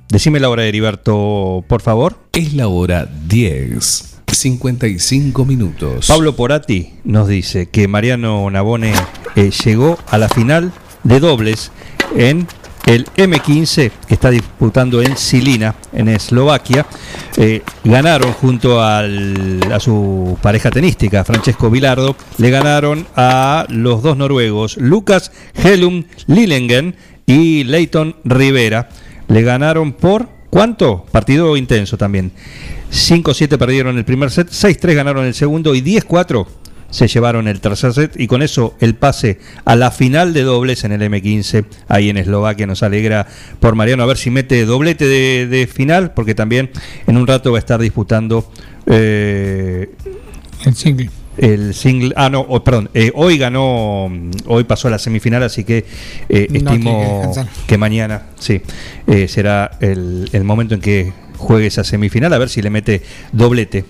Decime la hora, Heriberto, por favor. Es la hora 10, 55 minutos. Pablo Porati nos dice que Mariano Navone eh, llegó a la final de dobles en el M15 que está disputando en Silina, en Eslovaquia. Eh, ganaron junto al- a su pareja tenística, Francesco Vilardo, le ganaron a los dos noruegos, Lucas Helum Lillingen y Leighton Rivera. Le ganaron por ¿cuánto? Partido intenso también. 5-7 perdieron el primer set, 6-3 ganaron el segundo y 10-4 se llevaron el tercer set y con eso el pase a la final de dobles en el M15 ahí en Eslovaquia nos alegra por Mariano a ver si mete doblete de, de final porque también en un rato va a estar disputando eh, el single. el single ah no oh, perdón eh, hoy ganó hoy pasó a la semifinal así que eh, No, tiene que estimo que mañana sí eh, será el, el momento en que juegue esa semifinal a ver si le mete doblete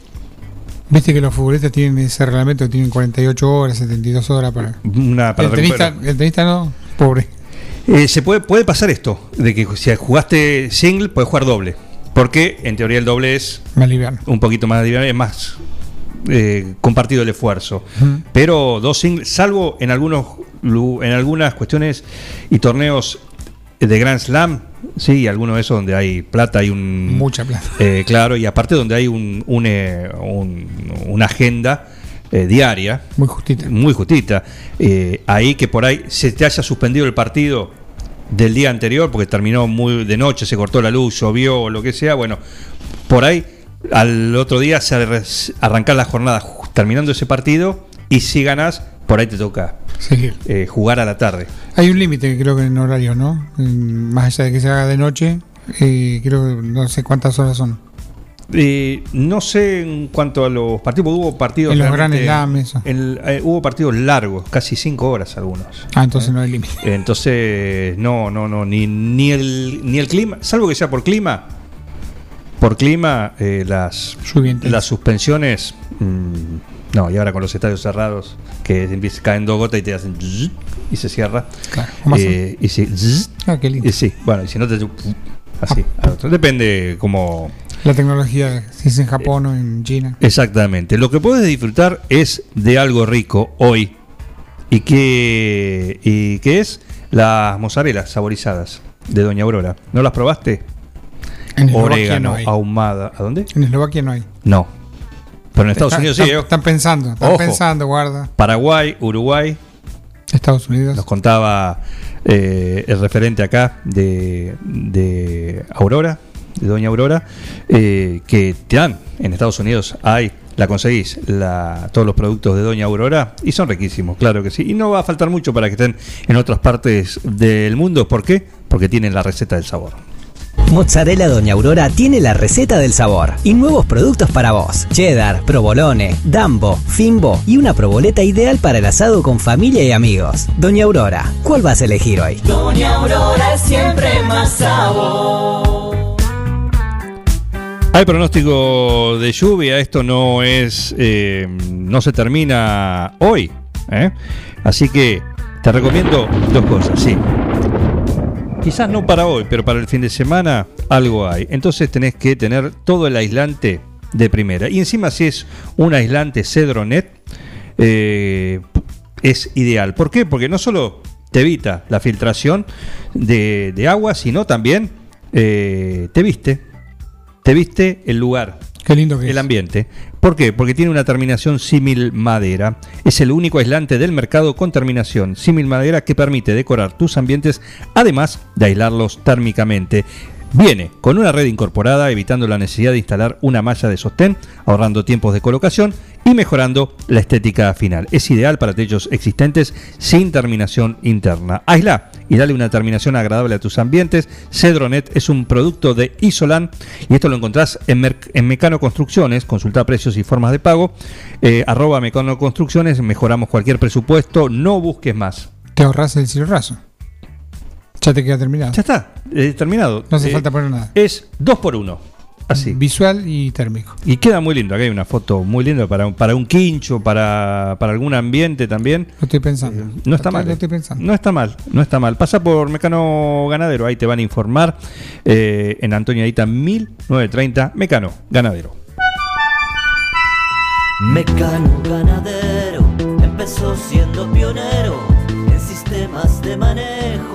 Viste que los futbolistas tienen ese reglamento, tienen 48 horas, 72 horas para... Una para el, tenista, el tenista no, pobre. Eh, se puede, puede pasar esto, de que si jugaste single, puedes jugar doble. Porque en teoría el doble es Más liviano. un poquito más liviano, es más eh, compartido el esfuerzo. Pero dos singles, salvo en algunos en algunas cuestiones y torneos de Grand Slam, sí, algunos de esos donde hay plata, hay un Mucha plata. eh, claro, y aparte donde hay un, un, eh, un- una agenda eh, diaria. Muy justita. Muy justita. Eh, ahí que por ahí se te haya suspendido el partido del día anterior porque terminó muy de noche, se cortó la luz, llovió o lo que sea, bueno, por ahí al otro día se arrancar la jornada terminando ese partido y si ganas, por ahí te toca eh, jugar a la tarde. Hay un límite, creo que en horario, ¿no? En- Más allá de que se haga de noche, eh, creo que no sé cuántas horas son. Eh, no sé en cuanto a los partidos, porque hubo partidos. En los realmente- Grand Slam, eso. el- eh, hubo partidos largos, casi cinco horas algunos. Ah, entonces no hay límite. Entonces, no, no, no, ni, ni, el, ni el clima, salvo que sea por clima. Por clima, eh, las, las suspensiones. mm, no, y ahora con los estadios cerrados, que caen dos gotas y te hacen. zzz, y se cierra. Claro, ¿cómo Eh, y si, zzz, Ah, qué lindo. y sí, bueno, y si no te. Así, al otro. Depende como. La tecnología, si es en Japón o en China. Exactamente. Lo que puedes disfrutar es de algo rico hoy. ¿Y qué, y qué es? Las mozarelas saborizadas de Doña Aurora. ¿No las probaste? En Eslovaquia Orégano, no hay. ahumada. ¿A dónde? En Eslovaquia no hay. No. Pero en Estados Unidos sí. están, ¿eh? están pensando, están Ojo. pensando, guarda. Paraguay, Uruguay. Estados Unidos. Nos contaba eh, el referente acá de, de Aurora, de Doña Aurora, eh, que te dan en Estados Unidos, hay, la conseguís, la, todos los productos de Doña Aurora y son riquísimos, claro que sí. Y no va a faltar mucho para que estén en otras partes del mundo. ¿Por qué? Porque tienen la receta del sabor. Mozzarella Doña Aurora tiene la receta del sabor y nuevos productos para vos. Cheddar, provolone, dambo, fimbo y una proboleta ideal para el asado con familia y amigos. Doña Aurora, ¿cuál vas a elegir hoy? Doña Aurora es siempre más sabor. Hay pronóstico de lluvia, esto no es, eh, no se termina hoy, ¿eh? así que te recomiendo dos cosas, sí. Quizás no para hoy, pero para el fin de semana algo hay. Entonces tenés que tener todo el aislante de primera. Y encima si es un aislante Cedronet, eh, es ideal. ¿Por qué? Porque no solo te evita la filtración de, agua, sino también eh, te viste, te viste el lugar. Qué lindo que el es. ambiente. ¿Por qué? Porque tiene una terminación símil madera. Es el único aislante del mercado con terminación símil madera que permite decorar tus ambientes, además de aislarlos térmicamente. Viene con una red incorporada, evitando la necesidad de instalar una malla de sostén, ahorrando tiempos de colocación y mejorando la estética final. Es ideal para techos existentes sin terminación interna. Aisla y dale una terminación agradable a tus ambientes. Cedronet es un producto de Isolan y esto lo encontrás en, Merc- en Mecano Construcciones. Consulta precios y formas de pago. Eh, arroba Mecano Construcciones. Mejoramos cualquier presupuesto. No busques más. Te ahorras el raso. Ya te queda terminado. Ya está, eh, terminado. No hace Eh, falta poner nada. Es dos por uno. Así. Visual y térmico. Y queda muy lindo. Acá hay una foto muy linda para, un- para un quincho, para, para algún ambiente también. Lo estoy pensando. No está mal. Lo eh. estoy pensando. No está mal, no está mal. Pasa por Mecano Ganadero, ahí te van a informar. eh, en Antonio Aita 1930, Mecano Ganadero. Mecano ganadero empezó siendo pionero en sistemas de manejo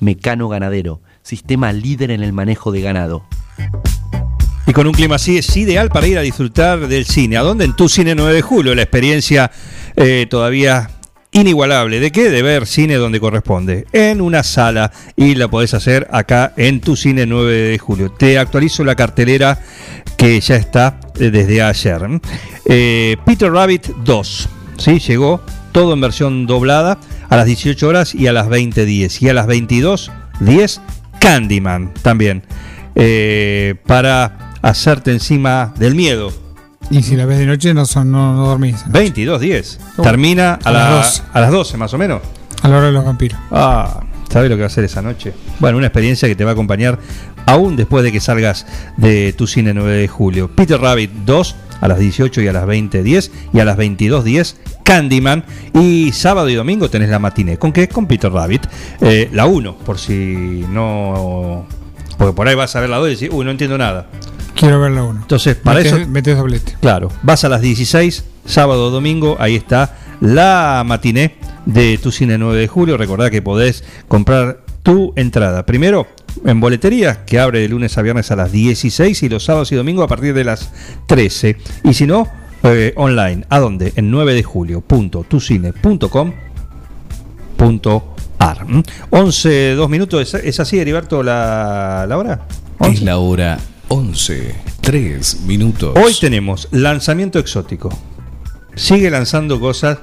Mecano Ganadero, sistema líder en el manejo de ganado. Y con un clima así es ideal para ir a disfrutar del cine. ¿A dónde? En tu cine 9 de julio. La experiencia eh, todavía inigualable. ¿De qué? De ver cine donde corresponde. En una sala. Y la podés hacer acá en tu cine 9 de julio. Te actualizo la cartelera que ya está eh, desde ayer. Eh, Peter Rabbit 2. ¿sí? Llegó todo en versión doblada a las 18 horas y a las 20.10. Y a las 22.10 Candyman también. Eh, para hacerte encima del miedo. Y si la ves de noche no, son, no, no dormís. 22.10. Oh, Termina a, a las la- 12. a las 12 más o menos. A la hora de los vampiros. Ah, ¿sabes lo que va a hacer esa noche? Bueno, una experiencia que te va a acompañar aún después de que salgas de tu cine 9 de julio. Peter Rabbit 2 a las 18 y a las 20.10 y a las 22.10 Candyman y sábado y domingo tenés la matiné. ¿Con qué? Con Peter Rabbit. Eh, la 1, por si no... Porque por ahí vas a ver la 2 y decís, uy, no entiendo nada. Quiero verla uno. Entonces, para Metés- eso... metés doblete. Claro, vas a las 16, sábado o domingo, ahí está la matiné de tu cine 9 de julio. Recordá que podés comprar tu entrada. Primero, en boletería, que abre de lunes a viernes a las 16 y los sábados y domingos a partir de las 13. Y si no, eh, online. ¿A dónde? En 9 de julio.tucine.com.ar. ¿Mm? 11, 2 minutos. ¿Es, es así, Heriberto, la, la hora? Es la hora 11, 3 minutos. Hoy tenemos lanzamiento exótico. Sigue lanzando cosas.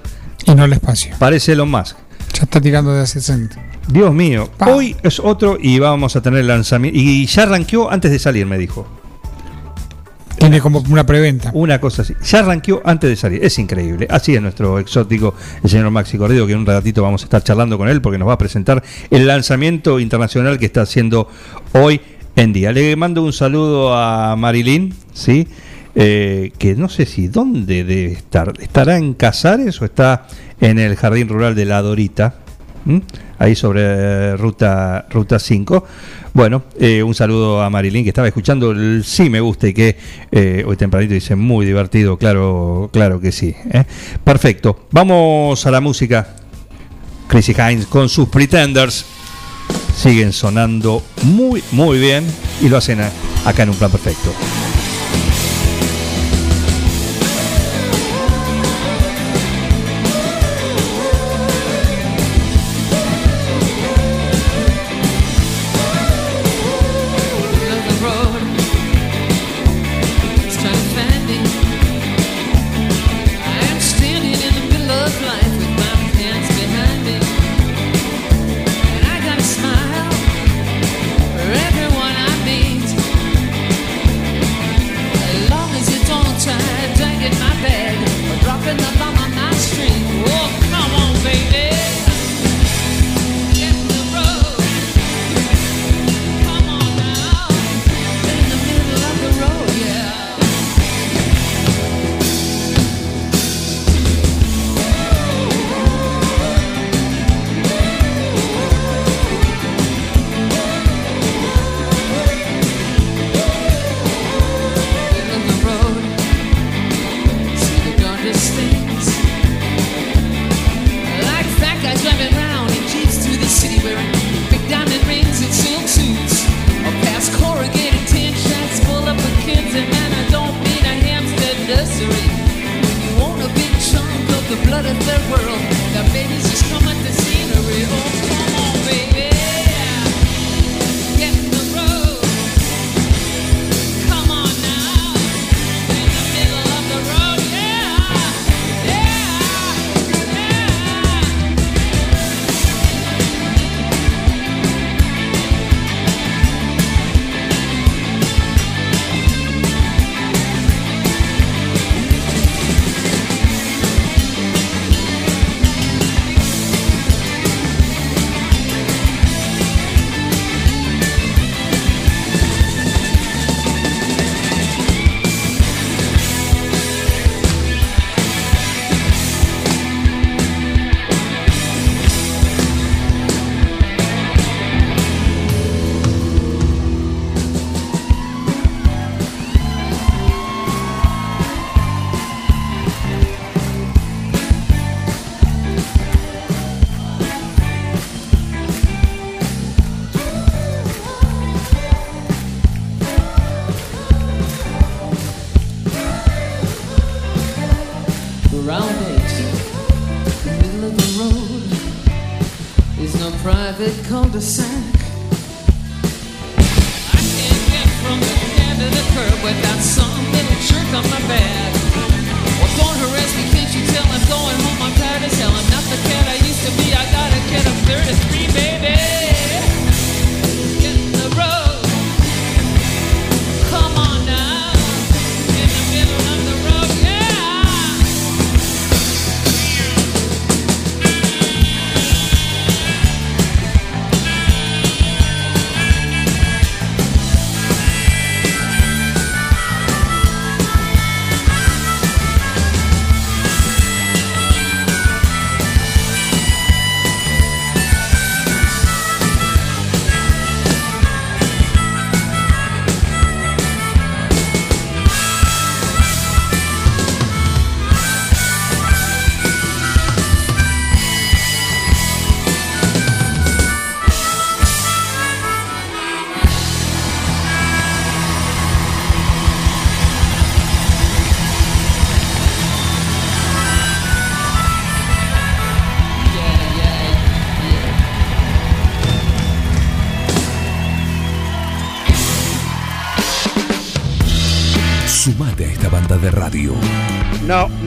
Y no el espacio. Parece Elon Musk. Ya está tirando de hace 60. Dios mío. Hoy es otro y vamos a tener lanzamiento. Y ya arranqueó antes de salir, me dijo. Tiene como una preventa. Una cosa así. Ya arranqueó antes de salir. Es increíble. Así es nuestro exótico, el señor Maxi Corrido, que en un ratito vamos a estar charlando con él porque nos va a presentar el lanzamiento internacional que está haciendo hoy en día. Le mando un saludo a Marilyn, ¿sí? Eh, que no sé si dónde debe estar. ¿Estará en Casares o está en el jardín rural de La Dorita? ¿Mm? Ahí sobre eh, ruta, ruta 5. Bueno, eh, un saludo a Marilyn que estaba escuchando el Sí Me Gusta y que hoy tempranito dice muy divertido, claro, claro que sí. Perfecto, vamos a la música. Chrissy Hines con sus Pretenders siguen sonando muy, muy bien y lo hacen acá en un plan perfecto. their world. The babies just come at the scenery. Oh.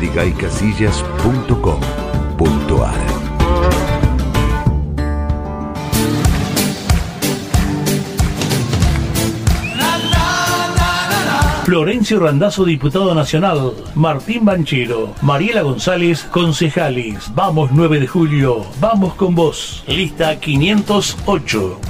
www.trigaycasillas.com.ar. Florencio Randazzo, diputado nacional. Martín Banchero. Mariela González, concejales. Vamos 9 de julio. Vamos con vos. Lista 508.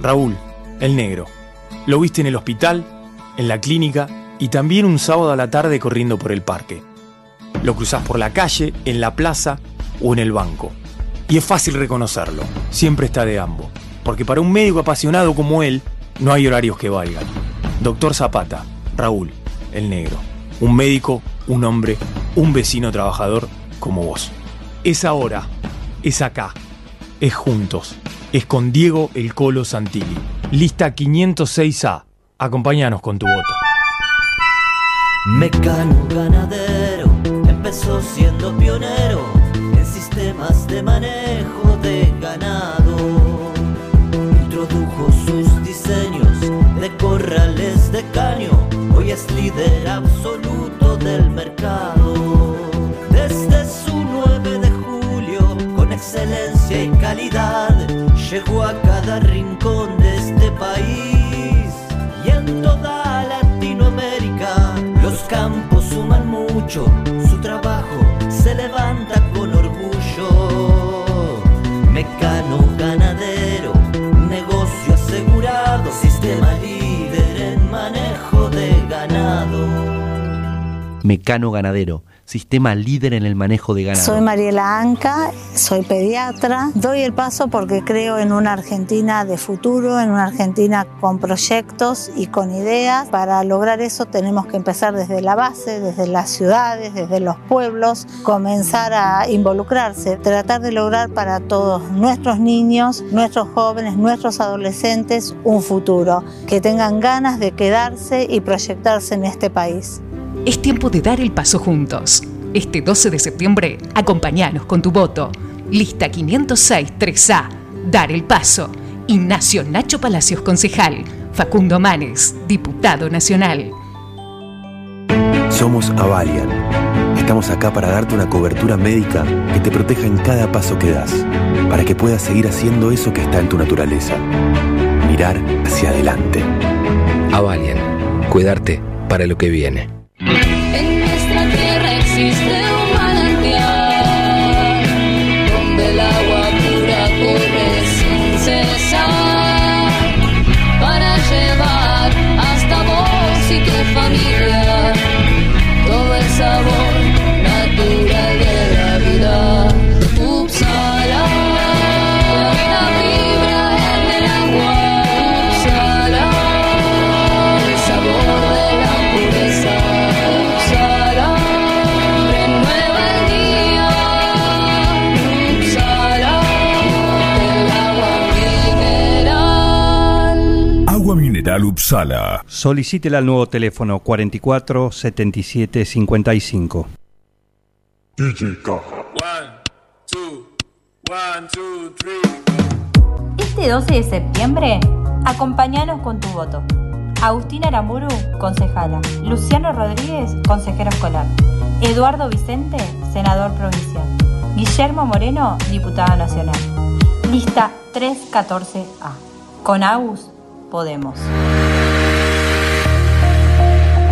Raúl, el negro. Lo viste en el hospital, en la clínica y también un sábado a la tarde corriendo por el parque. Lo cruzás por la calle, en la plaza o en el banco. Y es fácil reconocerlo, siempre está de ambos. Porque para un médico apasionado como él, no hay horarios que valgan. Doctor Zapata, Raúl, el negro. Un médico, un hombre, un vecino trabajador como vos. Es ahora, es acá, es juntos, es con Diego El Colo Santilli. Lista 506A. Acompáñanos con tu voto. Mecano ganadero Mecano Ganadero, sistema líder en el manejo de ganado. Soy Mariela Anca, soy pediatra. Doy el paso porque creo en una Argentina de futuro, en una Argentina con proyectos y con ideas. Para lograr eso tenemos que empezar desde la base, desde las ciudades, desde los pueblos, comenzar a involucrarse, tratar de lograr para todos nuestros niños, nuestros jóvenes, nuestros adolescentes un futuro, que tengan ganas de quedarse y proyectarse en este país. Es tiempo de dar el paso juntos. Este 12 de septiembre, acompañanos con tu voto. Lista 506 3A. Dar el paso. Ignacio Nacho Palacios, concejal. Facundo Manes, diputado nacional. Somos Avalian. Estamos acá para darte una cobertura médica que te proteja en cada paso que das, para que puedas seguir haciendo eso que está en tu naturaleza. Mirar hacia adelante. Avalian. Cuidarte para lo que viene. En nuestra tierra existe Sala. Solicítela al nuevo teléfono 44 77 55. Este 12 de septiembre, acompáñanos con tu voto. Agustina Aramburu, concejala. Luciano Rodríguez, consejero escolar. Eduardo Vicente, senador provincial. Guillermo Moreno, diputado nacional. Lista 314A. Con Agus, Podemos.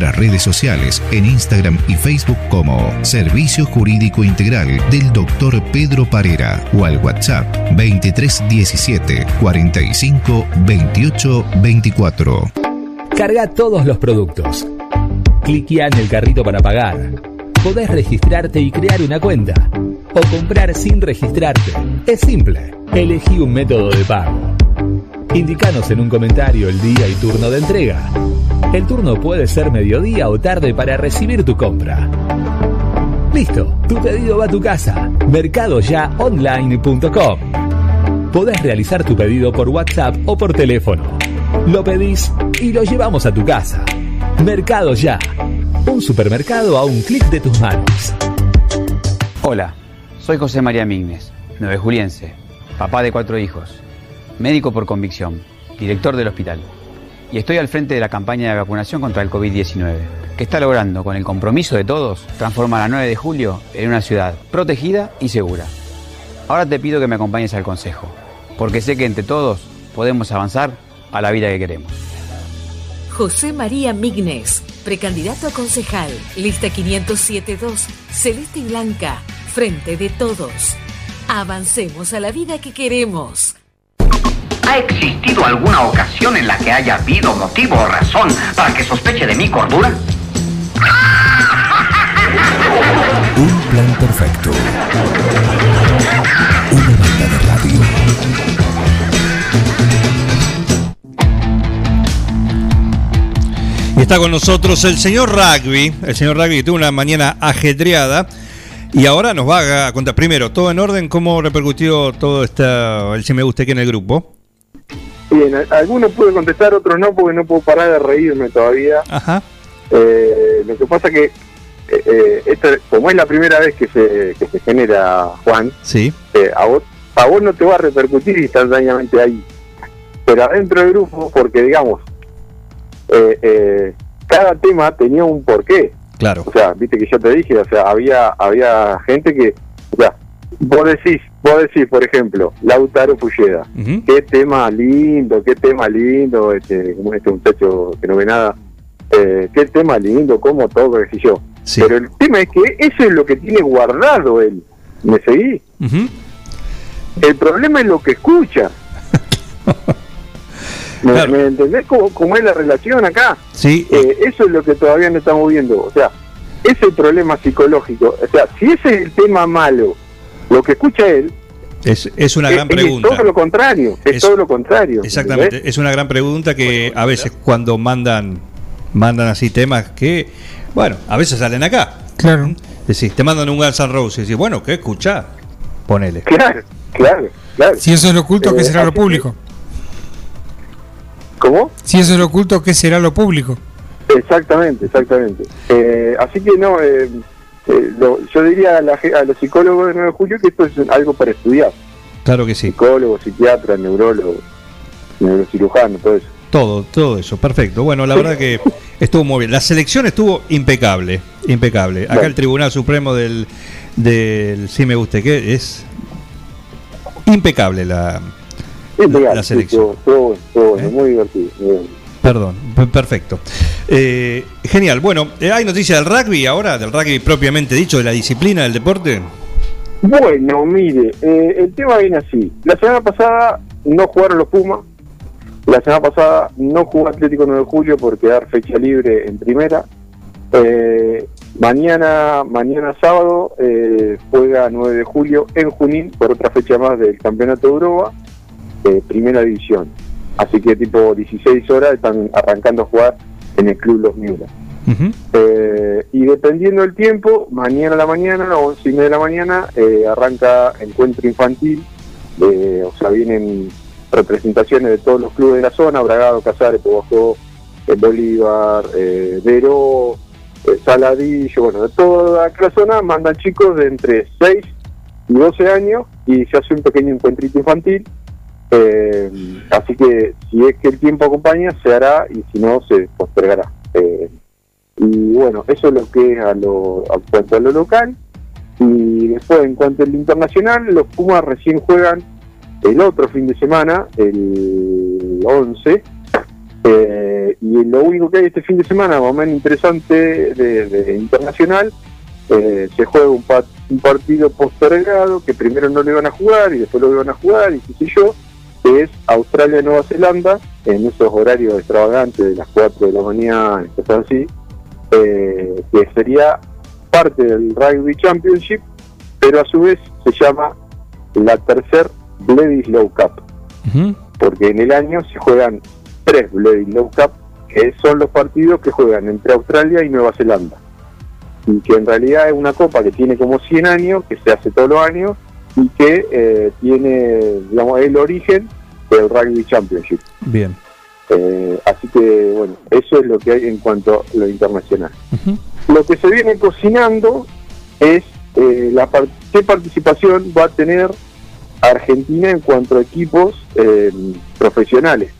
redes sociales en Instagram y Facebook como Servicio Jurídico Integral del Dr. Pedro Parera o al WhatsApp 2317 45 28 24. Carga todos los productos. Cliquea en el carrito para pagar. Podés registrarte y crear una cuenta. O comprar sin registrarte. Es simple. Elegí un método de pago. Indicanos en un comentario el día y turno de entrega. El turno puede ser mediodía o tarde para recibir tu compra. Listo, tu pedido va a tu casa. Mercadoyaonline.com. Podés realizar tu pedido por WhatsApp o por teléfono. Lo pedís y lo llevamos a tu casa. Mercado Ya. Un supermercado a un clic de tus manos. Hola, soy José María Mignes, nueve juliense, papá de cuatro hijos, médico por convicción, director del hospital. Y estoy al frente de la campaña de vacunación contra el COVID-19, que está logrando, con el compromiso de todos, transformar a 9 de julio en una ciudad protegida y segura. Ahora te pido que me acompañes al consejo, porque sé que entre todos podemos avanzar a la vida que queremos. José María Mignes, precandidato a concejal, lista 507-2, celeste y blanca, frente de todos. Avancemos a la vida que queremos. ¿Ha existido alguna ocasión en la que haya habido motivo o razón para que sospeche de mi cordura? Un plan perfecto. Una banda de radio. Y está con nosotros el señor Rugby. El señor Rugby que tuvo una mañana ajetreada. Y ahora nos va a contar primero, todo en orden, cómo repercutió todo esta, el si me gusta aquí en el grupo. Bien, algunos pude contestar, otros no, porque no puedo parar de reírme todavía. Ajá. Eh, lo que pasa que, eh, eh, esto, como es la primera vez que se, que se genera, Juan, Sí. eh, a, vos, a vos no te va a repercutir instantáneamente ahí. Pero adentro del grupo, porque digamos, cada tema tenía un porqué. Claro. O sea, viste que yo te dije, o sea, había había gente que, o sea, vos decís, vos decís, por ejemplo, Lautaro Fulleda, qué tema lindo, qué tema lindo, este, como este muchacho que no ve nada, eh, qué tema lindo, cómo toca, qué sé yo. Pero el tema es que eso es lo que tiene guardado él. ¿Me seguí? El problema es lo que escucha. ¿Me, me entendés cómo, cómo es la relación acá? Sí. Eh, eso es lo que todavía no estamos viendo. O sea, ese es el problema psicológico. O sea, si ese es el tema malo, lo que escucha él, Es, es una es- gran es pregunta. todo lo contrario. Es, Es- todo lo contrario. Exactamente, es una gran pregunta que a veces cuando mandan mandan así temas que, bueno, a veces salen acá. Claro. Decís, te mandan un Guns N' Roses y decís, bueno, ¿qué escuchá? Ponele. Claro, claro, claro. Si eso es lo oculto, ¿qué Eh, será lo público? ¿Cómo? Si eso es lo oculto, ¿qué será lo público? Exactamente, exactamente. Eh, así que no, eh, eh, lo- yo diría a, la a los psicólogos de 9 de julio que esto es algo para estudiar. Claro que sí. Psicólogos, psiquiatras, neurólogos, neurocirujanos, todo eso. Todo, todo eso, perfecto. Bueno, la verdad que estuvo muy bien. La selección estuvo impecable, impecable. Acá el Tribunal Supremo del, del sí me guste que es impecable la, Impecable, la selección. Bueno, estuvo bueno, muy divertido. muy bueno. Perdón, pe- perfecto. Eh, genial. Bueno, eh, hay noticias del rugby ahora, del rugby propiamente dicho, de la disciplina del deporte. Bueno, mire, eh, el tema viene así. La semana pasada no jugaron los Pumas La semana pasada no jugó Atlético 9 de Julio por quedar fecha libre en primera. Eh, mañana, mañana sábado eh, juega 9 de julio en Junín por otra fecha más del Campeonato de Europa, primera división. Así que tipo 16 horas están arrancando a jugar en el Club Los Miura. Eh, y dependiendo del tiempo, mañana a la mañana, 11 y media de la mañana, eh, arranca encuentro infantil. eh, o sea, vienen representaciones de todos los clubes de la zona: Bragado, Casares, Pobajó, Bolívar, Veró, Saladillo, bueno, de toda la zona mandan chicos de entre 6 y 12 años y se hace un pequeño encuentrito infantil. Eh, así que si es que el tiempo acompaña, se hará y si no, se postergará. Eh, y bueno, eso es lo que es a lo, a cuanto a lo local. Y después, en cuanto al internacional, los Pumas recién juegan el otro fin de semana, el 11. eh, y lo único que hay este fin de semana, más o menos interesante de, internacional, eh, se juega un, un partido postergado que primero no lo iban a jugar y después lo iban a jugar y qué sé yo, que es Australia-Nueva Zelanda, en esos horarios extravagantes de las 4 de la mañana, cosas así, eh, que sería parte del Rugby Championship, pero a su vez se llama la tercer Bledisloe Cup, porque en el año se juegan tres Bledisloe Cup, que son los partidos que juegan entre Australia y Nueva Zelanda, y que en realidad es una copa que tiene como 100 años, que se hace todos los años, y que eh, tiene, digamos, el origen del Rugby Championship. Bien. Eh, así que, bueno, eso es lo que hay en cuanto a lo internacional. Lo que se viene cocinando es eh, la par- qué participación va a tener Argentina en cuanto a equipos eh, profesionales.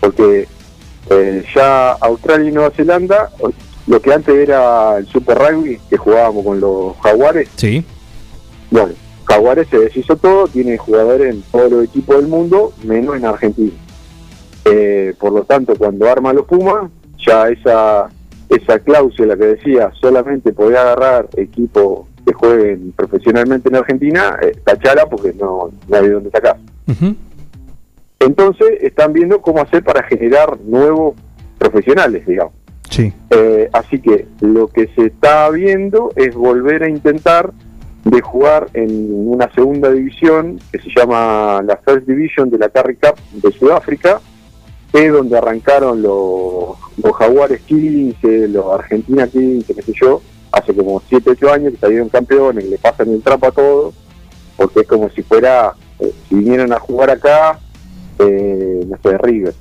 Porque eh, ya Australia y Nueva Zelanda, lo que antes era el Super Rugby, que jugábamos con los Jaguares, Sí. bueno, Jaguares se deshizo todo, tiene jugadores en todos los equipos del mundo, menos en Argentina. Eh, por lo tanto, cuando arma los Pumas, ya esa esa cláusula que decía solamente podía agarrar equipos que jueguen profesionalmente en Argentina, eh, tachala porque no, no hay dónde sacar. Entonces están viendo cómo hacer para generar nuevos profesionales, digamos. Sí. Eh, así que lo que se está viendo es volver a intentar de jugar en una segunda división que se llama la First Division de la Carry Cup de Sudáfrica, es donde arrancaron los, los Jaguares 15, los Argentina 15, qué sé yo, hace como 7, 8 años que salieron campeones, le pasan el trapo a todos, porque es como si fuera, eh, si vinieran a jugar acá, eh, no sé, River,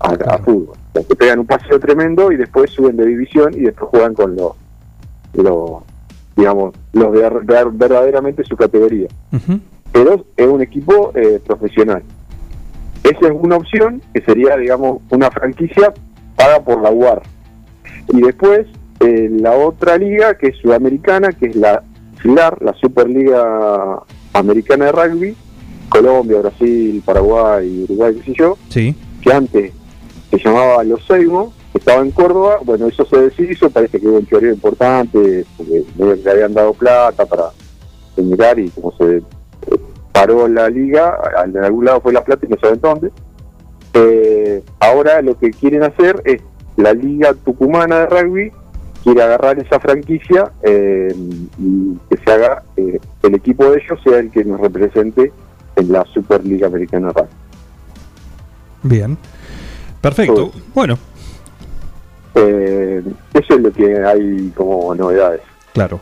a, a fútbol. O sea, que pegan un paseo tremendo y después suben de división y después juegan con los, los digamos, los de ver- verdaderamente su categoría. Pero es un equipo eh, profesional. Esa es una opción que sería, digamos, una franquicia paga por la UAR. Y después eh, la otra liga, que es sudamericana, que es la SILAR, la Superliga Americana de Rugby, Colombia, Brasil, Paraguay, Uruguay, qué sé yo, Sí. que antes se llamaba Los Seimos, estaba en Córdoba, bueno, eso se deshizo, parece que hubo un choreo importante, porque le habían dado plata para mirar y como se eh, paró la liga, de algún lado fue la plata y no saben dónde. Eh, ahora lo que quieren hacer es la liga tucumana de rugby quiere agarrar esa franquicia eh, y que se haga eh, el equipo de ellos sea el que nos represente en la Superliga Americana de Rugby. Bien. Perfecto. Bueno, Eh, eso es lo que hay como novedades. claro.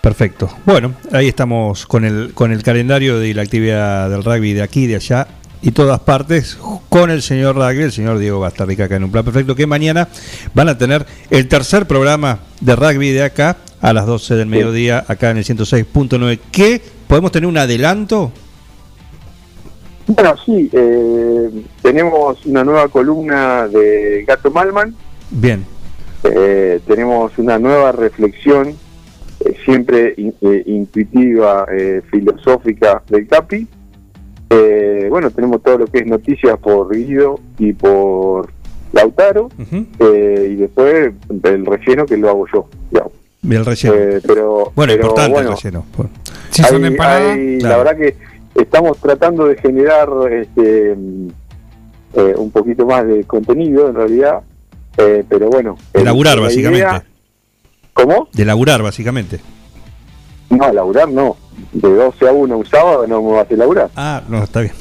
Perfecto. Bueno, ahí estamos con el, con el calendario de la actividad del rugby de aquí, de allá y todas partes, con el señor rugby, el señor Diego Bastarrica acá en un plan perfecto, que mañana van a tener el tercer programa de rugby de acá a las 12 del mediodía, acá en el 106.9. ¿Qué? ¿Podemos tener un adelanto? Bueno, sí, eh, tenemos una nueva columna de Gato Malman, Bien. eh, tenemos una nueva reflexión, eh, siempre in- eh, intuitiva, eh, filosófica del Capi. Eh, bueno, tenemos todo lo que es noticias por Guido y por Lautaro, eh, y después el relleno que lo hago yo. digamos. Bien, el relleno. Eh, pero, bueno, pero, importante bueno, el relleno. Por- hay- hay- La verdad que estamos tratando de generar este, un poquito más de contenido en realidad, eh, pero bueno. De laburar, la básicamente. idea- ¿Cómo? De laburar, básicamente. No, laburar no. De 12 a 1 un sábado no me vas a laburar. Ah, no, está bien.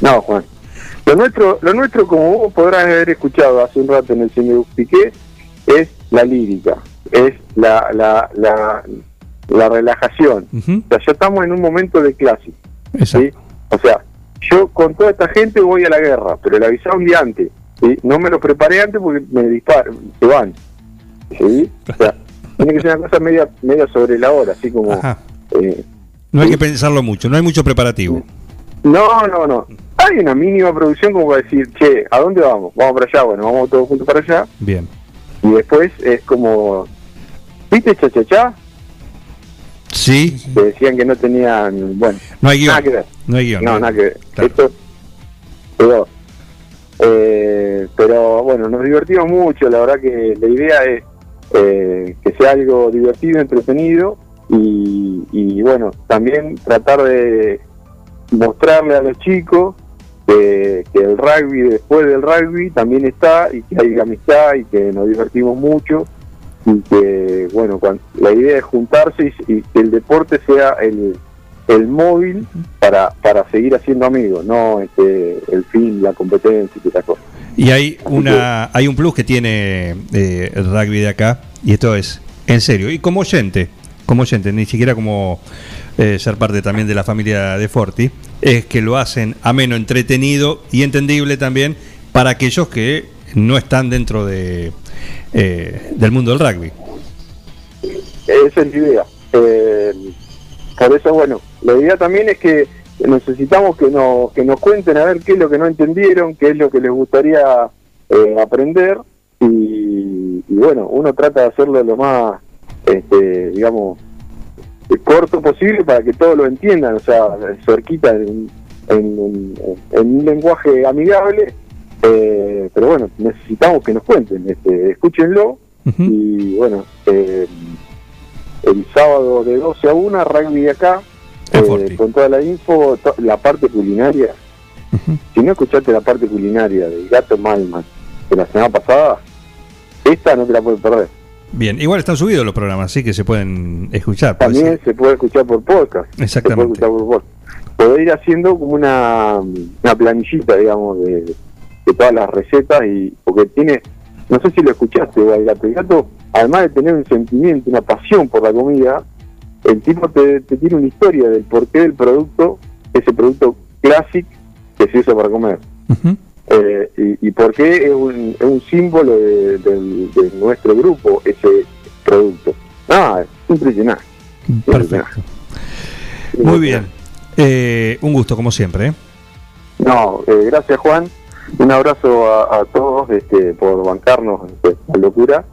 No, Juan. Lo nuestro, lo nuestro, como vos podrás haber escuchado hace un rato en el señor Piqué, es la lírica, es la, la, la, la relajación. O sea, ya estamos en un momento de clásico. ¿sí? O sea, yo con toda esta gente voy a la guerra, pero le avisaba un día antes. ¿Sí? No me lo preparé antes porque me disparan, se van. ¿sí? O sea, tiene que ser una cosa media, media sobre la hora, así como... eh, No hay que pensarlo mucho, no hay mucho preparativo. no, no, no. Hay una mínima producción como para decir, che, ¿a dónde vamos? Vamos para allá, bueno, vamos todos juntos para allá. Bien. Y después es como, ¿viste Chachachá? Sí. Que decían que no tenían, bueno, No hay guion. nada que ver. No hay guion. No, nada que ver. Esto, pero, eh, pero bueno, nos divertimos mucho, la verdad que la idea es eh, que sea algo divertido, entretenido y, y bueno, también tratar de mostrarle a los chicos que, el rugby después del rugby también está y que hay amistad y que nos divertimos mucho y que bueno cuan- la idea es juntarse y que el deporte sea el, el móvil para, para seguir haciendo amigos no este, el fin la competencia y esas cosas Y hay una hay un plus que tiene eh, el rugby de acá, y esto es en serio, y como oyente, como oyente, ni siquiera como eh, ser parte también de la familia de Forti, es que lo hacen ameno, entretenido y entendible también para aquellos que no están dentro de eh, del mundo del rugby. Esa es la idea. Eh, por eso, bueno, la idea también es que necesitamos que, nos que nos cuenten a ver qué es lo que no entendieron, qué es lo que les gustaría eh, aprender. Y, y bueno, uno trata de hacerlo lo más, este, digamos, corto posible para que todos lo entiendan, o sea, cerquita en, en- un lenguaje amigable, eh, pero bueno, necesitamos que nos cuenten, este, escúchenlo. Y bueno, eh, el sábado de 12 a 1, rugby de acá, eh, con toda la info, to- la parte culinaria. Si no escuchaste la parte culinaria del gato Malman de la semana pasada, esta no te la puedes perder. Bien, igual están subidos los programas, así que se pueden escuchar. También se puede escuchar por podcast. Exactamente. Se puede escuchar por podcast. Poder ir haciendo como una, una planillita, digamos, de, de todas las recetas y porque tiene, no sé si lo escuchaste, el gato. El gato, además de tener un sentimiento, una pasión por la comida, el tipo te, te tiene una historia del porqué del producto, ese producto clásico que se usa para comer. Eh, y, y por qué es un, es un símbolo de, nuestro grupo ese producto. Ah, es impresionante. Perfecto. Muy bien. Eh, un gusto, como siempre. ¿eh? No, eh, gracias Juan. Un abrazo a, a todos este, por bancarnos la locura.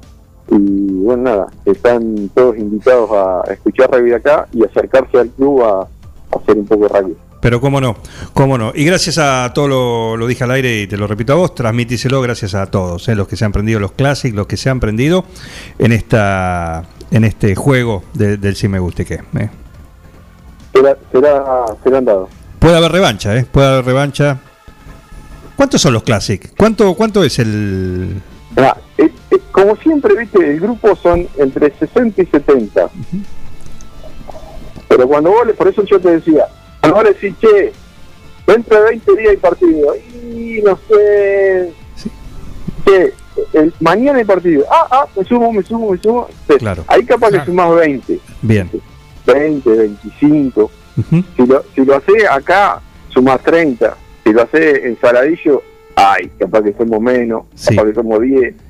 Y bueno, nada, están todos invitados a escuchar rugby acá y acercarse al club a, a hacer un poco de rugby. Pero cómo no, cómo no. Y gracias a todo lo, lo dije al aire y te lo repito a vos, transmitíselo gracias a todos, ¿eh? los que se han prendido los clásicos, los que se han prendido en esta en este juego de- del si me guste qué. ¿eh? Será, será, serán dados. Puede haber revancha, ¿eh? Puede haber revancha. ¿Cuántos son los clásicos? ¿Cuánto, ¿Cuánto es el...? Eh, como siempre, viste, el grupo son entre 60 y 70. Pero cuando vos, por eso yo te decía, cuando vos decís, che, dentro de 20 días hay partido, y no sé, che, el, mañana hay partido, ah, ah, me sumo, me sumo, me sumo. Sí, Claro. Ahí capaz que sumás 20, Bien. 20, 25. si, lo, si lo haces acá, sumás 30. Si lo haces en Saladillo, ay, capaz que somos menos, capaz que somos 10.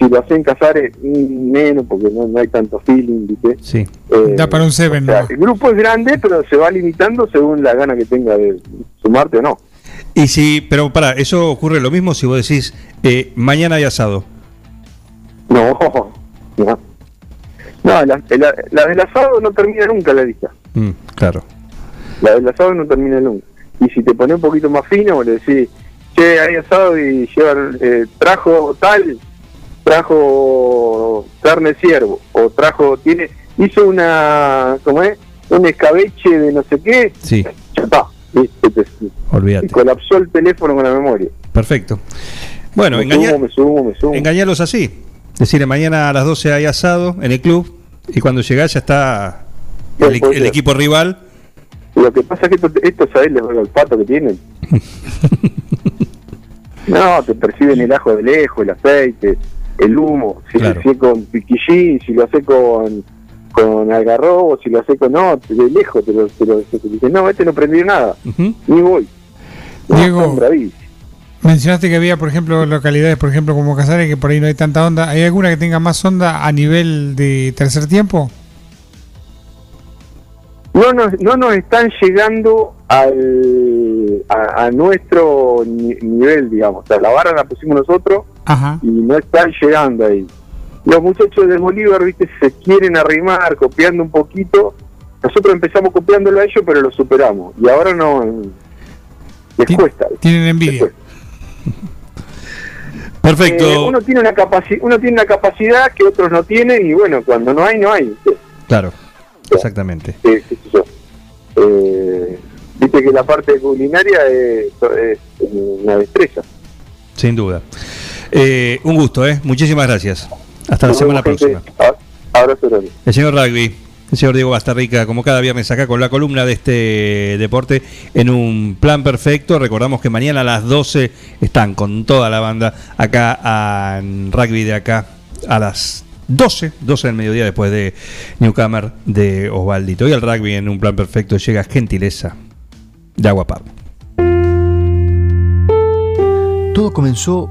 Si lo haces en Casares, menos, porque no, no hay tanto feeling, ¿viste? Sí. Eh, Da para un seven, o sea, ¿no? el grupo es grande, pero se va limitando según la gana que tenga de sumarte o no. Y si, pero para, eso ocurre lo mismo si vos decís, eh, mañana hay asado. No, no. No, la, la, la del asado no termina nunca la lista. Mm, claro. La del asado no termina nunca. Y si te pones un poquito más fino, le decís, che, hay asado y lleva, eh, trajo tal, trajo carne ciervo, o trajo, tiene, hizo una, ¿cómo es? Un escabeche de no sé qué, Sí. ya Olvídate. Y colapsó el teléfono con la memoria. Perfecto. Bueno, me engaña- sumo, me engañarlos así. Decirle, mañana a las 12 hay asado en el club y cuando llegás ya está el, equipo rival. Lo que pasa es que esto, esto ¿sabés el olfato que tienen? no, te perciben el ajo de lejos, el aceite, el humo. Si Claro. lo haces con piquillín, si lo haces con, con algarrobo, si lo haces con... No, de lejos te lo, te lo- te lo- dicen, no, este no prendió nada. Ni voy. Diego. Mencionaste que había, por ejemplo, localidades, por ejemplo, como Casares, que por ahí no hay tanta onda. ¿Hay alguna que tenga más onda a nivel de tercer tiempo? no nos, no nos están llegando al, a, a nuestro ni- nivel, digamos. O sea, la vara la pusimos nosotros Ajá. y no están llegando ahí. Los muchachos de Bolívar, viste, se quieren arrimar, copiando un poquito. Nosotros empezamos copiándolo a ellos, pero lo superamos. Y ahora no... Les cuesta. Tienen envidia. Perfecto. Eh, uno tiene una uno tiene una capacidad que otros no tienen y bueno, cuando no hay, no hay. Claro, exactamente. Eh, sé yo. Eh, viste que la parte culinaria es, es una destreza. Sin duda. Eh, un gusto, ¿eh? Muchísimas gracias. Hasta la semana próxima. Abrazo grande. El señor Rugby, el señor Diego Bastarrica, como cada viernes acá con la columna de este deporte en un plan perfecto. Recordamos que mañana a las 12 están con toda la banda acá en rugby de acá a las 12, 12 del mediodía después de Newcomer de Osvaldito. Hoy el rugby en un plan perfecto llega gentileza de Aguapar. Todo comenzó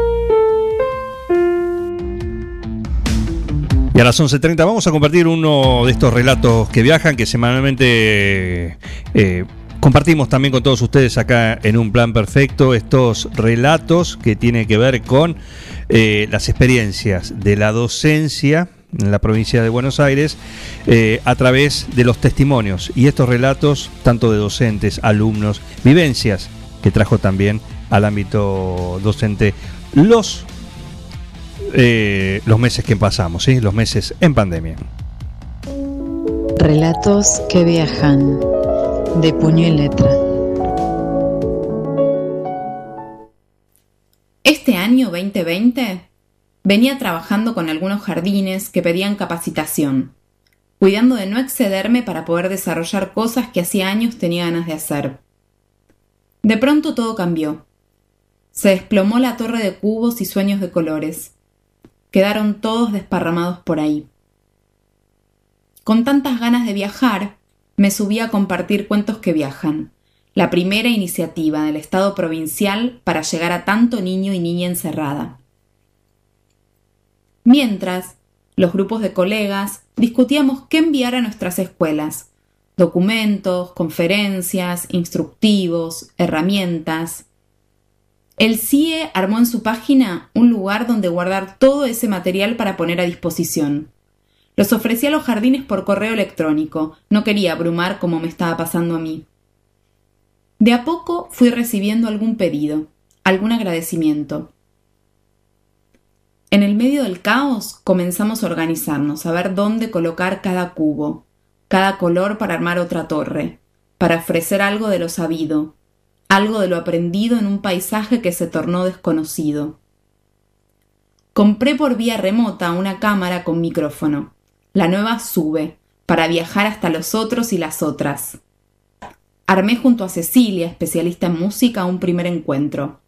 Y a las 11.30 vamos a compartir uno de estos relatos que viajan, que semanalmente eh, compartimos también con todos ustedes acá en un plan perfecto, estos relatos que tienen que ver con eh, las experiencias de la docencia en la provincia de Buenos Aires eh, a través de los testimonios y estos relatos tanto de docentes, alumnos, vivencias que trajo también al ámbito docente. Los eh, los meses que pasamos, ¿sí? los meses en pandemia. Relatos que viajan de puño y letra. Este año 2020 venía trabajando con algunos jardines que pedían capacitación, cuidando de no excederme para poder desarrollar cosas que hacía años tenía ganas de hacer. De pronto todo cambió. Se desplomó la torre de cubos y sueños de colores. Quedaron todos desparramados por ahí. Con tantas ganas de viajar, me subí a compartir cuentos que viajan, la primera iniciativa del Estado provincial para llegar a tanto niño y niña encerrada. Mientras, los grupos de colegas discutíamos qué enviar a nuestras escuelas, documentos, conferencias, instructivos, herramientas. El CIE armó en su página un lugar donde guardar todo ese material para poner a disposición. Los ofrecí a los jardines por correo electrónico, no quería abrumar como me estaba pasando a mí. De a poco fui recibiendo algún pedido, algún agradecimiento. En el medio del caos comenzamos a organizarnos, a ver dónde colocar cada cubo, cada color para armar otra torre, para ofrecer algo de lo sabido, algo de lo aprendido en un paisaje que se tornó desconocido. Compré por vía remota una cámara con micrófono. La nueva sube, para viajar hasta los otros y las otras. Armé junto a Cecilia, especialista en música, un primer encuentro.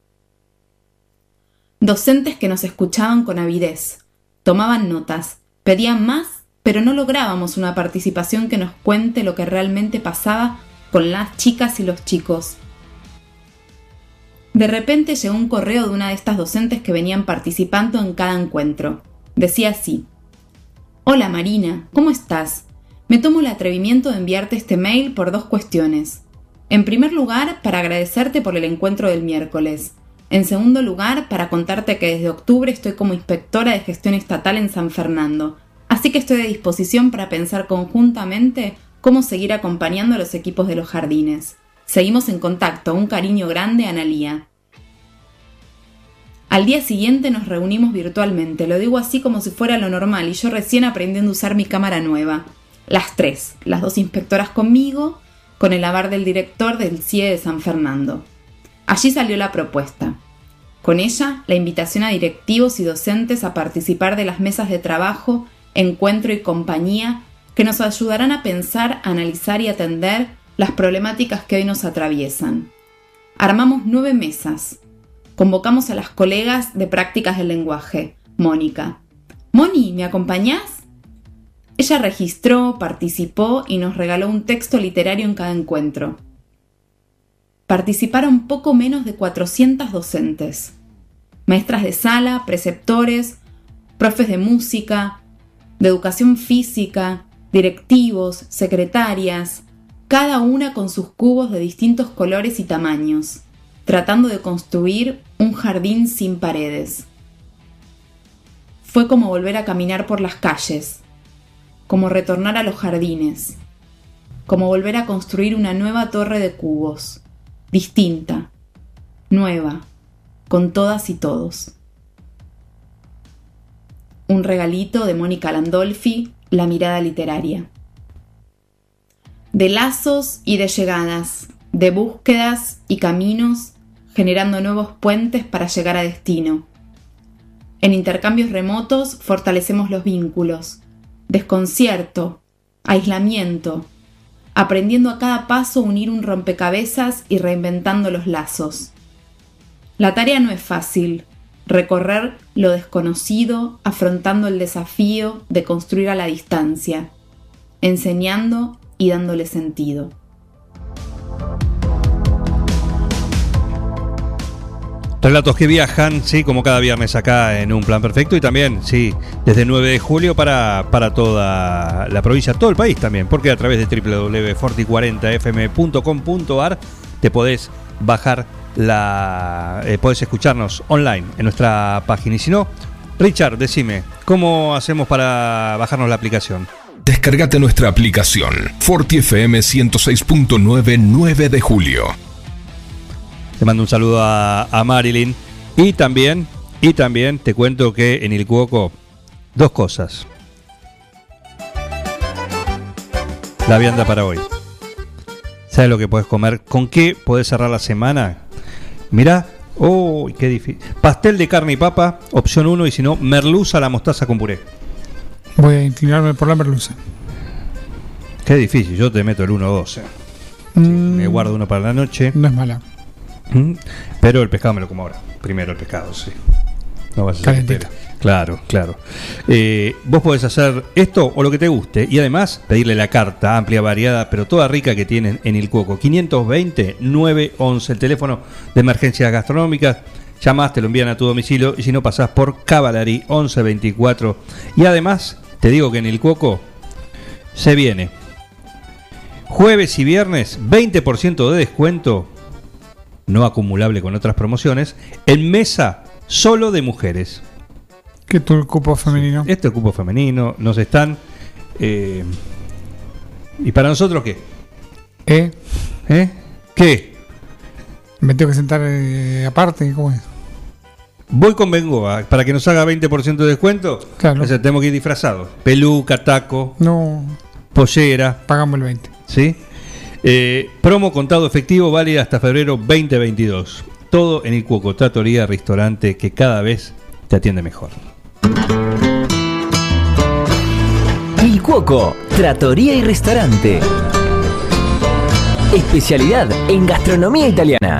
Docentes que nos escuchaban con avidez, tomaban notas, pedían más, pero no lográbamos una participación que nos cuente lo que realmente pasaba con las chicas y los chicos. De repente llegó un correo de una de estas docentes que venían participando en cada encuentro. Decía así: Hola Marina, ¿cómo estás? Me tomo el atrevimiento de enviarte este mail por dos cuestiones. En primer lugar, para agradecerte por el encuentro del miércoles. En segundo lugar, para contarte que desde octubre estoy como inspectora de gestión estatal en San Fernando, así que estoy a disposición para pensar conjuntamente cómo seguir acompañando a los equipos de los jardines. Seguimos en contacto, un cariño grande, Analía. Al día siguiente nos reunimos virtualmente, lo digo así como si fuera lo normal y yo recién aprendiendo a usar mi cámara nueva. Las tres, las dos inspectoras conmigo, con el avar del director del CIE de San Fernando. Allí salió la propuesta. Con ella, la invitación a directivos y docentes a participar de las mesas de trabajo, encuentro y compañía que nos ayudarán a pensar, analizar y atender las problemáticas que hoy nos atraviesan. Armamos nueve mesas. Convocamos a las colegas de prácticas del lenguaje. Mónica. Moni, ¿me acompañás? Ella registró, participó y nos regaló un texto literario en cada encuentro. Participaron poco menos de 400 docentes. Maestras de sala, preceptores, profes de música, de educación física, directivos, secretarias, cada una con sus cubos de distintos colores y tamaños, tratando de construir un jardín sin paredes. Fue como volver a caminar por las calles, como retornar a los jardines, como volver a construir una nueva torre de cubos, distinta, nueva, con todas y todos. Un regalito de Mónica Landolfi, La mirada literaria. De lazos y de llegadas, de búsquedas y caminos, generando nuevos puentes para llegar a destino. En intercambios remotos fortalecemos los vínculos, desconcierto, aislamiento, aprendiendo a cada paso unir un rompecabezas y reinventando los lazos. La tarea no es fácil, recorrer lo desconocido, afrontando el desafío de construir a la distancia, enseñando y dándole sentido. Relatos que viajan, sí, como cada viernes acá en Un Plan Perfecto y también, sí, desde 9 de julio para, para toda la provincia, todo el país también, porque a través de www.forti40fm.com.ar te podés bajar la... Eh, podés escucharnos online en nuestra página. Y si no, Richard, decime, ¿cómo hacemos para bajarnos la aplicación? Descargate nuestra aplicación Forti FM 106.9 9 de julio. Te mando un saludo a, Marilyn. Y también, y también te cuento que en el Cuoco, dos cosas. La vianda para hoy. ¿Sabes lo que puedes comer? ¿Con qué puedes cerrar la semana? Mirá, oh, qué difícil. Pastel de carne y papa, opción 1, y si no, merluza a la mostaza con puré. Voy a inclinarme por la merluza. Qué difícil, yo te meto el 1 o 2. Me guardo uno para la noche. No es mala. Mm, Pero el pescado me lo como ahora. Primero el pescado, sí. No vas a Calentito. Claro, claro. Eh, vos podés hacer esto o lo que te guste y además pedirle la carta amplia, variada, pero toda rica que tienen en el Cuoco. 520-911, el teléfono de emergencias gastronómicas. Llamás, te lo envían a tu domicilio y si no pasás por Cavalari 1124. Y además, te digo que en el Cuoco se viene jueves y viernes 20% de descuento no acumulable con otras promociones, en mesa solo de mujeres. Que tú el cupo femenino. Este es el cupo femenino, nos están... eh, ¿Y para nosotros qué? ¿Eh? ¿Eh? ¿Qué? Me tengo que sentar eh, aparte, ¿cómo es? Voy con Bengoa para que nos haga 20% de descuento. Claro. O sea, tenemos que ir disfrazados. Peluca, taco, No, pollera. pagamos el 20. ¿Sí? Eh, promo contado efectivo válida hasta febrero 2022. Todo en el Cuoco, tratoría, restaurante que cada vez te atiende mejor. Il Cuoco, trattoria y restaurante. Especialidad en gastronomía italiana.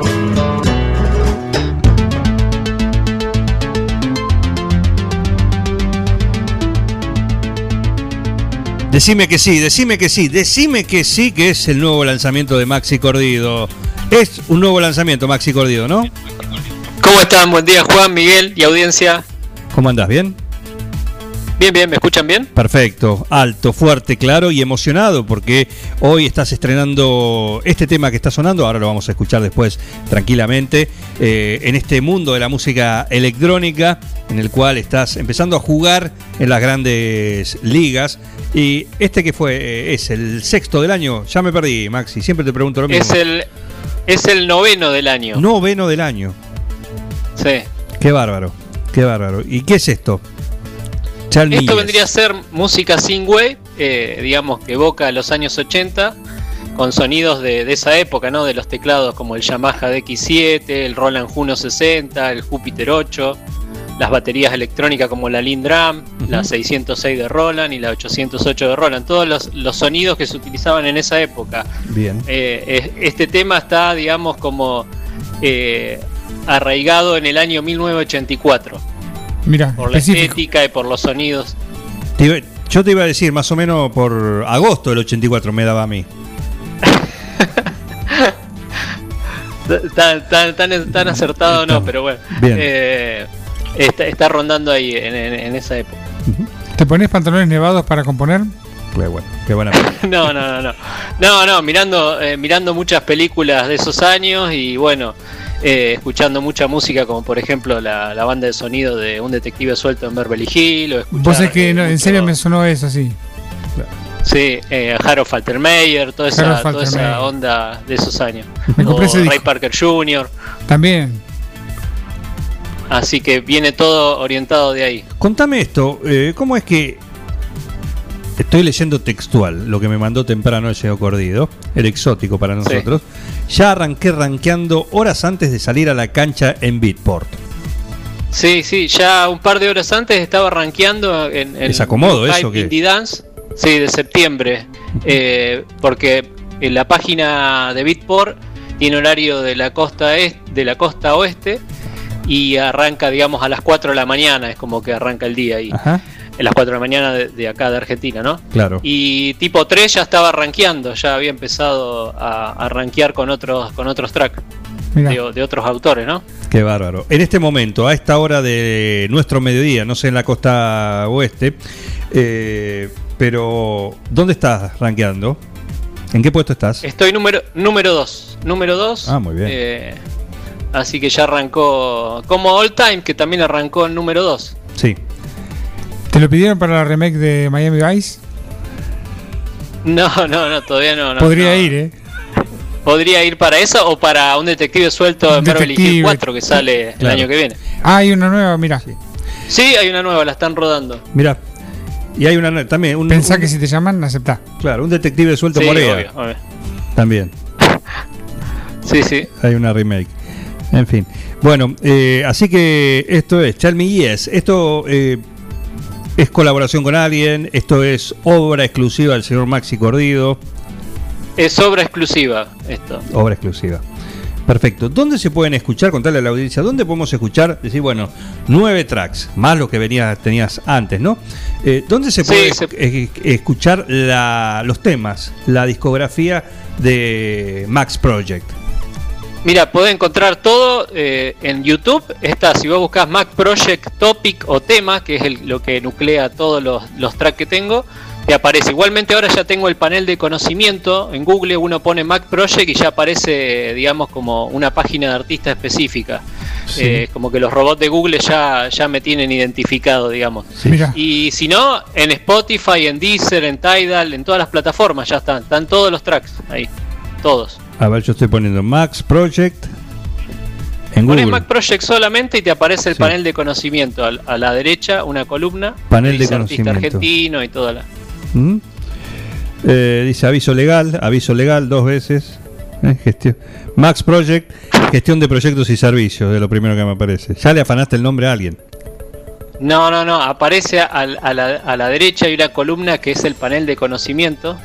Decime que sí, decime que sí, decime que sí, que es el nuevo lanzamiento de Maxi Cordido. Es un nuevo lanzamiento, Maxi Cordido, ¿no? ¿Cómo están? Buen día, Juan, Miguel y audiencia. ¿Cómo andás? ¿Bien? Bien, bien, ¿me escuchan bien? Perfecto, alto, fuerte, claro y emocionado porque hoy estás estrenando este tema que está sonando, ahora lo vamos a escuchar después tranquilamente, eh, en este mundo de la música electrónica en el cual estás empezando a jugar en las grandes ligas y este que fue eh, es el sexto del año, ya me perdí Maxi, siempre te pregunto lo mismo. Es el, es el noveno del año. Noveno del año. Sí. Qué bárbaro, qué bárbaro. ¿Y qué es esto? Esto vendría a ser música sin wave, eh, digamos que evoca los años 80, con sonidos de, de, esa época, ¿no? De los teclados como el Yamaha DX7, el Roland Juno 60, el Jupiter 8, las baterías electrónicas como la Lindram, la 606 de Roland y la 808 de Roland, todos los, los sonidos que se utilizaban en esa época. Bien. Eh, este tema está, digamos, como eh, arraigado en el año 1984. Mira, por la estética y por los sonidos. yo te iba a decir, más o menos por agosto del 84 me daba a mí. tan, tan, tan, tan, acertado no, pero bueno. Eh, está, está, rondando ahí en, en, esa época. ¿Te pones pantalones nevados para componer? Qué bueno, qué buena. no, no, no, no. No, no, mirando, eh, mirando muchas películas de esos años y bueno, eh, escuchando mucha música, como por ejemplo la, la, banda de sonido de Un Detective Suelto en Beverly Hills. O Vos es que no, en serio me sonó eso, sí. Sí, eh, Harold Faltermeyer, toda esa, toda esa onda de esos años. Me compré ese Ray Parker Jr. También. Así que viene todo orientado de ahí. Contame esto, eh, ¿cómo es que Estoy leyendo textual lo que me mandó temprano el Cordido, el exótico para nosotros. Ya arranqué rankeando horas antes de salir a la cancha en Beatport. Sí, sí, ya un par de horas antes estaba rankeando en el acomodo eso que Indie Dance, sí, de septiembre, eh, porque en la página de Beatport tiene horario de la costa este, de la costa oeste y arranca, digamos, a las 4 de la mañana, es como que arranca el día ahí. Ajá en las 4 de la mañana de, de, acá de Argentina, ¿no? Claro. Y tipo 3 ya estaba rankeando, ya había empezado a, a rankear con otros, con otros tracks de, de, otros autores, ¿no? Qué bárbaro. En este momento, a esta hora de nuestro mediodía, no sé en la costa oeste, eh, pero ¿dónde estás rankeando? ¿En qué puesto estás? Estoy número número 2. Número 2. Ah, muy bien. Eh, así que ya arrancó como All Time, que también arrancó en número 2. Sí. ¿Te lo pidieron para la remake de Miami Vice? No, no, no, todavía no. no Podría no. ir, ¿eh? Podría ir para eso o para un detective suelto en Beverly Hills 4 que sale claro. el año que viene. Ah, hay una nueva, mira. Sí. sí, hay una nueva, la están rodando. Mira. Y hay una también. Un, Pensá un, que si te llaman, aceptá. Claro, un detective suelto sí, Morea. Obvio, obvio. También. sí, sí. Hay una remake. En fin. Bueno, eh, así que esto es Tell Me Yes. Esto eh, es colaboración con alguien. Esto es obra exclusiva del señor Maxi Cordido. Es obra exclusiva esto. Obra exclusiva. Perfecto. ¿Dónde se pueden escuchar? Contarle a la audiencia, ¿dónde podemos escuchar? Decir, bueno, nueve tracks, más lo que venía, tenías antes, ¿no? Eh, ¿Dónde se puede sí, se... escuchar la, los temas, la discografía de Max Project? Mira, podés encontrar todo eh, en YouTube. Está, si vos buscas Mac Project Topic o tema, que es el, lo que nuclea todos los, los tracks que tengo, te aparece. Igualmente ahora ya tengo el panel de conocimiento. En Google uno pone Mac Project y ya aparece, digamos, como una página de artista específica. Sí. Eh, como que los robots de Google ya, ya me tienen identificado, digamos. Sí. Y si no, en Spotify, en Deezer, en Tidal, en todas las plataformas ya están. Están todos los tracks ahí. Todos. A ver, yo estoy poniendo Max Project. En Pones Google. Mac Project solamente y te aparece el sí. panel de conocimiento. A, a, la derecha, una columna. Panel de conocimiento. argentino y toda la. ¿Mm? Eh, dice aviso legal, aviso legal dos veces. Eh, gestión. Max Project, gestión de proyectos y servicios, de lo primero que me aparece. Ya le afanaste el nombre a alguien. No, no, no, aparece a, a, la, a la, derecha hay una columna que es el panel de conocimiento.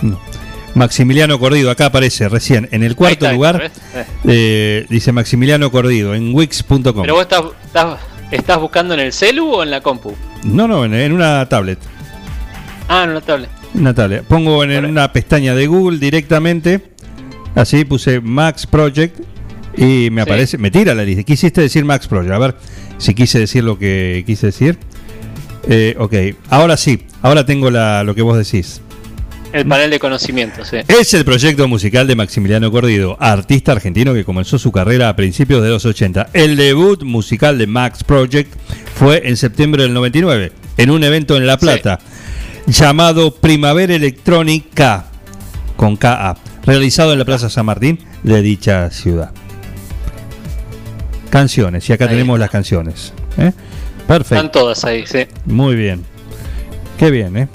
No. Maximiliano Cordido, acá aparece recién, en el cuarto está, lugar, eh, dice Maximiliano Cordido, en wix.com. Pero vos estás, estás, estás, buscando en el celu o en la compu? No, no, en, en una tablet. Ah, en una tablet. Una tablet. Pongo en una pestaña de Google directamente. Así puse Max Project y me aparece, me tira la lista. Quisiste decir Max Project. A ver si quise decir lo que quise decir. Eh, ok, ahora sí, ahora tengo la, lo que vos decís. El panel de conocimientos, sí. Es el proyecto musical de Maximiliano Cordido, artista argentino que comenzó su carrera a principios de los 80. El debut musical de Max Project fue en septiembre del 99, en un evento en La Plata, llamado Primavera Electrónica, con KA, realizado en la Plaza San Martín de dicha ciudad. Canciones, y acá tenemos las canciones. ¿eh? Perfecto. Están todas ahí, sí. Muy bien. Qué bien, ¿eh?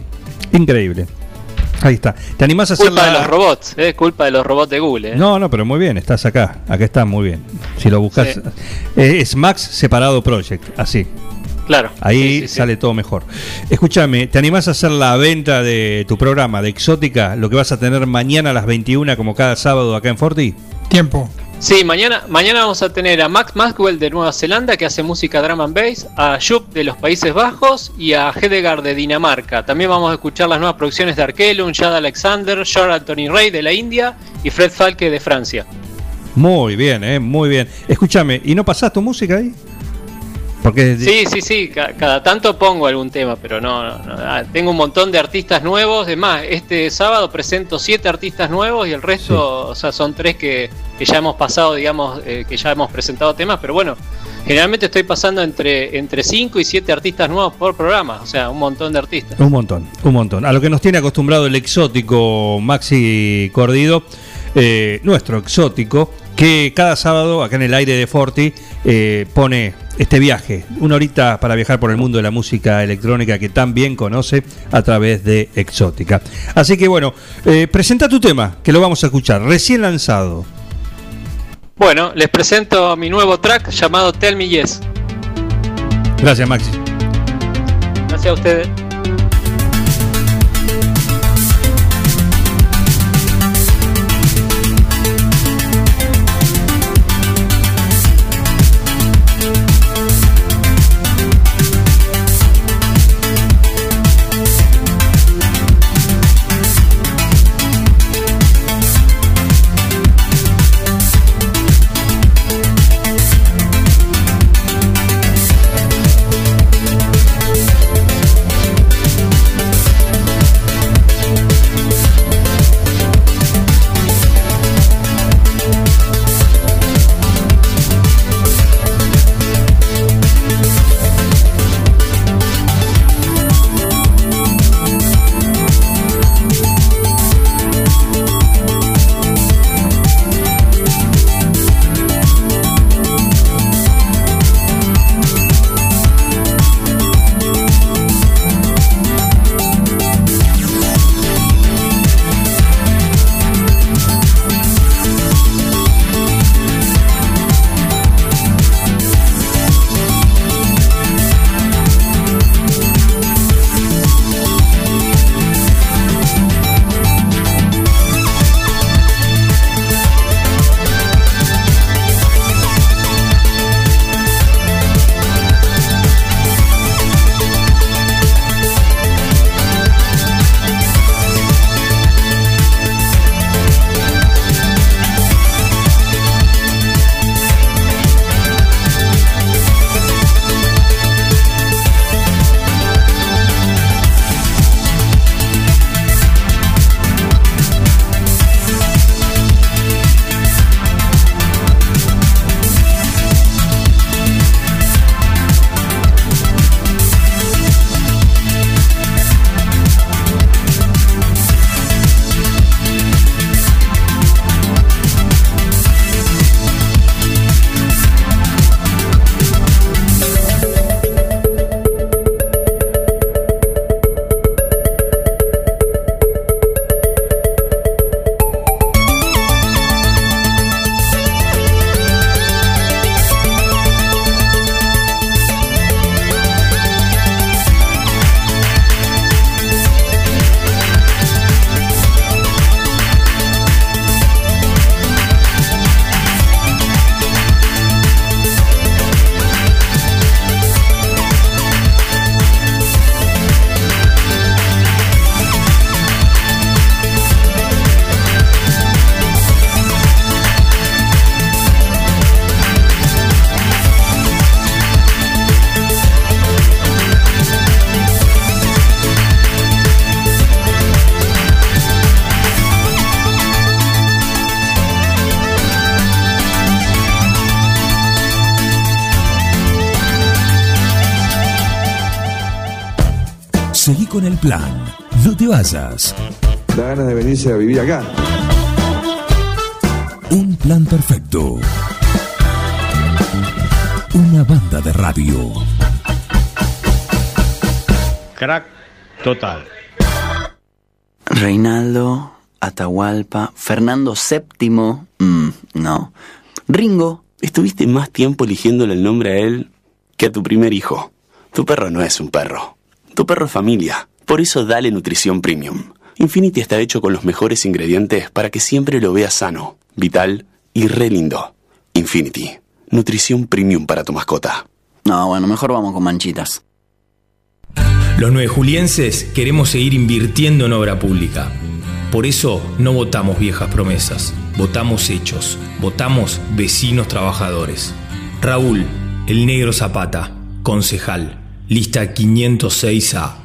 Increíble. Ahí está. ¿Te animás a hacer Culpa la- de los robots, es culpa de los robots de Google. ¿eh? No, no, pero muy bien, estás acá. Acá está muy bien. Si lo buscas. Sí. Eh, es Max Separado Project, así. Claro. Ahí sale todo mejor. Escúchame, ¿te animás a hacer la venta de tu programa de Exótica? Lo que vas a tener mañana a las 21, como cada sábado acá en Forti. Tiempo. Sí, mañana, mañana vamos a tener a Max Maxwell de Nueva Zelanda que hace música drum and bass, a Jupp de los Países Bajos y a Hedegaard de Dinamarca. También vamos a escuchar las nuevas producciones de Arkelun, Jad Alexander, George Anthony Ray de la India y Fred Falke de Francia. Muy bien, eh, muy bien. Escúchame, ¿y no pasás tu música ahí? Porque Sí, sí, sí, ca- cada tanto pongo algún tema, pero no, no, no. Ah, tengo un montón de artistas nuevos. Es más, este sábado presento siete artistas nuevos y el resto, o sea, son tres que, que ya hemos pasado, digamos, eh, que ya hemos presentado temas, pero bueno, generalmente estoy pasando entre, entre cinco y siete artistas nuevos por programa, o sea, un montón de artistas. Un montón, un montón. A lo que nos tiene acostumbrado el exótico Maxi Cordido, eh, nuestro exótico, que cada sábado acá en el aire de Forti eh, pone este viaje, una horita para viajar por el mundo de la música electrónica que tan bien conoce a través de Exótica. Así que bueno, eh, presenta tu tema, que lo vamos a escuchar, recién lanzado. Bueno, les presento mi nuevo track llamado Tell Me Yes. Gracias Maxi. Gracias a ustedes. Vayas. Da ganas de venirse a vivir acá. Un plan perfecto. Una banda de radio. Crack total. Reinaldo, Atahualpa, Fernando VII, mm, no. Ringo, Estuviste más tiempo eligiéndole el nombre a él que a tu primer hijo. Tu perro no es un perro. Tu perro es familia. Por eso dale nutrición premium. Infinity está hecho con los mejores ingredientes para que siempre lo veas sano, vital y re lindo. Infinity. Nutrición premium para tu mascota. No, bueno, mejor vamos con manchitas. Los nueve julienses queremos seguir invirtiendo en obra pública. Por eso no votamos viejas promesas, votamos hechos, votamos vecinos trabajadores. Raúl, el negro Zapata, concejal, lista 506A.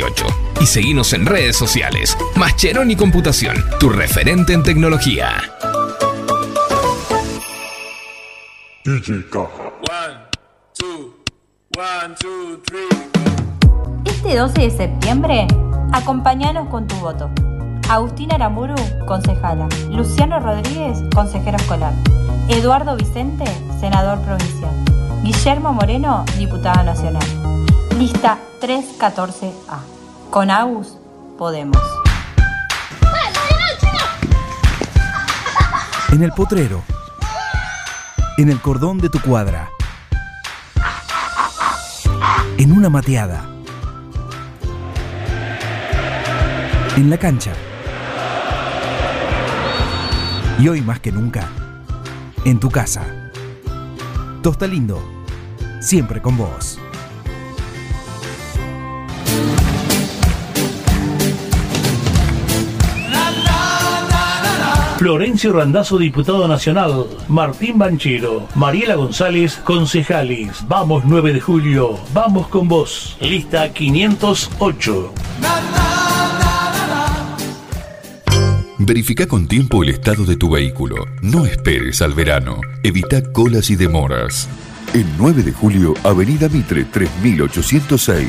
1278 y seguinos en redes sociales. Mascheroni Computación, tu referente en tecnología. Este 12 de septiembre, acompáñanos con tu voto. Agustín Aramburu, concejala. Luciano Rodríguez, consejero escolar. Eduardo Vicente, senador provincial. Guillermo Moreno, diputado nacional. Lista 314A. Con Agus, Podemos. En el potrero. En el cordón de tu cuadra. En una mateada. En la cancha. Y hoy más que nunca, en tu casa. Tosta Lindo, siempre con vos. Florencio Randazzo, diputado nacional. Martín Banchero. Mariela González, concejales. Vamos 9 de julio. Vamos con vos. Lista 508. Verifica con tiempo el estado de tu vehículo. No esperes al verano. Evita colas y demoras. El 9 de julio, Avenida Mitre 3806.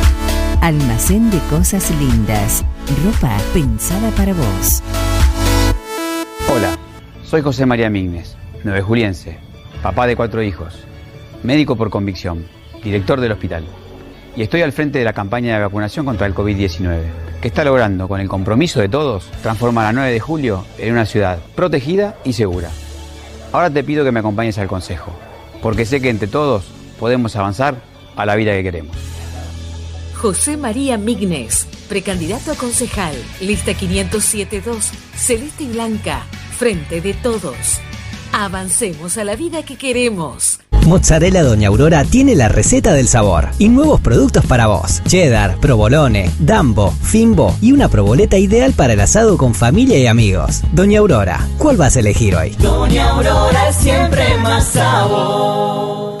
Almacén de Cosas Lindas. Ropa pensada para vos. Hola, soy José María Mignes, nueve juliense, papá de cuatro hijos, médico por convicción, director del hospital. Y estoy al frente de la campaña de vacunación contra el COVID-19, que está logrando, con el compromiso de todos, transformar a 9 de julio en una ciudad protegida y segura. Ahora te pido que me acompañes al consejo, porque sé que entre todos podemos avanzar a la vida que queremos. José María Mignes, precandidato a concejal, lista 507-2, celeste y blanca, frente de todos. Avancemos a la vida que queremos. Mozzarella Doña Aurora tiene la receta del sabor y nuevos productos para vos. Cheddar, provolone, dambo, fimbo y una proboleta ideal para el asado con familia y amigos. Doña Aurora, ¿cuál vas a elegir hoy? Doña Aurora es siempre más sabor.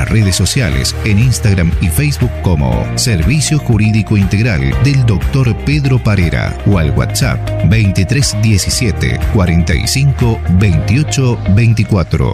redes sociales en Instagram y Facebook como Servicio Jurídico Integral del Dr. Pedro Parera o al WhatsApp 2317 45 28 24.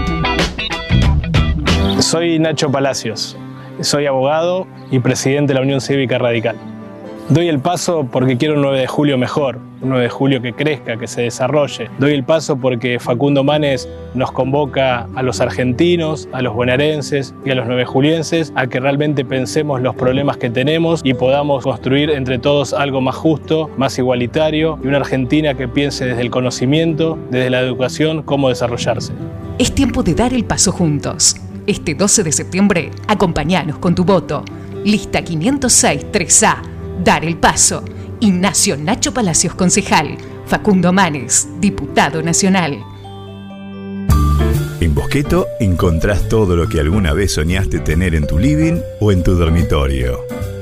Soy Nacho Palacios, soy abogado y presidente de la Unión Cívica Radical. Doy el paso porque quiero un 9 de julio mejor, un 9 de julio que crezca, que se desarrolle. Doy el paso porque Facundo Manes nos convoca a los argentinos, a los bonaerenses y a los nueve julienses a que realmente pensemos los problemas que tenemos y podamos construir entre todos algo más justo, más igualitario y una Argentina que piense desde el conocimiento, desde la educación, cómo desarrollarse. Es tiempo de dar el paso juntos. Este 12 de septiembre, acompáñanos con tu voto. Lista 506 3A. Dar el paso. Ignacio Nacho Palacios, concejal. Facundo Manes, diputado nacional. En Bosqueto encontrás todo lo que alguna vez soñaste tener en tu living o en tu dormitorio.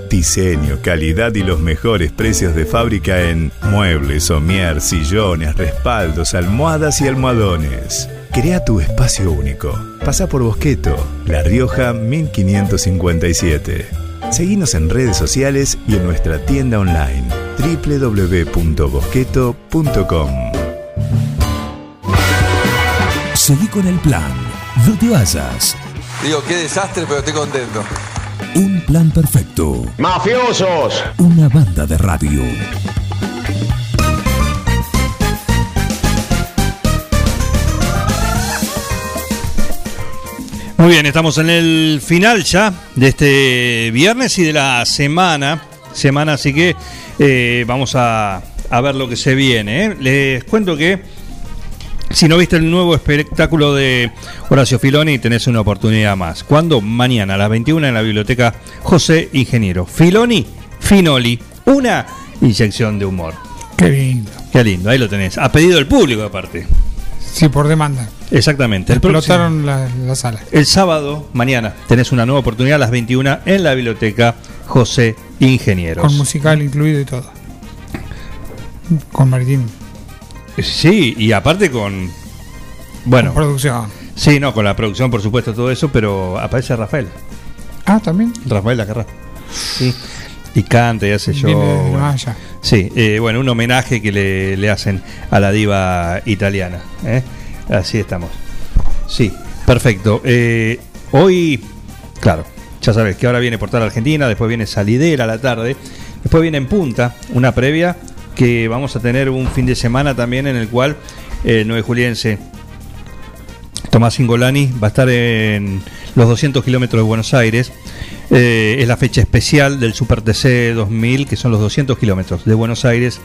Diseño, calidad y los mejores precios de fábrica en muebles, somier, sillones, respaldos, almohadas y almohadones. Crea tu espacio único. Pasa por Bosqueto, La Rioja 1557. Seguinos en redes sociales y en nuestra tienda online www.bosqueto.com. Seguí con el plan. No te vayas. Digo, qué desastre, pero estoy contento. Un plan perfecto. ¡Mafiosos! Una banda de radio. Muy bien, estamos en el final ya de este viernes y de la semana. Semana, así que eh, vamos a, a ver lo que se viene. ¿eh? Les cuento que si no viste el nuevo espectáculo de Horacio Filoni, tenés una oportunidad más. ¿Cuándo? Mañana a las 21 en la biblioteca José Ingeniero. Filoni, Finoli, una inyección de humor. Qué lindo. Qué lindo, ahí lo tenés. Ha pedido el público aparte. Sí, por demanda. Exactamente. El, Explotaron la, la sala. el sábado, mañana, tenés una nueva oportunidad a las 21 en la biblioteca José Ingenieros. Con musical incluido y todo. Con Martín. Sí, y aparte con. Bueno. Con producción. Sí, no, con la producción, por supuesto, todo eso, pero aparece Rafael. Ah, también. Rafael Lacarra. Sí. Y canta y hace yo. Viene bueno. Sí, eh, bueno, un homenaje que le, le hacen a la diva italiana. ¿eh? Así estamos. Sí, perfecto. Eh, hoy, claro, ya sabes que ahora viene Portal Argentina, después viene Salidera a la tarde, después viene en Punta, una previa que vamos a tener un fin de semana también en el cual el 9 juliense Tomás Ingolani va a estar en los 200 kilómetros de Buenos Aires. Eh, es la fecha especial del Super TC 2000, que son los 200 kilómetros de Buenos Aires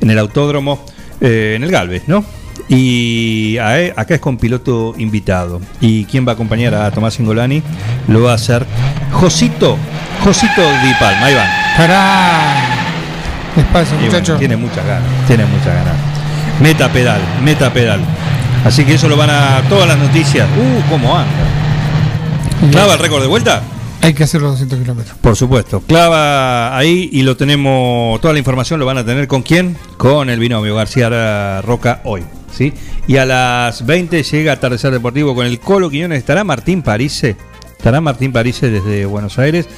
en el autódromo, eh, en el Galvez, ¿no? Y eh, acá es con piloto invitado. ¿Y quién va a acompañar a Tomás Ingolani? Lo va a hacer Josito, Josito Di Palma. Ahí van. Pará. Despacio, Y bueno, muchacho. tiene muchas ganas, tiene muchas ganas. Meta pedal, meta pedal. Así que eso lo van a. Todas las noticias. Uh, cómo anda. ¿Clava el récord de vuelta? Hay que hacer los 200 kilómetros. Por supuesto. Clava ahí y lo tenemos, toda la información lo van a tener con quién? Con el binomio García Roca hoy. ¿sí? Y a las 20 llega Atardecer Deportivo con el Colo Quiñones. ¿Estará Martín Parise? ¿Estará Martín Parise desde Buenos Aires?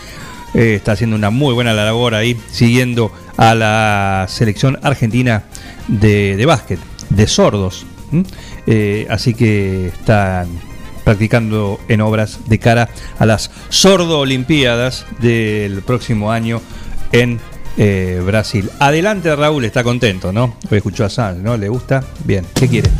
Eh, está haciendo una muy buena labor ahí, siguiendo a la selección argentina de, de básquet, de sordos. Eh, así que están practicando en obras de cara a las sordo olimpiadas del próximo año en eh, Brasil. Adelante Raúl, está contento, ¿no? Hoy escuchó a Sanz, ¿no? ¿Le gusta? Bien, ¿qué quiere?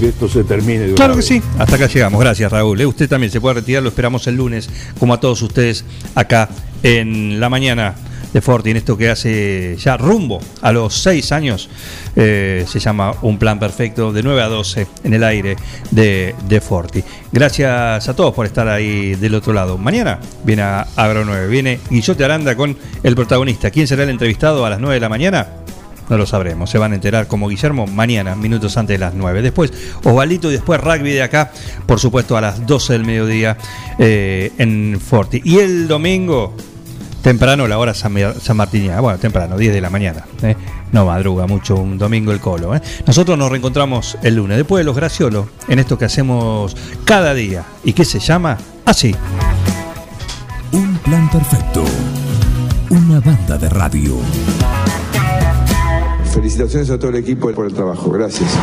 Que esto se termine de Claro que vez. sí. Hasta acá llegamos. Gracias, Raúl. Eh, Usted también se puede retirar. Lo esperamos el lunes, como a todos ustedes, acá en la mañana de Forti, en esto que hace ya rumbo a los seis años. eh, se llama Un Plan Perfecto, de 9 a 12 en el aire de, de Forti. Gracias a todos por estar ahí del otro lado. Mañana viene a Agro 9. Viene Guillote Aranda con el protagonista. ¿Quién será el entrevistado a las 9 de la mañana? No lo sabremos, se van a enterar como Guillermo mañana, minutos antes de las 9. Después Osvalito y después rugby de acá, por supuesto a las 12 del mediodía eh, en Forti. Y el domingo, temprano, la hora san, San Martiniana, bueno, temprano, 10 de la mañana. ¿eh? No madruga mucho un domingo el colo. ¿eh? Nosotros nos reencontramos el lunes, después de los graciolos, en esto que hacemos cada día y que se llama así. Un plan perfecto. Una banda de radio. Felicitaciones a todo el equipo por el trabajo. Gracias.